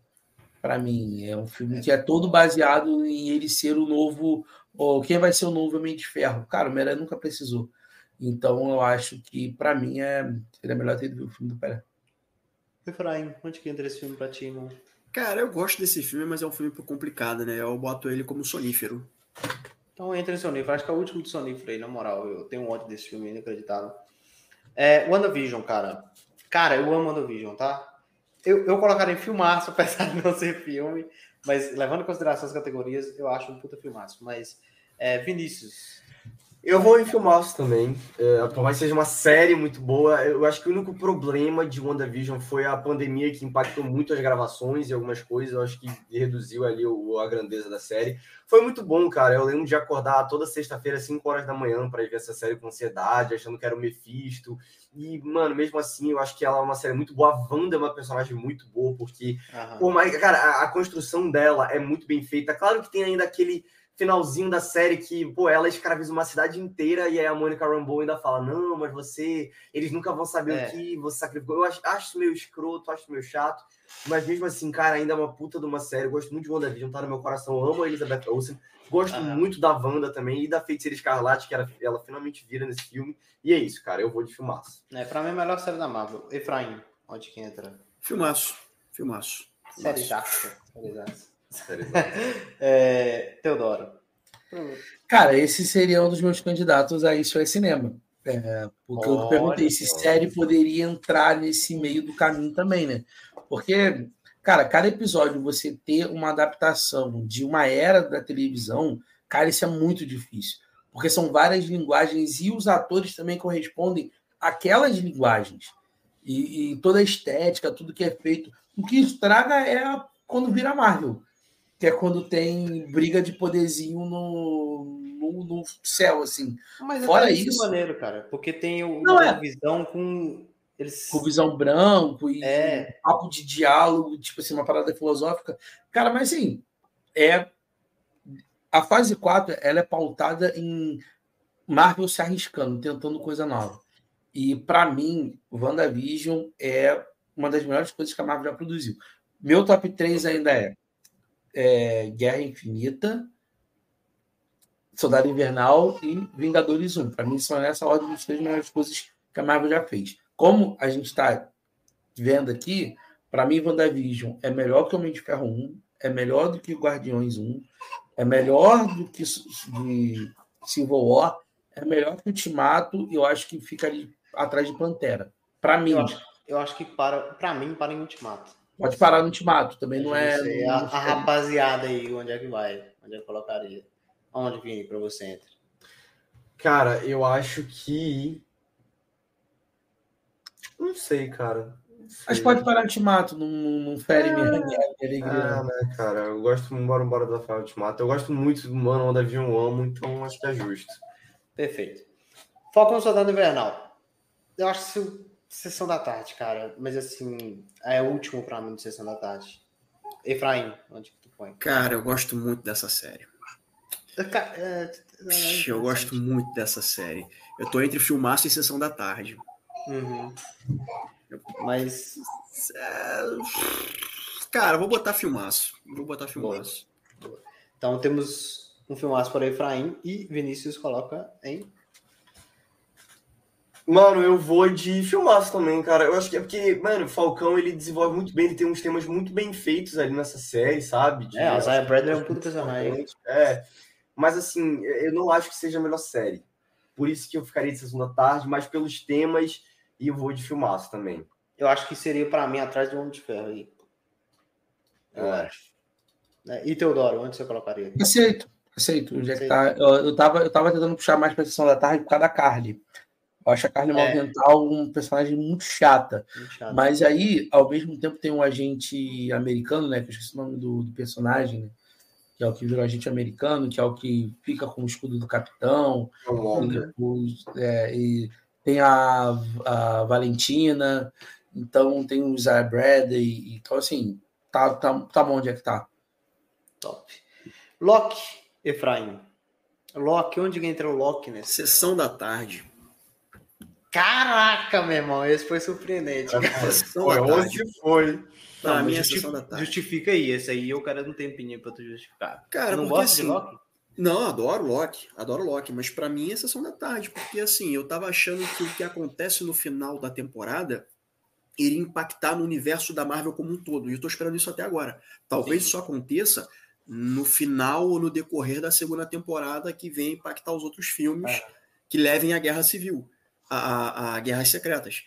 para mim. É um filme que é todo baseado em ele ser o novo. Ou quem vai ser o novo Homem de Ferro? Cara, o Homem-Aranha nunca precisou. Então, eu acho que, para mim, é, seria melhor ter ver o filme do Pelé. Efraim, onde que entra esse filme pra ti, irmão? Cara, eu gosto desse filme, mas é um filme complicado, né? Eu boto ele como sonífero. Então entra em Sonífero. Acho que é o último de Sonífero aí, na moral. Eu tenho um ódio desse filme, inacreditável. É, WandaVision, cara. Cara, eu amo WandaVision, tá? Eu, eu colocaria em filmaço, apesar de não ser filme. Mas levando em consideração as categorias, eu acho um puta filmaço. Mas, é, Vinícius. Eu vou em filmaço também. É, por mais que seja uma série muito boa, eu acho que o único problema de WandaVision foi a pandemia que impactou muito as gravações e algumas coisas. Eu acho que reduziu ali o- a grandeza da série. Foi muito bom, cara. Eu lembro de acordar toda sexta-feira, 5 horas da manhã, para ver essa série com ansiedade, achando que era o Mephisto. E, mano, mesmo assim, eu acho que ela é uma série muito boa. A Wanda é uma personagem muito boa, porque Aham. por mais, cara, a, a construção dela é muito bem feita. Claro que tem ainda aquele finalzinho da série que, pô, ela escraviza uma cidade inteira e aí a Mônica Rambeau ainda fala: "Não, mas você, eles nunca vão saber É. o que você sacrificou". Eu acho, acho meio escroto, acho meio chato, mas mesmo assim, cara, ainda é uma puta de uma série. Eu gosto muito de WandaVision, tá no meu coração. Eu amo a Elizabeth Olsen. Gosto Aham. muito da Wanda também e da Feiticeira Escarlate, que ela, ela finalmente vira nesse filme. E é isso, cara, eu vou de filmaço. É, pra mim, a melhor série da Marvel. Efraim, onde que entra? Filmaço. Filmaço. Série Jaxa. Série Jaxa. É, Teodoro. Cara, esse seria um dos meus candidatos a isso é cinema. É, porque eu Olha perguntei se série poderia entrar nesse meio do caminho também, né? Porque, cara, cada episódio você ter uma adaptação de uma era da televisão, cara, isso é muito difícil. Porque são várias linguagens e os atores também correspondem àquelas linguagens. E, e toda a estética, tudo que é feito. O que estraga é a- quando vira Marvel que é quando tem briga de poderzinho no, no, no céu, assim. Mas Fora até isso é maneiro, cara. Porque tem o Não, é. visão com. Eles... Com visão branco e É. papo de diálogo, tipo assim, uma parada filosófica. Cara, mas assim, é. A fase 4 ela é pautada em Marvel se arriscando, tentando coisa nova. E para mim, WandaVision é uma das melhores coisas que a Marvel já produziu. Meu top 3 ainda é, é Guerra Infinita, Soldado Invernal e Vingadores 1. Para mim, são essa ordem das três melhores coisas que a Marvel já fez. Como a gente está vendo aqui, para mim, WandaVision é melhor que Homem de Ferro 1, é melhor do que Guardiões 1, é melhor do que de Civil War, é melhor que Ultimato, e eu acho que fica ali atrás de Pantera. Para mim, Eu acho, eu acho que para, pra mim, para em Ultimato. Pode parar no Ultimato, também não é. Sei, não- a, a rapaziada aí, onde é que vai? Onde é que colocaria? Onde, Vini, pra você entra? Cara, eu acho que. Não sei, cara. Não sei. Mas pode parar no Ultimato, não, não fere minha alegria. Ah, né, cara? Eu gosto, embora, embora da Final Ultimato. Eu gosto muito do Mano Avião eu amo, então acho que é justo. Perfeito. Falcão Soldado Invernal. Eu acho que se- Sessão da Tarde, cara. Mas assim, é o último pra mim de Sessão da Tarde. Efraim, onde que tu põe? Cara, eu gosto muito dessa série. Ca- é, é, Eu gosto muito dessa série. Eu tô entre filmaço e sessão da tarde. Uhum. Mas É, Cara, eu vou botar filmaço. Vou botar filmaço. Então temos um filmaço para Efraim e Vinícius coloca em Mano, eu vou de filmaço também, cara. Eu acho que é porque, mano, o Falcão ele desenvolve muito bem, ele tem uns temas muito bem feitos ali nessa série, sabe? De, é, o Isaiah Bradley é um puto personagem. É, mas assim, eu não acho que seja a melhor série. Por isso que eu ficaria de sessão da tarde, mas pelos temas, e eu vou de filmaço também. Eu acho que seria para mim atrás de Homem de Ferro aí. Eu é. acho. E Teodoro, onde você colocaria? Aceito, aceito. Já que tá, eu, eu, tava, eu tava tentando puxar mais pra sessão da tarde por causa da Carly. Eu acho a Carly é. um personagem muito chata. muito chata. Mas aí, ao mesmo tempo, tem um agente americano, né? Que eu esqueci o nome do, do personagem, né? Que é o que virou agente americano, que é o que fica com o escudo do capitão. E, depois, é, e tem a, a Valentina, então tem o Isaiah Bradley. Então, assim, tá, tá, tá bom onde é que tá. Top. Loki, Efraim. Loki, onde entra o Loki nessa? Sessão da tarde. Caraca, meu irmão, esse foi surpreendente. Foi, hoje foi. Não, minha justifica, da tarde. justifica aí, esse aí eu quero um tempinho pra tu justificar. Cara, não gosta assim, de Loki? Não, adoro Loki, adoro Loki, mas para mim é sessão da tarde, porque assim, eu tava achando que o que acontece no final da temporada iria impactar no universo da Marvel como um todo, e eu tô esperando isso até agora. Talvez Sim. isso aconteça no final ou no decorrer da segunda temporada que vem impactar os outros filmes é. que levem à Guerra Civil a, a Guerras Secretas.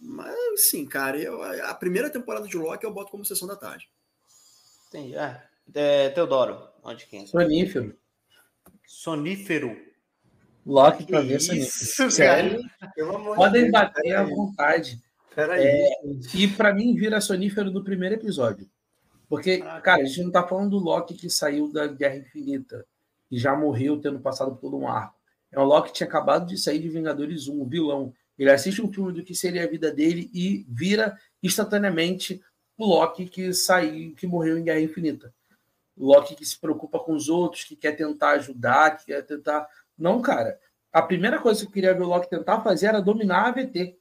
Mas, sim, cara, eu, a primeira temporada de Loki eu boto como sessão da tarde. Entendi. É, é, Teodoro, onde quem? Sonífero. Sonífero. Loki pra ver sonífero. Sério? Podem bater à vontade. É, e para mim vira sonífero do primeiro episódio. Porque, cara, a gente não tá falando do Loki que saiu da Guerra Infinita e já morreu tendo passado por todo um arco. É um Loki tinha acabado de sair de Vingadores 1, o vilão. Ele assiste um filme do que seria a vida dele e vira instantaneamente o Loki que saiu, que morreu em Guerra Infinita. O Loki que se preocupa com os outros, que quer tentar ajudar, que quer tentar. Não, cara. A primeira coisa que eu queria ver o Loki tentar fazer era dominar a AVT.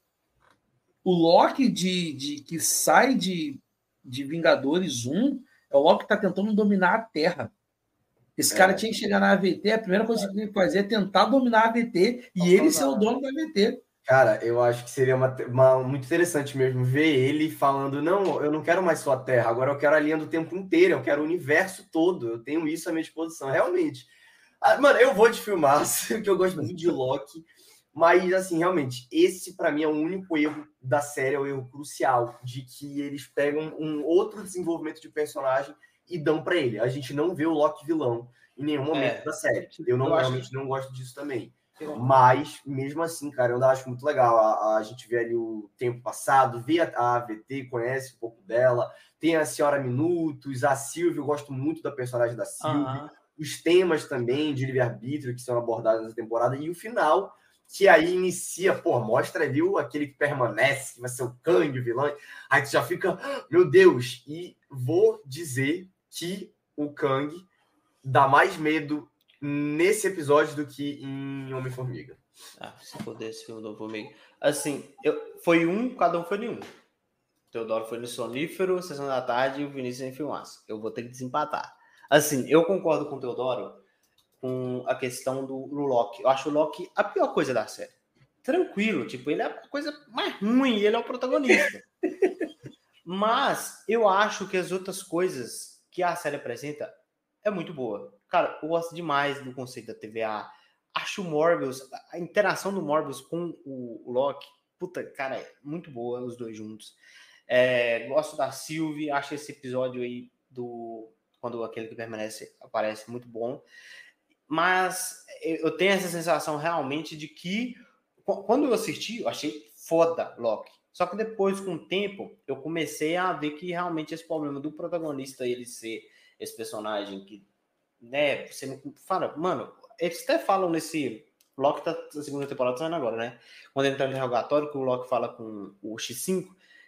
O Loki de, de que sai de, de Vingadores 1 é o Loki que está tentando dominar a Terra. Esse cara é. tinha que chegar na AVT, a primeira coisa que ele tinha que fazer é tentar dominar a AVT e ele ser o dono da AVT. Cara, eu acho que seria uma, uma, muito interessante mesmo ver ele falando: não, eu não quero mais só a Terra, agora eu quero a linha do tempo inteiro, eu quero o universo todo, eu tenho isso à minha disposição. Realmente. Ah, mano, eu vou de filmar, porque eu gosto muito de Loki, mas, assim, realmente, esse para mim é o único erro da série, é o erro crucial, de que eles pegam um outro desenvolvimento de personagem e dão para ele. A gente não vê o Loki vilão em nenhum momento é, da série. Eu não eu realmente acho... não gosto disso também. Mas, mesmo assim, cara, eu acho muito legal. A, a gente vê ali o tempo passado, vê a, a AVT, conhece um pouco dela. Tem a Senhora Minutos, a Silvia, eu gosto muito da personagem da Silvia. Os temas também de livre-arbítrio que são abordados nessa temporada. E o final, que aí inicia, pô, mostra, viu, aquele que permanece, que vai ser o Kang, o vilão. Aí tu já fica, meu Deus. E vou dizer que o Kang dá mais medo nesse episódio do que em Homem-Formiga. Ah, se foder esse filme do Homem-Formiga. Assim, eu, foi um, cada um foi nenhum. Teodoro foi no Sonífero, Sessão da Tarde e o Vinícius em Filmaço. Eu vou ter que desempatar. Assim, eu concordo com o Teodoro com a questão do, do Loki. Eu acho o Loki a pior coisa da série. Tranquilo, tipo, ele é a coisa mais ruim, ele é o protagonista. Mas eu acho que as outras coisas que a série apresenta é muito boa. Cara, eu gosto demais do conceito da TVA. Acho o Morbius, a interação do Morbius com o, Loki, puta, cara, é muito boa os dois juntos. É, gosto da Sylvie, acho esse episódio aí do quando aquele que permanece aparece muito bom. Mas eu tenho essa sensação realmente de que quando eu assisti, eu achei foda Loki. Só que depois, com o tempo, eu comecei a ver que realmente esse problema do protagonista ele ser esse personagem que, né, você não fala, mano, eles até falam nesse Loki tá na segunda temporada saindo agora, né? Quando ele tá no interrogatório, que o Loki fala com o X5,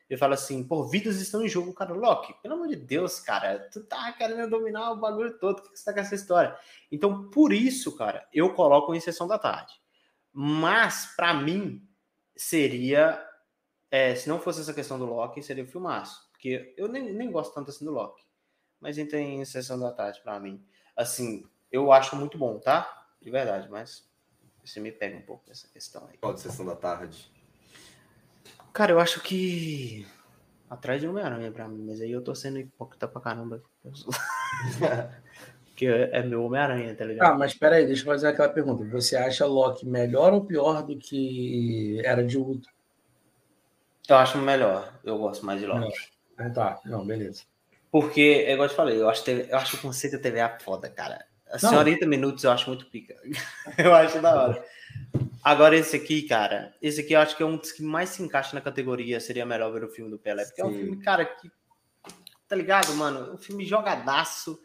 ele fala assim, pô, vidas estão em jogo, cara. Loki, pelo amor de Deus, cara, tu tá querendo dominar o bagulho todo, o que você tá com essa história? Então, por isso, cara, eu coloco em sessão da tarde. Mas, para mim, seria é, se não fosse essa questão do Loki, seria o filmaço. Porque eu nem, nem gosto tanto assim do Loki. Mas entra em sessão da tarde para mim. Assim, eu acho muito bom, tá? De verdade, mas. Você me pega um pouco essa questão aí. Qual de sessão da tarde? Cara, eu acho que. Atrás de Homem-Aranha pra mim, mas aí eu tô sendo hipócrita pra caramba. que é meu Homem-Aranha, tá ligado? Ah, mas peraí, deixa eu fazer aquela pergunta. Você acha Loki melhor ou pior do que Era de Ultron? Eu acho melhor. Eu gosto mais de Loki. Ah, tá, não, beleza. Porque, é igual eu te falei, eu acho, eu acho o conceito da TVA foda, cara. A senhorita minutos eu acho muito pica. eu acho da hora. Agora, esse aqui, cara, esse aqui eu acho que é um dos que mais se encaixa na categoria. Seria melhor ver o filme do Pelé. Porque Sim. é um filme, cara, que. Tá ligado, mano? Um filme jogadaço.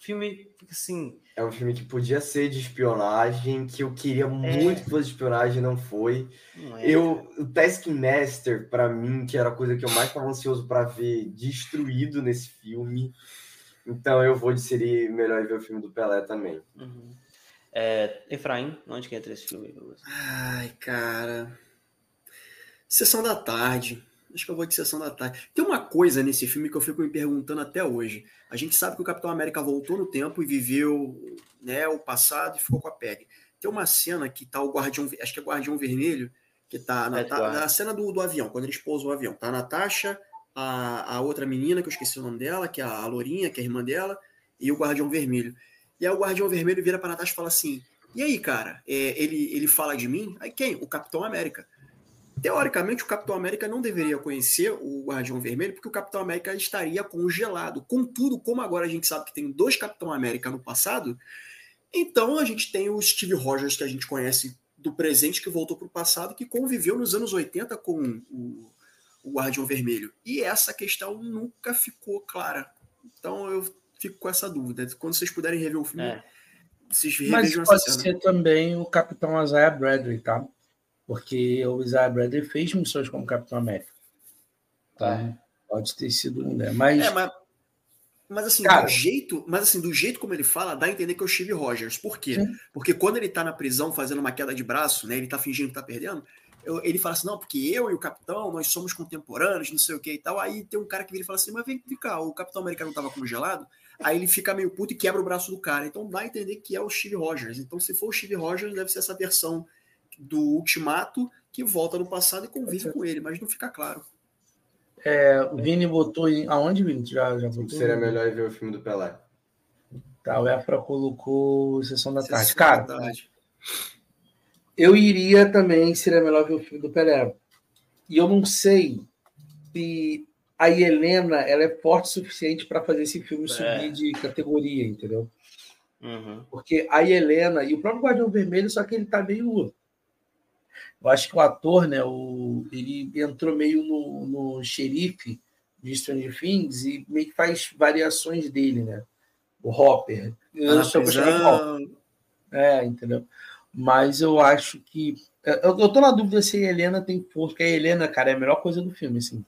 Filme, assim. É um filme que podia ser de espionagem, que eu queria é... muito que fosse de espionagem, não foi. Não é, eu, o Taskmaster, para mim, que era a coisa que eu mais estava ansioso para ver, destruído nesse filme. Então eu vou inserir melhor ver o filme do Pelé também. Uhum. É, Efraim, onde que entra esse filme? Ai, cara. Sessão da tarde. Acho que eu vou de Sessão da Tarde. Tem uma coisa nesse filme que eu fico me perguntando até hoje. A gente sabe que o Capitão América voltou no tempo e viveu né, o passado e ficou com a Peg. Tem uma cena que tá o Guardião, acho que é o Guardião Vermelho, que tá na, tá, na cena do, do avião, quando eles pousam o avião. Tá a Natasha, a, a outra menina, que eu esqueci o nome dela, que é a Lourinha, que é a irmã dela, e o Guardião Vermelho. E aí o Guardião Vermelho vira pra Natasha e fala assim: E aí, cara, é, ele, ele fala de mim? Aí quem? O Capitão América. Teoricamente, o Capitão América não deveria conhecer o Guardião Vermelho, porque o Capitão América estaria congelado. Contudo, como agora a gente sabe que tem dois Capitão América no passado, então a gente tem o Steve Rogers, que a gente conhece do presente, que voltou para o passado, que conviveu nos anos 80 com o, o Guardião Vermelho. E essa questão nunca ficou clara. Então eu fico com essa dúvida. Quando vocês puderem rever o filme, é. vocês Mas pode ser também o Capitão Isaiah Bradley, tá? Porque o Isaiah Bradley fez missões como Capitão América. Tá? É. Pode ter sido um, né? Mas, é, mas, mas assim, Cara, do jeito, mas assim, do jeito como ele fala, dá a entender que é o Steve Rogers. Por quê? Sim. Porque quando ele tá na prisão fazendo uma queda de braço, né? Ele tá fingindo que tá perdendo. Eu, ele fala assim: não, porque eu e o capitão, nós somos contemporâneos, não sei o que e tal. Aí tem um cara que vira e fala assim: mas vem cá, o capitão americano tava congelado. Aí ele fica meio puto e quebra o braço do cara. Então dá a entender que é o Steve Rogers. Então, se for o Steve Rogers, deve ser essa versão do Ultimato que volta no passado e convive com ele, mas não fica claro. É, o Vini botou em. Aonde, Vini? Já, já botou? Seria melhor ver o filme do Pelé. Tá, o Efra colocou Sessão da Tarde. Cara, eu iria também, seria melhor ver o filme do Pelé. E eu não sei se a Helena ela é forte o suficiente para fazer esse filme é. subir de categoria, entendeu? Uhum. Porque a Helena e o próprio Guardião Vermelho, só que ele tá meio eu acho que o ator, né, o, ele entrou meio no, no xerife de Stranger Things e meio que faz variações dele, né? O Hopper. Eu ah, sou Hopper. É, entendeu? Mas eu acho que. Eu, eu tô na dúvida se a Helena tem força, porque a Helena, cara, é a melhor coisa do filme, assim.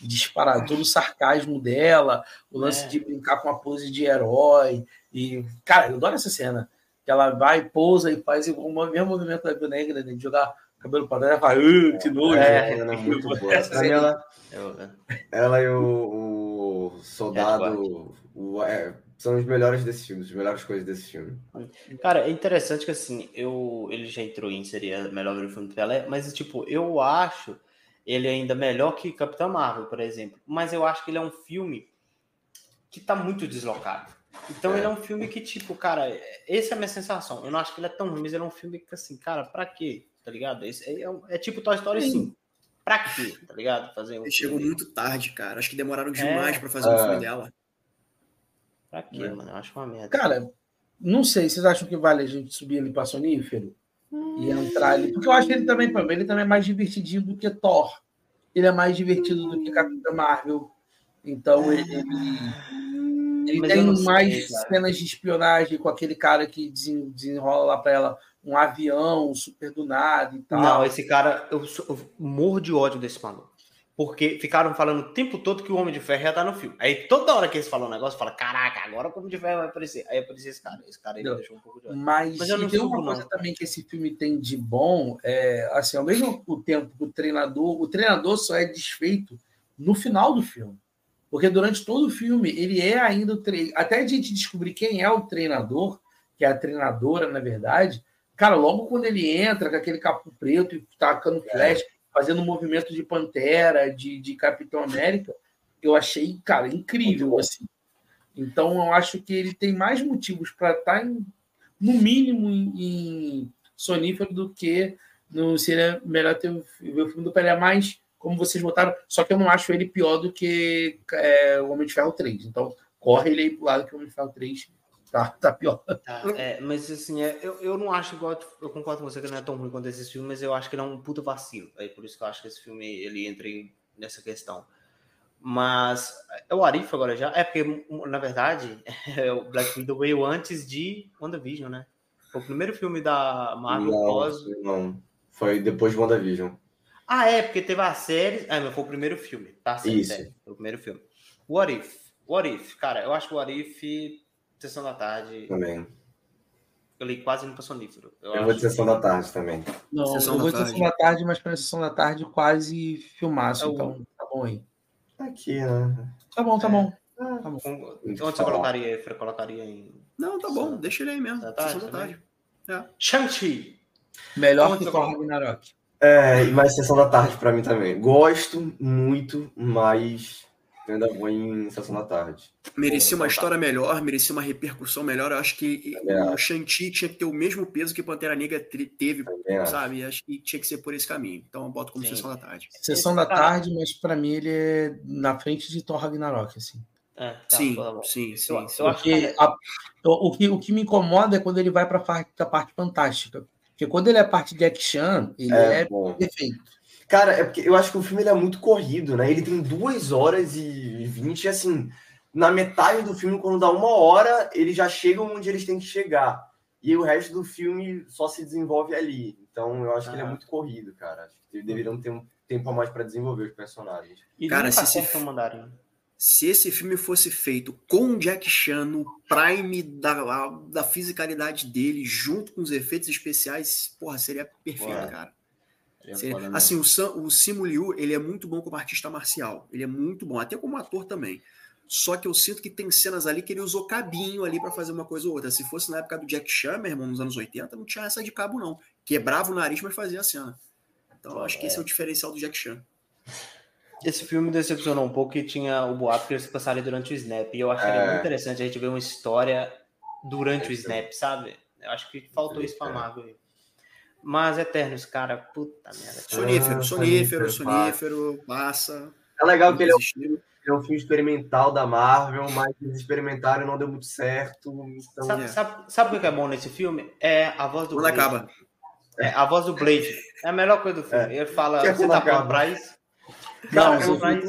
Disparar todo o sarcasmo dela, o lance é. de brincar com a pose de herói. E, cara, eu adoro essa cena. Que ela vai, pousa e faz o mesmo movimento da Negra, né, de jogar cabelo para trás, fala, uh, que nojo. É, ela é muito boa. ela, ela e o, o soldado o, é, são os melhores desse filme, as melhores coisas desse filme. Cara, é interessante que assim, eu, ele já entrou em seria melhor ver o filme do Pelé, mas tipo, eu acho ele ainda melhor que Capitão Marvel, por exemplo. Mas eu acho que ele é um filme que tá muito deslocado. Então é. ele é um filme que, tipo, cara, essa é a minha sensação. Eu não acho que ele é tão ruim, mas ele é um filme que, assim, cara, pra quê? Tá ligado? É, é, é tipo Toy Story Sim. 5. Pra quê, tá ligado? Fazer um Ele chegou muito tarde, cara. Acho que demoraram demais é, pra fazer o um filme é. dela. Pra quê, é. mano? Eu acho uma merda. Cara, não sei. Vocês acham que vale a gente subir ali pra Sonífero? Hum. E entrar ali? Porque eu acho que ele também, ele também é mais divertidinho do que Thor. Ele é mais divertido hum. do que Capitão Marvel. Então ele, ele, ele tem mais sei, cenas de espionagem com aquele cara que desenrola lá pra ela um avião super do nada e tal. Não, esse cara, eu, eu morro de ódio desse maluco. Porque ficaram falando o tempo todo que o Homem de Ferro ia estar no filme. Aí toda hora que eles falam um negócio, fala: Caraca, agora o Homem de Ferro vai aparecer. Aí apareceu esse cara. Esse cara ele deixou um pouco de ódio. Mas, Mas eu não tem uma coisa não. também que esse filme tem de bom, é, assim, ao mesmo tempo que o treinador, o treinador só é desfeito no final do filme. Porque durante todo o filme, ele é ainda o treinador. Até a gente descobrir quem é o treinador, que é a treinadora, na verdade, cara, logo quando ele entra com aquele capo preto e tacando é. flash, fazendo um movimento de Pantera, de, de Capitão América, eu achei, cara, incrível, assim. Então, eu acho que ele tem mais motivos para estar, tá em, no mínimo, em, em sonífero do que no seria melhor ter ver o filme do Pelé mais como vocês votaram, só que eu não acho ele pior do que é, o Homem de Ferro 3. Então, corre ele aí pro lado que o Homem de Ferro 3 tá, tá pior. Tá, é, mas assim, é, eu, eu não acho igual, eu concordo com você que não é tão ruim quanto esse filme, mas eu acho que ele é um puta vacilo. É por isso que eu acho que esse filme ele entra nessa questão. Mas é o Arif agora já. É porque, na verdade, é, o Black Widow veio antes de WandaVision, né? Foi o primeiro filme da Marvel não, pós. Não, foi depois de WandaVision. Ah, é, porque teve a série. Ah, mas foi o primeiro filme, tá? Série, Isso. Série, foi o primeiro filme. What If? What If? Cara, eu acho que o What If, Sessão da Tarde. Também. Eu li quase no Sonífero. Eu, eu vou de Sessão que... da Tarde também. Não, sessão eu vou de Sessão da Tarde, mas para Sessão da Tarde quase filmaço, é então tá bom aí. Aqui, né? Tá bom, tá bom. Ah, tá bom. Onde você colocaria, Fred? Colocaria em. Não, tá bom, deixa ele aí mesmo. Da tarde, Sessão da Tarde. É. Shang-Chi. Melhor Onde que Thor Ragnarok. É, e mais Sessão da Tarde para mim também. Gosto muito, mas eu ainda vou em Sessão da Tarde. Merecia uma história melhor, merecia uma repercussão melhor. Eu acho que o Shang-Chi tinha que ter o mesmo peso que Pantera Negra teve, também sabe? Acho. acho que tinha que ser por esse caminho. Então eu boto como Sim. Sessão da Tarde. Sessão da Tarde, mas para mim ele é na frente de Thor Ragnarok, assim. É, tá, sim, sim, sim, sim. Porque a, o, que, o que me incomoda é quando ele vai para a parte fantástica. Porque quando ele é parte de action, ele é, é perfeito. Cara, é porque eu acho que o filme ele é muito corrido, né? Ele tem duas horas e vinte, assim, na metade do filme, quando dá uma hora, eles já chegam onde eles têm que chegar. E o resto do filme só se desenvolve ali. Então eu acho ah. que ele é ah. muito corrido, cara. Acho que deveriam ter um tempo a mais para desenvolver os personagens. E cara, se esse, mandaram. se esse filme fosse feito com o Jack Chan no prime da, da fisicalidade dele, junto com os efeitos especiais, porra, seria perfeito, Ué. cara. Seria, assim, o, Sam, o Simu Liu, ele é muito bom como artista marcial. Ele é muito bom, até como ator também. Só que eu sinto que tem cenas ali que ele usou cabinho ali para fazer uma coisa ou outra. Se fosse na época do Jack Chan, meu irmão, nos anos 80, não tinha essa de cabo, não. Quebrava o nariz, mas fazia a cena. Então, eu acho que esse é o diferencial do Jack Chan. Esse filme decepcionou um pouco e tinha o boato que eles passaria durante o Snap. E eu acharia é. muito interessante a gente ver uma história durante é, o Snap, sabe? Eu acho que faltou isso pra Marvel aí. Mas Eternos, cara, puta merda. Sonífero, sonífero, sonífero, passa. É legal que ele é, um, é um filme experimental da Marvel, mas eles experimentaram e não deu muito certo. Então... Sabe, é. sabe, sabe o que é bom nesse filme? É a voz do Quando Blade. acaba. É, a voz do Blade. É a melhor coisa do filme. É. Ele fala, você tá falando pra isso? Não, os,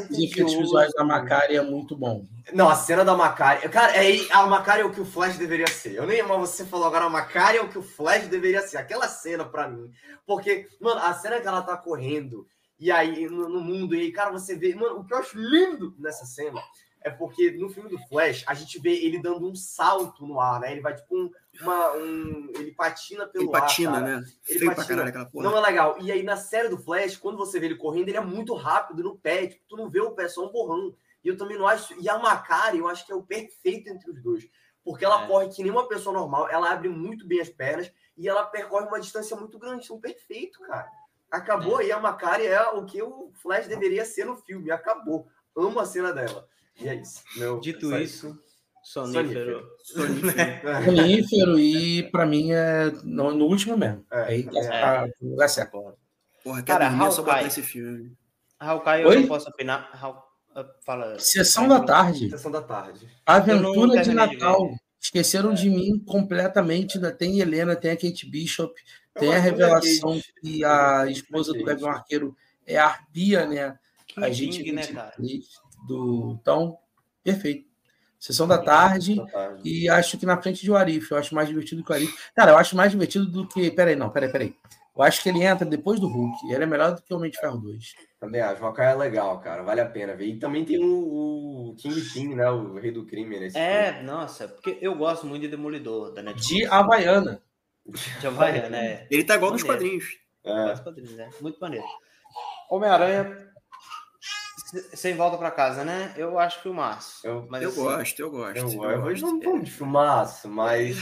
os efeitos visuais da Macari é muito bom. Não, a cena da Macari. Cara, é, a Macari é o que o Flash deveria ser. Eu nem mas você falou agora, a Macari é o que o Flash deveria ser. Aquela cena pra mim. Porque, mano, a cena que ela tá correndo, e aí no, no mundo, e aí, cara, você vê. Mano, o que eu acho lindo nessa cena é porque no filme do Flash, a gente vê ele dando um salto no ar, né? Ele vai tipo um. Uma, um ele patina pelo ele patina, ar. né? Ele Feio patina. Caralho, Não é legal. E aí na série do Flash, quando você vê ele correndo, ele é muito rápido no pé. Tipo, tu não vê o pé, só um borrão. E eu também não acho. E a Macari, eu acho que é o perfeito entre os dois. Porque ela é. corre que nem uma pessoa normal, ela abre muito bem as pernas e ela percorre uma distância muito grande. São perfeito, cara. Acabou é. aí. A Macari é o que o Flash deveria ser no filme. Acabou. Amo a cena dela. E é isso. Meu, Dito isso, sonífero. Sonífero, sonífero e para mim é no, no, último mesmo. É, aí é, tá no lugar certo. Porra, cara, Hawkeye, só botar esse filme. Hawkeye, eu Oi? não posso opinar. Ah, fala. Sessão da tarde. Sessão da tarde. Aventura de Natal. De Esqueceram é. de mim completamente. Ainda tem Helena, tem a Kate Bishop, tem a revelação que a esposa do Gavião Arqueiro é a Arpia, né? Que a gente né, cara? Do. Então, perfeito. Sessão da tarde, tarde, e acho que na frente de Arif, eu acho mais divertido que o Arif. Cara, eu acho mais divertido do que. Peraí, não, peraí, peraí. Eu acho que ele entra depois do Hulk. Ele é melhor do que o Homem de Ferro 2. Também acho. O Hawkeye é legal, cara. Vale a pena ver. E também tem o, o King King, né? O rei do crime. Nesse é, filme. nossa. Porque eu gosto muito de Demolidor da Netflix. De Havaiana. De Havaiana, é. Ele tá igual nos quadrinhos. É. quadrinhos, é. Muito maneiro. Homem-Aranha sem volta para casa, né? Eu acho que o Márcio. Eu, mas, eu assim, gosto, eu gosto. Eu, eu, hoje não tô de filmaço, mas.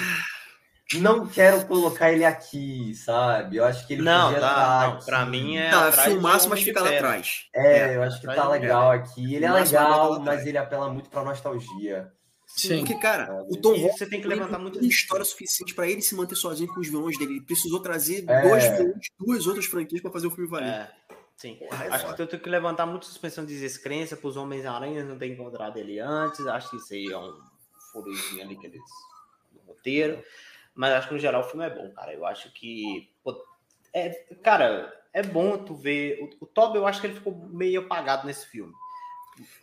não quero colocar ele aqui, sabe? Eu acho que ele não, podia tá, estar não, pra mim é. Tá, filmaço, mas fica lá atrás. É, eu acho que tá legal aqui. Ele é legal, lá mas ele apela muito pra nostalgia. Sim. Porque, cara, Sabe? o Tom Holland você tem que levantar tem história suficiente pra ele se manter sozinho com os vilões dele. Ele precisou trazer É. dois vilões, duas outras franquias pra fazer o filme valer. É, sim. Porra, é acho foda. que eu tenho que levantar muita suspensão de descrença para os Homens-Aranhas não ter encontrado ele antes. Acho que isso aí é um furozinho ali que eles no roteiro. Mas acho que no geral o filme é bom, cara. Eu acho que. pô, é, cara, é bom tu ver. O, o Toby, eu acho que ele ficou meio apagado nesse filme.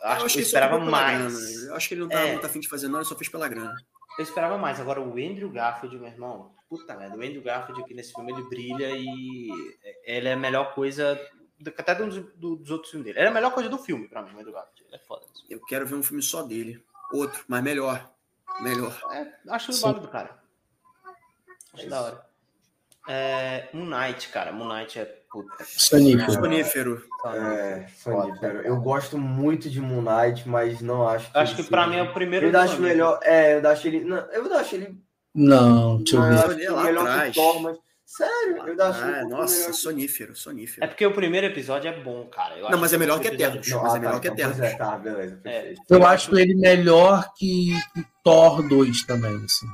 Acho, que eu ele só esperava ficou pela mais. grana. Eu acho que ele não tava É. muito afim de fazer nada, ele só fez pela grana. Eu esperava mais. Agora, o Andrew Garfield, meu irmão, puta merda, o Andrew Garfield aqui nesse filme, ele brilha e ele é a melhor coisa, até dos, do- dos outros filmes dele. Ele é a melhor coisa do filme, pra mim, o Andrew Garfield. Ele é foda. mesmo. Eu quero ver um filme só dele. Outro, mas melhor. Melhor. É, acho Sim. válido, cara. Acho É da isso. hora. É, Moon Knight, cara. Moon Knight é puta. Sonífero. Sonífero. É, Foda. Sonífero. Eu gosto muito de Moon Knight, mas não acho que. Acho que pra seja- mim é o primeiro. Eu do acho melhor. É, eu acho ele. Não, eu acho ele. Não, deixa eu não, ver. acho Ele é melhor que atrás. o Thor, mas. Sério, eu acho Ah, pouco nossa, melhor que- sonífero, sonífero. É porque o primeiro episódio é bom, cara. Eu Não, acho mas é melhor que o episódio- Eternos. Não, mas ah, é melhor tá, que então, Eternos. é, tá, beleza, perfeito. Eu acho ele melhor que, que Thor 2 também, assim.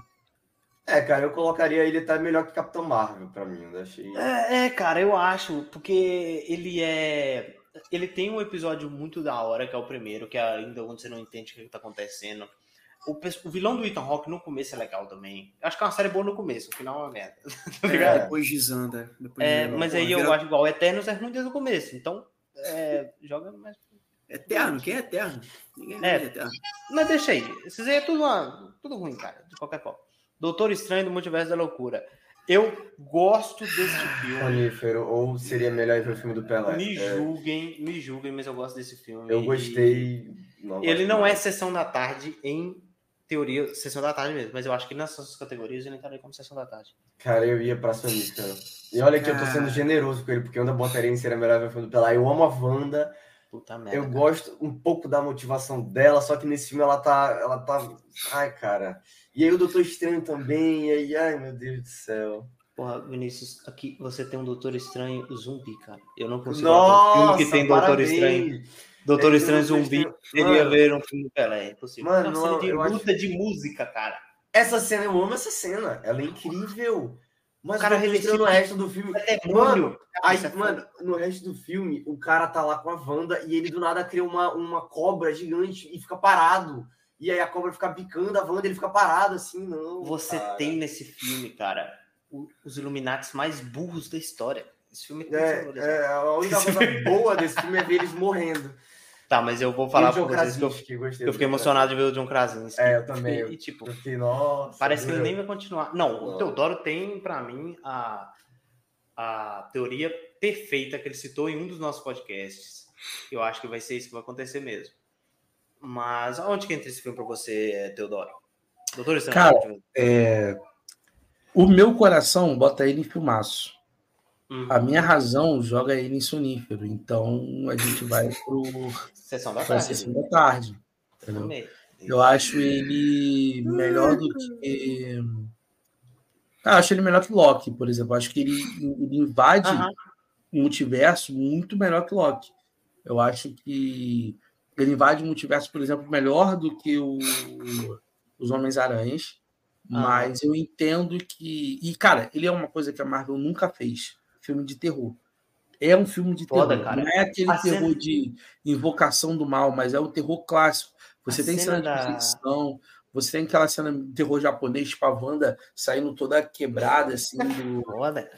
É, cara, eu colocaria ele até melhor que Capitão Marvel pra mim. Eu achei. É, é, cara, eu acho, porque ele é. Ele tem um episódio muito da hora, que é o primeiro, que é ainda onde você não entende o que tá acontecendo. O, o vilão do Ethan Hawke no começo é legal também. Acho que é uma série boa no começo, o final é uma merda. Tá É. ligado? Depois desanda. Depois É, desanda. mas aí eu vira- acho igual Eternos é ruim desde o começo. Então, é, joga mais. Eterno, quem é Eterno? Ninguém É. é Eterno. Mas deixa aí. Esses aí é tudo, uma- tudo ruim, cara, de qualquer forma. Doutor Estranho do Multiverso da Loucura. Eu gosto desse filme. Sonífero, ou seria melhor ir ver o filme do Pelé. Me É, julguem, me julguem, mas eu gosto desse filme. eu gostei. Ele não é sessão da tarde em teoria, sessão da tarde mesmo, mas eu acho que nessas categorias ele entraria como sessão da tarde. Cara, eu ia pra Sonífero. E olha que eu tô sendo Ah. generoso com ele, porque eu ainda botaria em seria melhor ver o filme do Pelé. Eu amo a Wanda. Puta merda. Eu cara. gosto um pouco da motivação dela, só que nesse filme ela tá. Ela tá. Ai, cara. E aí o Doutor Estranho também, e aí, ai meu Deus do céu. Porra, Vinícius, aqui você tem um Doutor Estranho zumbi, cara. Eu não consigo Nossa, um filme que tem Doutor parabéns. Estranho. Doutor É, Estranho zumbi. Mano. ver um filme do Pelé, é impossível. Mano, Não, cena de eu acho- luta de música, cara. Essa cena, eu amo essa cena. Ela é incrível. Mas O cara o Doutor Estranho no resto do filme. É Mano. Aí, é mano, no resto do filme, o cara tá lá com a Wanda e ele do nada cria uma, uma cobra gigante e fica parado. E aí a cobra fica picando a Wanda, ele fica parado assim, não. Você cara. tem nesse filme, cara, o- os Illuminates mais burros da história. Esse filme tem É, sabores. é, a única coisa boa desse filme é ver eles morrendo. Tá, mas eu vou falar pra vocês que eu, gostei eu fiquei emocionado de ver o John Krasinski. É, eu também. E, tipo, Eu fiquei, nossa. parece que ele nem vai continuar. Não, Não. o Teodoro tem, pra mim, a, a teoria perfeita que ele citou em um dos nossos podcasts. Eu acho que vai ser isso que vai acontecer mesmo. Mas onde que entra esse filme pra você, Teodoro? Doutor Estranho? Cara, É, o meu coração bota ele em filmaço. Uhum. A minha razão joga ele em sonífero. Então a gente vai pro, Sessão da pra tarde. sessão da tarde. Eu acho ele melhor do que. Ah, eu acho ele melhor que Loki, por exemplo. Acho que ele, ele invade Aham. o multiverso muito melhor que Loki. Eu acho que ele invade o multiverso, por exemplo, melhor do que o, os Homens-Aranhas. Mas eu entendo que. E, cara, ele é uma coisa que a Marvel nunca fez: filme de terror. É um filme de Foda, terror. cara. Não é aquele A terror cena- de invocação do mal, mas é o terror clássico. Você A tem cena cena de da- perseguição, você tem aquela cena de terror japonês, tipo a Wanda saindo toda quebrada, assim, do Foda,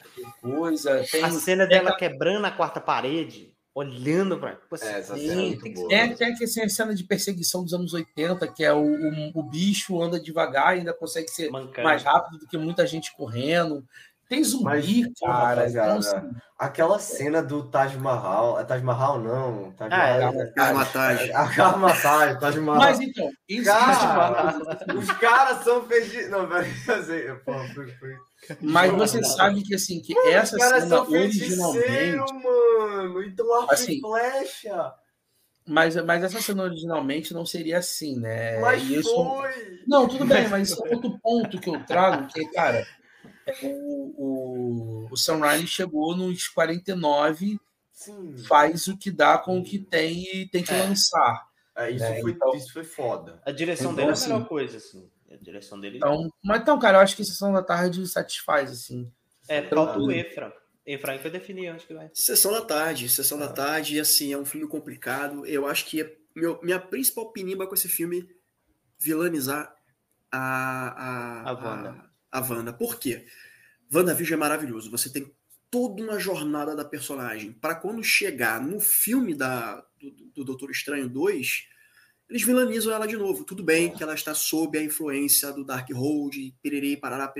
coisa. Tem, A cena dela quebrando a quarta parede, olhando. Pô, É, essa sim, cena é muito tem que boa. tem, tem aquela cena de perseguição dos anos 80, que é o, o, o bicho anda devagar e ainda consegue ser mancando. mais rápido do que muita gente correndo. Tem zumbi, Mas, cara. Rapaziada, assim, Aquela cena do Taj Mahal. É Taj Mahal, não. Taj Ah, é. Mahal. Karmatagem. A Karmatagem, Taj Mahal. mas então, isso Cara, os caras são fedidos. Não, velho, eu sei. Pô, foi, foi. mas você sabe que assim, que essa Os caras cena originalmente. mano. Então arco Assim, flecha. Mas, mas essa cena originalmente não seria assim, né? Mas E isso- foi. Não, tudo bem, mas isso é outro ponto que eu trago, que, cara, o, o, o Sam Raimi chegou nos 49, Sim. faz o que dá com o que tem e tem que é. lançar. É, isso, é, foi, então, isso foi foda. A direção então, dele é a melhor assim, coisa, assim. A direção dele. Então, mas então, cara, eu acho que Sessão da Tarde satisfaz, assim. É, falta o Efra. Efraim vai definir, acho que vai. Sessão da Tarde, Sessão ah. da Tarde, assim, é um filme complicado. Eu acho que é, meu, minha principal pinimba com esse filme vilanizar a, a, a, Wanda. A, Wanda. Por quê? WandaVision é maravilhoso. Você tem toda uma jornada da personagem. Para quando chegar no filme da, do, do Doutor Estranho 2, eles vilanizam ela de novo. Tudo bem que ela está sob a influência do Darkhold, pererei, parará,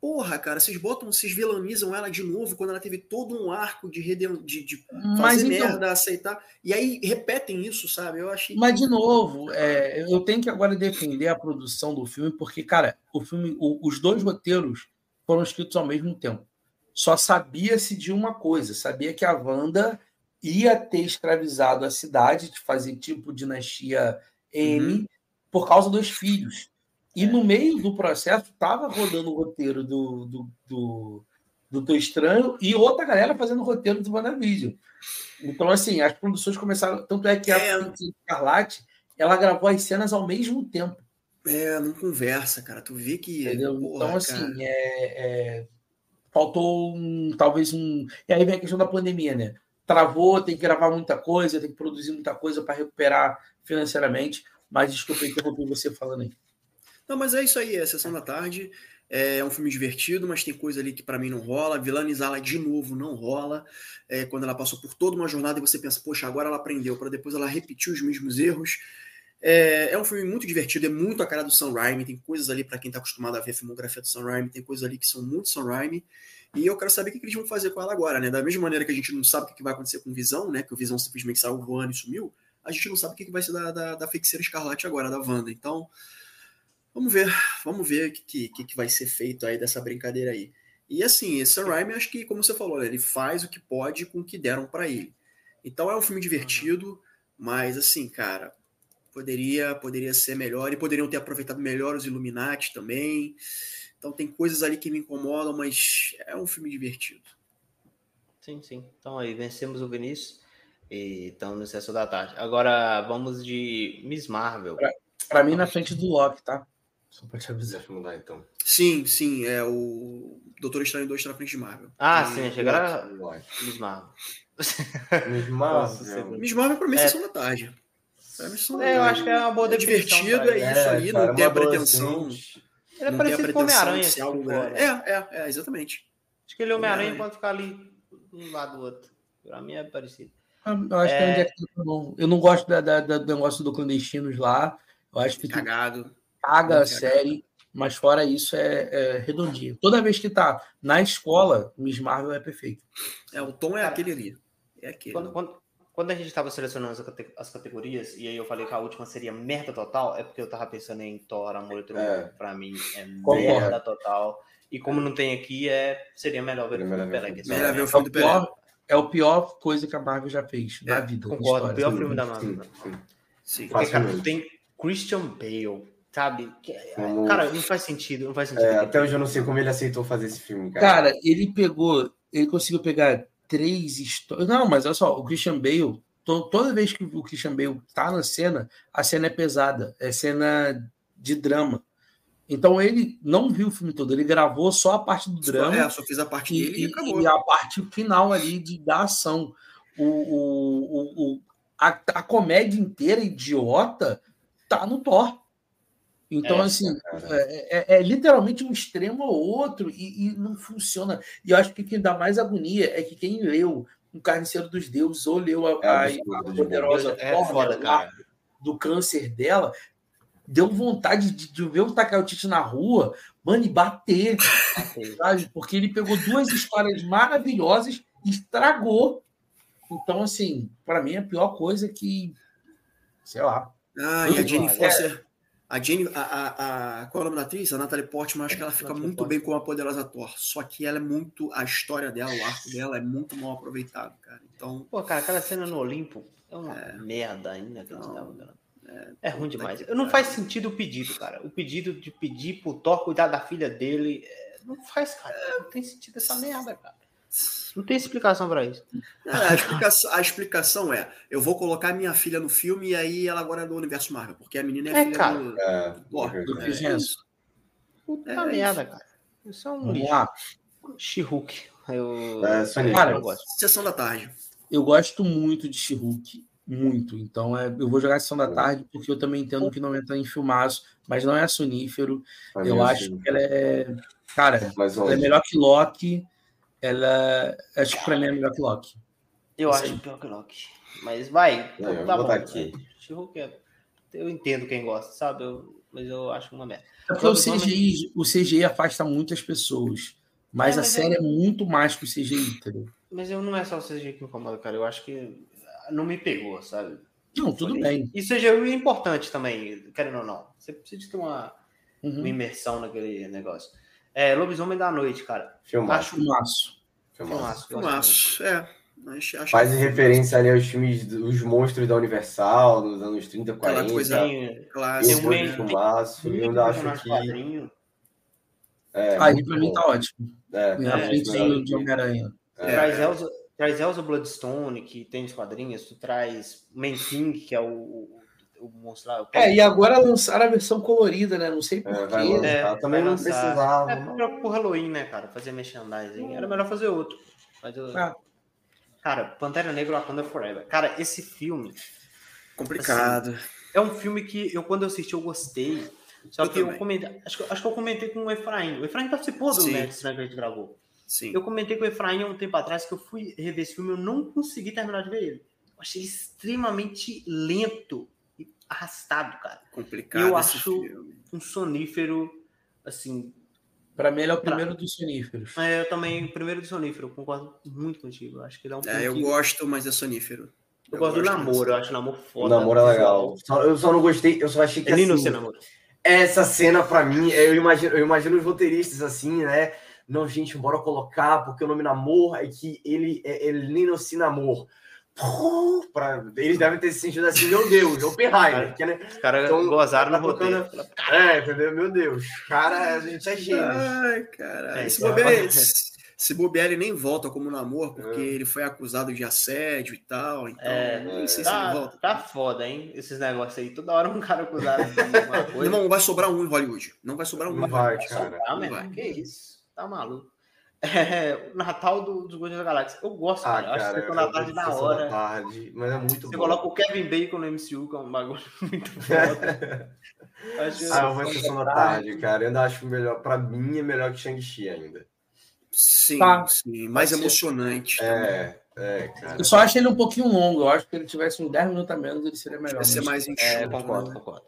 Porra, cara, vocês botam, vocês vilanizam ela de novo quando ela teve todo um arco de, redem... de, de fazer então, merda, aceitar. E aí repetem isso, sabe? Eu achei. Mas, de novo, é, eu tenho que agora defender a produção do filme, porque, cara, o filme, o, os dois roteiros foram escritos ao mesmo tempo. Só sabia-se de uma coisa: sabia que a Wanda ia ter escravizado a cidade, de fazer tipo dinastia M, uhum. por causa dos filhos. E no meio do processo estava rodando o roteiro do, do, do, do Estranho e outra galera fazendo o roteiro do WandaVision. Então, assim, as produções começaram. Tanto é que a é. Escarlate ela gravou as cenas ao mesmo tempo. É, não conversa, cara. Tu vê que. Entendeu? Porra, então, assim, é, é, faltou um, talvez um. E aí vem a questão da pandemia, né? Travou, tem que gravar muita coisa, tem que produzir muita coisa para recuperar financeiramente. Mas desculpa interromper você falando aí. Não, mas é isso aí, é Sessão da Tarde. É um filme divertido, mas tem coisa ali que para mim não rola. Vilanizá-la de novo não rola. É, quando ela passou por toda uma jornada e você pensa, poxa, agora ela aprendeu, para depois ela repetir os mesmos erros. É, é, um filme muito divertido, é muito a cara do Sam Raimi. Tem coisas ali, para quem está acostumado a ver a filmografia do Sam Raimi, tem coisas ali que são muito Sam Raimi. E eu quero saber o que eles vão fazer com ela agora, né? Da mesma maneira que a gente não sabe o que vai acontecer com o Visão, né? Que o Visão simplesmente saiu voando e sumiu, a gente não sabe o que vai ser da, da, da feiticeira escarlate agora, da Wanda. Então, Vamos ver, vamos ver o que, que, que vai ser feito aí dessa brincadeira aí. E assim, esse Raimi, acho que, como você falou, ele faz o que pode com o que deram para ele. Então é um filme divertido, mas assim, cara, poderia poderia ser melhor e poderiam ter aproveitado melhor os Illuminati também. Então tem coisas ali que me incomodam, mas é um filme divertido. Sim, sim. Então aí vencemos o Vinícius e estamos no excesso da tarde. Agora vamos de Miss Marvel. Para mim na frente do Loki, tá? Só pra te avisar. Deixa eu mudar então. Sim, sim. É o Doutor Estranho 2 está na frente de Marvel. Ah, e... sim. Chegaram Miss Marvel. Miss Marvel. Miss Marvel pra mim é sessão da tarde. É, é, eu acho que é uma boa é divertido, é isso é, aí, cara, não tem a pretensão. Assim. Ele é parecido com Homem-Aranha. Assim, é, é, é, exatamente. Acho que ele é Homem-Aranha pode ficar ali um lado do outro. Pra mim é parecido. Eu acho é... que é bom. Eu não gosto da, da, do negócio do clandestinos lá. Eu acho que. Cagado caga a série, mas fora isso é, é, redondinho. Toda vez que tá na escola, Miss Marvel é perfeito. É, o tom é aquele ali. É aquele. Quando, quando, quando a gente estava selecionando as categorias, e aí eu falei que a última seria merda total, é porque eu tava pensando em Thor, Amor e Trovão. É. Pra mim é merda total. E como não tem aqui, é, seria melhor ver o filme do Pelé. Melhor ver o filme do Pelé. É o pior coisa que a Marvel já fez é, na vida. Concordo, o pior filme da Marvel. Sim, sim. sim. Porque, cara, tem Christian Bale, Sabe? Como... Cara, não faz sentido, não faz sentido. É, até hoje eu não sei como ele aceitou fazer esse filme, cara. Cara, ele pegou, ele conseguiu pegar três histórias. Não, mas olha só, o Christian Bale, to... toda vez que o Christian Bale tá na cena, a cena é pesada, é cena de drama. Então ele não viu o filme todo, ele gravou só a parte do drama. É, só fez a parte dele e, e acabou. E a parte final ali de, da ação. O, o, o, a, a comédia inteira idiota tá no Thor. Então, é, assim, é, é, é, literalmente um extremo ou outro e, e, não funciona. E eu acho que o que dá mais agonia é que quem leu O Carniceiro dos Deuses ou leu a, é a, a poderosa é forma foda, do câncer dela, deu vontade de, de ver o Takautite na rua, mano, e bater, sabe? Porque ele pegou duas histórias maravilhosas e estragou. Então, assim, para mim, a pior coisa que, sei lá. Ah, e a Jane Foster a Jane, a, a, a, qual é o nome da atriz? A Natalie Portman, acho que ela fica muito bem com a poderosa Thor. Só que ela é muito. A história dela, o arco dela é muito mal aproveitado, cara. Então. Pô, cara, aquela cena no Olimpo é uma é, merda ainda que é, é ruim demais. Não faz sentido o pedido, cara. O pedido de pedir pro Thor cuidar da filha dele. É, Não faz, cara. Não tem sentido essa merda, cara. Não tem explicação para isso. É, a, explicação, a, explicação, é: eu vou colocar minha filha no filme e aí ela agora é do universo Marvel, porque a menina é, é filha cara. do. É, do é, é isso. Puta é merda, isso. cara. Isso é um lixo. She-Hulk. Eu, é, cara, eu gosto. Sessão da tarde. Eu gosto muito de She-Hulk. Muito. Então é, eu vou jogar Sessão da Tarde porque eu também entendo que não entra em filmaço, mas não é sonífero. eu acho que ela é. Cara, ela é melhor que Loki ela acho que pra mim é melhor que Loki. Eu acho aí. pior que Loki. Mas vai. Não, eu tá bom, aqui. É, eu entendo quem gosta, sabe? Eu, mas eu acho uma merda. É porque o CGI, o CGI afasta muitas pessoas. Mas, é, mas a série é... é muito mais que o CGI, entendeu? Mas eu não é só o CGI que me incomoda, cara. Eu acho que não me pegou, sabe? Não, tudo bem. E CGI é importante também, querendo ou não. Você precisa ter uma, uhum. uma imersão naquele negócio. É, Lobisomem da Noite, cara. Filmaço. Filmaço. Filmaço. Filmaço, é. Acho, Faz referência ali aos filmes dos monstros da Universal, nos anos 30, 40. Aquela coisa clássica. Tem um filmaço, e eu ainda acho que... É, Aí pra mim tá ótimo. É, Na é, frente é, de Homem-Aranha. É. Traz, Elsa, traz Elsa Bloodstone, que tem os quadrinhos, tu traz Man King, que é o, lá. É, e agora lançaram a versão colorida, né? Não sei porquê. É, é, também não precisava. É melhor pro Halloween, né, cara? Fazer merchandising. Era melhor fazer outro. Eu... ah. Cara, Pantera Negra Wakanda Forever. Cara, esse filme. Complicado. Assim, é um filme que eu, quando eu assisti, eu gostei. Só eu que também. eu comentei. Acho, que, acho que eu comentei com o Efraim. O Efraim participou do Nerd né, que a gente gravou. Sim. Eu comentei com o Efraim há um tempo atrás que eu fui rever esse filme eu não consegui terminar de ver ele. Eu achei extremamente lento arrastado, cara. Complicado. Eu acho filme. um sonífero, assim. Para mim, ele é o primeiro pra... dos soníferos. É, eu também, o primeiro do sonífero, eu concordo muito contigo. Acho que ele é um É, eu que... gosto, mas é sonífero. Eu, eu gosto do namoro, eu acho o namoro foda. O namoro é legal. Só, eu só não gostei, eu só achei que. É lindo assim, namoro. Essa cena, para mim, eu imagino, eu imagino os roteiristas assim, né? Não, gente, bora colocar, porque o nome namoro é que ele é, é Lino Sinamor pra... Eles devem ter se sentido assim, meu Deus, Oppenheimer. Que, né? Os caras então, gozaram no roteiro. É, entendeu? Meu Deus. Cara, a gente é gênio. Ai, caralho. É, se, bobear, se bobear, ele nem volta como namoro, porque é. ele foi acusado de assédio e tal. Então, é, nem sei tá, se ele volta. Tá foda, hein? Esses negócios aí. Toda hora um cara acusado de alguma coisa. Não, vai sobrar um em Hollywood. Não vai sobrar um. Não vai, cara. Sobrar, não vai. Que isso? Tá maluco. É, o Natal do, dos Guardiões da Galáxia. Eu gosto, ah, cara. Eu acho que Sessão da Tarde da hora. Tarde, mas é muito Você bom. coloca o Kevin Bacon no MCU, que é um bagulho muito foda. acho ah, uma Sessão da Tarde, cara. Eu ainda acho melhor. Pra mim, é melhor que Shang-Chi ainda. Sim, tá. sim. Mais emocionante. É, é, cara. Eu só acho ele um pouquinho longo. Eu acho que ele tivesse uns 10 minutos a menos, ele seria melhor. Vai ser mais enxuto. É, concordo, né? concordo.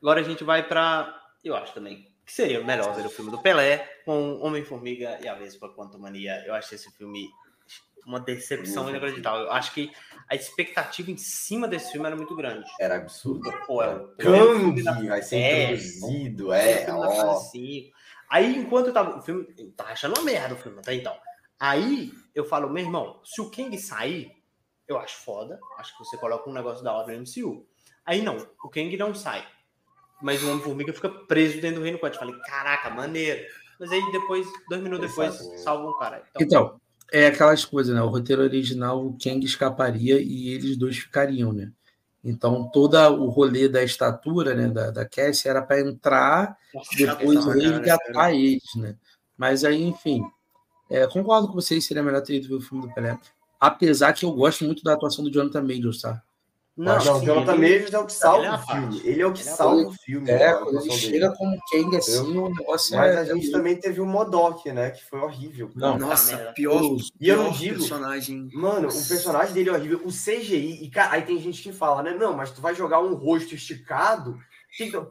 Agora a gente vai pra. Eu acho também que seria melhor ver o filme do Pelé com Homem-Formiga e a Vespa Quantumania. Eu achei esse filme uma decepção inacreditável. Eu acho que a expectativa em cima desse filme era muito grande. Era absurdo. Pô, é Kang vai ser é, introduzido, é. ó. Aí, enquanto eu tava. O filme. Eu tava achando uma merda o filme até então. Aí eu falo, meu irmão, se o Kang sair, eu acho foda. Acho que você coloca um negócio da hora no MCU. Aí não, o Kang não sai mas o Homem-Formiga fica preso dentro do reino quântico. Falei, caraca, maneiro. Mas aí depois, dois minutos depois, salvam o cara. Então, então, é aquelas coisas, né? O roteiro original, o Kang escaparia e eles dois ficariam, né? Então, todo o rolê da estatura, né, da, da Cassie era para entrar Nossa, depois resgatar eles, né? Mas aí, enfim, é, concordo com vocês, seria melhor ter ido ver o filme do Pelé. Apesar que eu gosto muito da atuação do Jonathan Majors, tá? Não, não o Jonathan Majors é o que salva é o filme. Ele é o que ele é salva o filme. É, quando ele chega dele. como Kang assim, o negócio Mas é... a gente também teve o Modok, né? Que foi horrível. Não, Nossa, pior, E eu não digo... personagem. Mano, o personagem dele é horrível. O CGI... E, cara, aí tem gente que fala, né? Não, mas tu vai jogar um rosto esticado...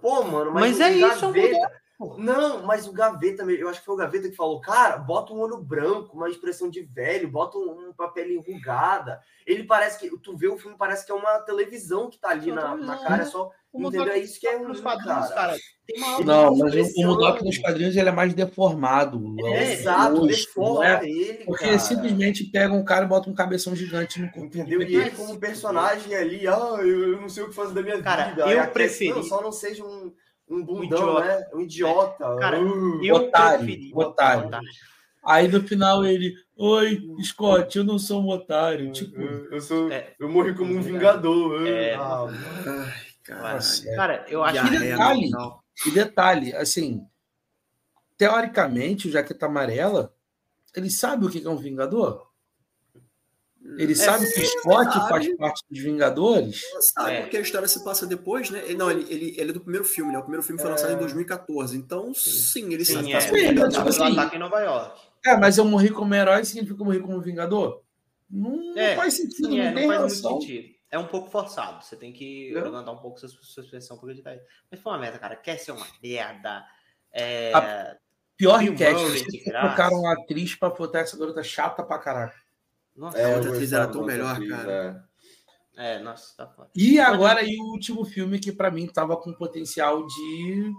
Pô, mano, mas, mas é isso, gaveta, não, mas o Gaveta, eu acho que foi o Gaveta que falou, cara, bota um olho branco, uma expressão de velho, bota um, um papel enrugada. Ele parece que, tu vê o filme, parece que é uma televisão que tá ali na, na cara, é só, o entendeu? É isso que é um quadrinhos, cara. cara. não, mas o Mudok nos quadrinhos ele é mais deformado. É, é exato, deforma é? ele, Porque cara. simplesmente pega um cara e bota um cabeção gigante no corpo. Entendeu? E ele como personagem ali, ah, eu não sei o que fazer da minha cara, vida. Eu preferi... Não, só não seja um um bundão, um né? Um idiota. É. Cara, uh, eu otário, preferi- otário. Aí no final ele, oi, Scott, eu não sou um otário. Tipo, eu, eu sou, É. eu morri como um vingador. É. Ah, Ai, cara. Cara, eu acho que detalhe. E detalhe, assim, teoricamente, o Jaqueta Amarela, ele sabe o que é um Vingador? Ele sabe que o Scott sabe. faz parte dos Vingadores? Sabe, É. porque a história se passa depois, né? Ele, não, ele, ele, ele é do primeiro filme, né? O primeiro filme foi lançado É. em 2014. Então, sim, ele Sim, sabe. é. faz Sim, da- tipo do assim, ataque em Nova York. É, mas eu morri como herói significa que eu morri como Vingador? Não É, faz sentido, Sim, não é, tem não faz relação. muito sentido. É um pouco forçado. Você tem que É. levantar um pouco sua suspensão por acreditar. Mas foi uma merda, cara. Quer ser uma merda. É... A- Pior request, vocês colocaram uma atriz pra botar essa garota chata pra caraca. Nossa, A É, outra eu atriz era tão melhor, atriz, cara. é. é, nossa, tá foda. E agora aí o último filme que pra mim tava com potencial de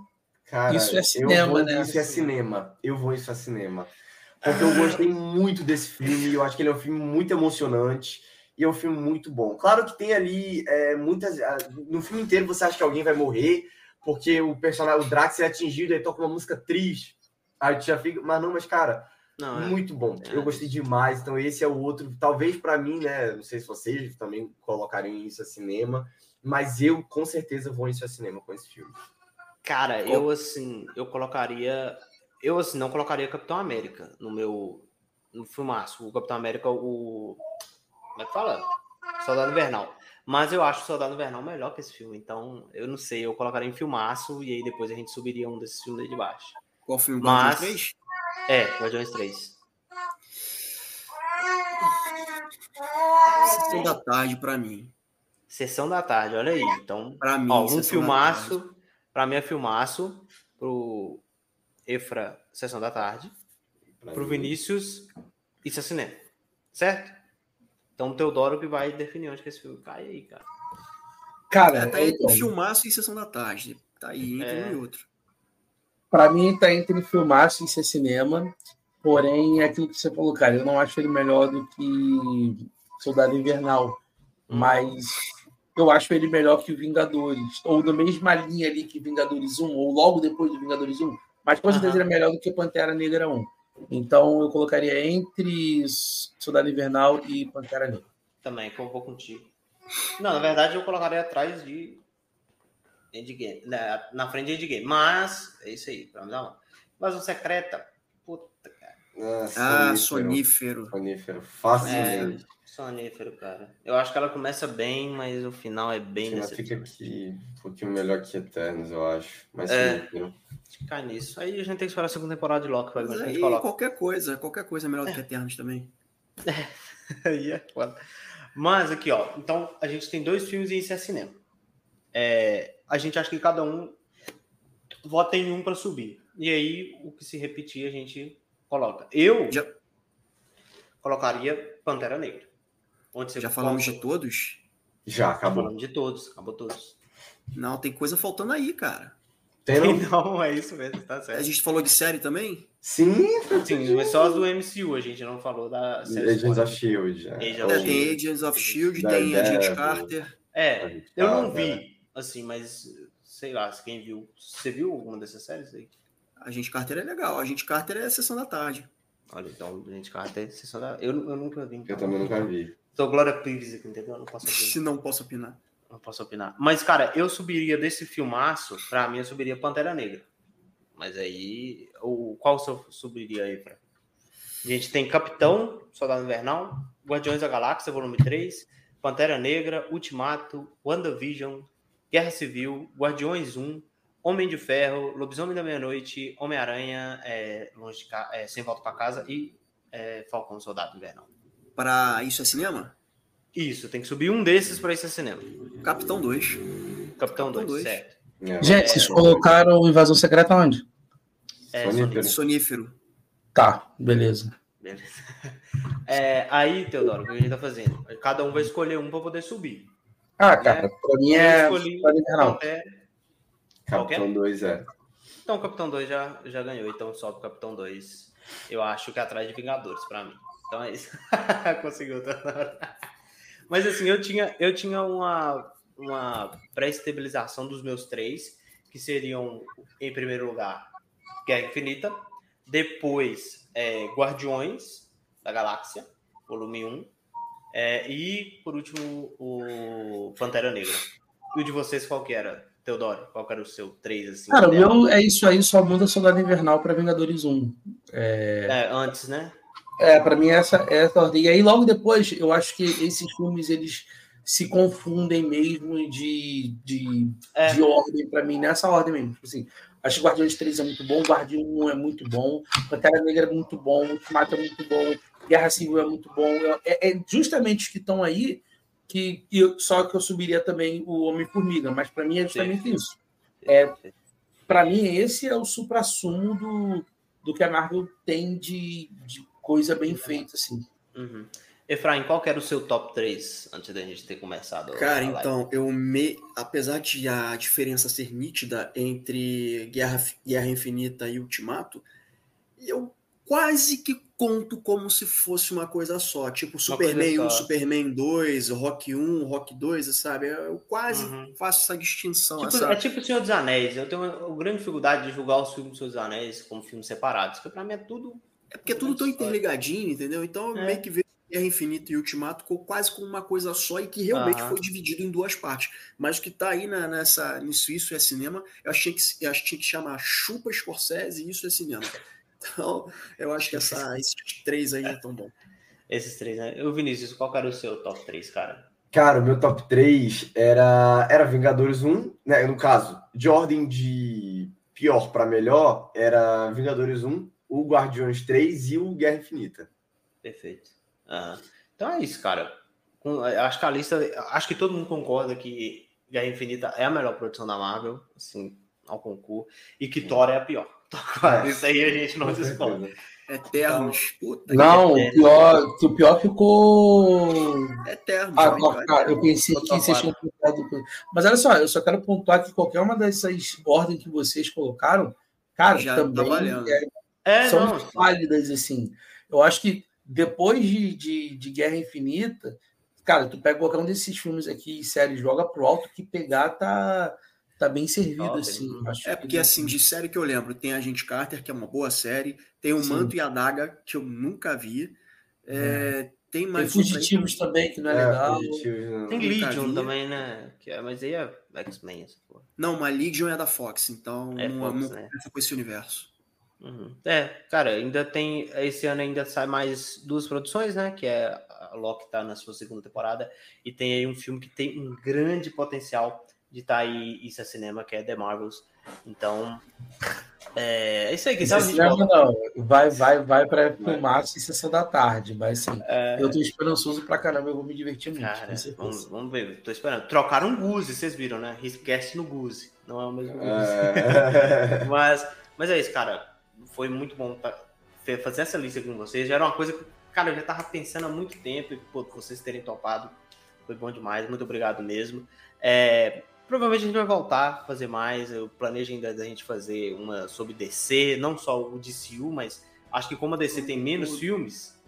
Cara, Isso é eu cinema, vou- né? Isso é cinema. Eu vou isso é cinema. Porque eu gostei muito desse filme. Eu acho que ele é um filme muito emocionante. E é um filme muito bom. Claro que tem ali é, muitas. No filme inteiro você acha que alguém vai morrer, porque o personagem, o Drax é atingido, aí toca uma música triste. Aí tu já fica. Mas não, mas, cara, Não, é. muito bom. É. Eu gostei demais. Então, esse é o outro. Talvez pra mim, né? Não sei se vocês também colocariam isso a cinema. Mas eu com certeza vou isso a cinema com esse filme. Cara, eu assim, eu colocaria. Eu assim, não colocaria Capitão América no meu. No filmaço. O Capitão América, o. Como é que fala? Soldado Invernal. Mas eu acho o Soldado Invernal melhor que esse filme. Então, eu não sei, eu colocaria em filmaço e aí depois a gente subiria um desses filmes aí de baixo. Qual filme? Mas- Guardiões 3? É, Guardiões 3. Sessão da tarde pra mim. Sessão da tarde, olha aí. Então, Pra mim, ó, um filmaço. Pra mim é filmaço. Pro Efra, Sessão da Tarde. Pra pro mim. Vinícius, isso é cinema. Certo? Então o Teodoro que vai definir onde que esse filme cai aí, cara. Cara, É, tá entre então, filmaço e sessão da tarde. Tá aí entre É. um e outro. Pra mim tá entre filmaço e ser cinema. Porém, é aquilo que você falou, cara, eu não acho ele melhor do que Soldado Invernal. Mas eu acho ele melhor que o Vingadores. Ou na mesma linha ali que Vingadores 1, ou logo depois do Vingadores 1. Mas com certeza ele é melhor do que Pantera Negra 1. Então eu colocaria entre Soldado Invernal e Pantera Negra. Também, vou contigo. Não, na verdade eu colocaria atrás de Endgame. Na, na frente de Endgame. Mas, é isso aí, pra me dar uma. Invasão secreta. Puta, cara. Ah, Ah, sonífero. sonífero. Facilmente. Sonífero, cara. Eu acho que ela começa bem, mas o final é bem Ela fica aqui um pouquinho melhor que Eternos, eu acho. Mas É. Cai nisso. Aí a gente tem que esperar a segunda temporada de Loki pra ver Mas a aí gente coloca. qualquer coisa, qualquer coisa é melhor do que Eternos também. Aí é foda. Mas aqui, ó. Então, a gente tem dois filmes e isso é cinema. É, a gente acha que cada um vota em um para subir. E aí, o que se repetir, a gente coloca. Eu Já- colocaria Pantera Negra. Onde você Já falamos de todos? Já, acabou. falando de todos. Acabou todos. Não, tem coisa faltando aí, cara. Tem no... Não, é isso mesmo, tá A certo. gente falou de série também? Sim, Sim, mas só as do MCU, a gente não falou da série Agents of S.H.I.E.L.D. Agents É, tem Agents of S.H.I.E.L.D., Da- tem da- Carter. É, eu não vi, assim, mas sei lá, se quem viu. Você viu alguma dessas séries aí? Agente Carter é legal. Agente Carter é sessão da tarde. Olha, então, gente, Carter, sessão da... eu, eu nunca vi. Então. Eu também nunca vi. Sou Glória Pires aqui, entendeu? Eu Não posso opinar. Se não posso opinar. Não posso opinar. Mas, cara, eu subiria desse filmaço, pra mim, eu subiria Pantera Negra. Mas aí, o, qual você subiria aí, pra? A gente tem Capitão, Soldado Invernal, Guardiões da Galáxia, volume 3, Pantera Negra, Ultimato, WandaVision, Guerra Civil, Guardiões 1, Homem de Ferro, Lobisomem da Meia-Noite, Homem-Aranha, é, Longe de Ca- é, Sem Volta pra Casa e é, Falcão Soldado Invernal. Pra isso é cinema? Isso, tem que subir um desses pra esse cinema. Capitão 2. Capitão 2, dois. certo. É, Gente, vocês colocaram Invasão Secreta onde? É, Sonífero. Sonífero. Tá, beleza. Beleza. É, aí, Teodoro, o que a gente tá fazendo? Cada um vai escolher um para poder subir. Ah, cara, pra mim é. Pantera. Capitão 2 é. Então, o Capitão 2 já, já ganhou, então sobe o Capitão 2. Eu acho que é atrás de Vingadores, para mim. Então é isso. Conseguiu, Teodoro. Mas assim, eu tinha, eu tinha uma, uma pré-estabilização dos meus três. que seriam, em primeiro lugar, Guerra Infinita, depois é, Guardiões da Galáxia, volume 1, é, e, por último, o Pantera Negra. E o de vocês qual que era? Teodoro, qual era o seu 3, assim? Cara, o meu é isso aí, só muda Soldado Invernal para Vingadores 1. É... é, antes, né? É, para mim essa é essa ordem. E aí logo depois, eu acho que esses filmes eles se confundem mesmo de, de, é. de ordem para mim nessa ordem mesmo. Tipo assim, acho que Guardiões 3 é muito bom, Guardião 1 é muito bom, Pantera Negra é muito bom, Ultimato é muito bom, Guerra Civil é muito bom. É, é justamente os que estão aí que eu, só que eu subiria também o Homem-Formiga, mas para mim é justamente Sim. isso. É, para mim esse é o supra-sumo do, do que a Marvel tem de, de coisa bem feita assim. Uhum. Efraim, qual era o seu top 3 antes da gente ter começado? Cara, então, eu me. Apesar de a diferença ser nítida entre Guerra, Guerra Infinita e Ultimato, eu quase que conto como se fosse uma coisa só. Tipo, Superman 1, Superman 2, Rock 1, Rock 2, sabe? Eu quase uhum. faço essa distinção. Tipo, essa... É tipo o Senhor dos Anéis. Eu tenho uma, grande dificuldade de julgar os filmes do Senhor dos Anéis como filmes separados, porque pra mim é tudo. É porque é tudo tão interligadinho, entendeu? Então é. meio que vejo Guerra Infinita e Ultimato quase como uma coisa só e que realmente foi dividido em duas partes. Mas o que tá aí na, nessa, nisso, isso é cinema, eu achei que, eu achei que chamar Chupa Scorsese e isso é cinema. Então, eu acho que essa, esses três aí estão bom. Esses três, né? O Vinícius, qual era o seu top 3, cara? Cara, o meu top 3 era, era Vingadores 1, né? No caso, de ordem de pior para melhor, era Vingadores 1, o Guardiões 3 e o Guerra Infinita. Perfeito. Uhum. Então é isso, cara. Acho que a lista. Acho que todo mundo concorda que Guerra Infinita é a melhor produção da Marvel, assim, ao concurso, e que Thor é a pior. É. Isso aí a gente não discute. Eternos. Puta não, o pior, o pior ficou. Eternos. Ah, cara, eu pensei que vocês tinham colocado. Mas olha só, eu só quero pontuar que qualquer uma dessas ordens que vocês colocaram, cara, Já tá também é, é, são não, válidas, assim. Eu acho que depois de, de, de, Guerra Infinita, cara, tu pega qualquer um desses filmes aqui e séries, joga pro alto que pegar tá tá bem servido, assim. é porque, assim, de série que eu lembro, tem Agente Carter, que é uma boa série, tem o Sim. Manto e a Daga, que eu nunca vi. É, é. Tem mais. Tem Fugitivos também, que não é, é legal. Tem Legion também, né? Que é, mas aí é X-Men, essa porra. Não, mas Legion é da Fox, então é não, Fox, não né? com esse universo. Uhum. É, cara, ainda tem. Esse ano ainda sai mais duas produções, né? Que é a Loki tá na sua segunda temporada. E tem aí um filme que tem um grande potencial de estar tá aí isso é cinema, que é The Marvels. Então, é, é isso aí. que sabe não, não, vai, vai, vai para o máximo e sessão da tarde, mas assim, é... eu tô esperançoso pra caramba, eu vou me divertir muito. Cara, vamos, vamos, ver, tô esperando. Trocaram um Guzi, vocês viram, né? Riskcast no Guzi, não é o mesmo Guzi. É... mas, mas é isso, cara. Foi muito bom fazer essa lista com vocês. Já era uma coisa que, cara, eu já tava pensando há muito tempo e, pô, vocês terem topado. Foi bom demais, muito obrigado mesmo. É, Provavelmente a gente vai voltar a fazer mais. Eu planejo ainda da gente fazer uma sobre DC, não só o DCU, mas acho que como a DC tem menos filmes,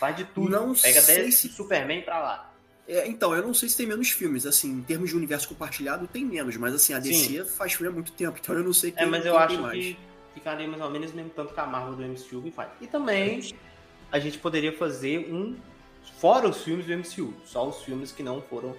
faz de tudo. Não Pega 10 se... Superman pra lá. É, então, eu não sei se tem menos filmes, assim, em termos de universo compartilhado tem menos, mas assim, a DC Sim. faz filme há muito tempo, então eu não sei quem É, mas eu acho mais. que ficaria mais ou menos mesmo tanto que a Marvel do MCU faz. E também a gente poderia fazer um fora os filmes do MCU, só os filmes que não foram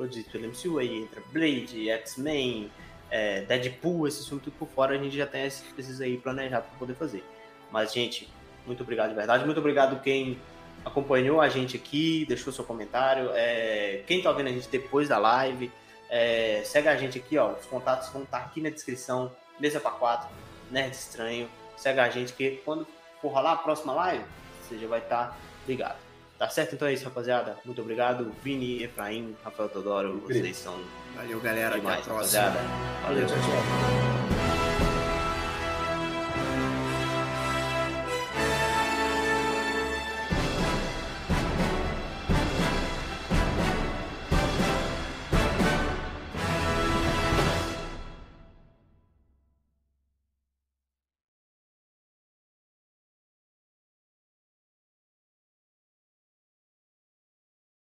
produzidos pelo MCU, aí entra Blade, X-Men, é, Deadpool, esses filmes tudo por fora, a gente já tem esses aí planejados para poder fazer. Mas, gente, muito obrigado de verdade, muito obrigado quem acompanhou a gente aqui, deixou seu comentário, é, quem tá vendo a gente depois da live, é, segue a gente aqui, ó, os contatos vão estar tá aqui na descrição, mesa para quatro, Nerd Estranho, segue a gente que quando for rolar a próxima live, você já vai estar tá ligado. Tá certo? Então é isso, rapaziada. Muito obrigado. Vini, Efraim, Rafael Todoro, vocês são. Valeu, galera. Demais, Até a próxima. Rapaziada. Valeu, tchau, tchau.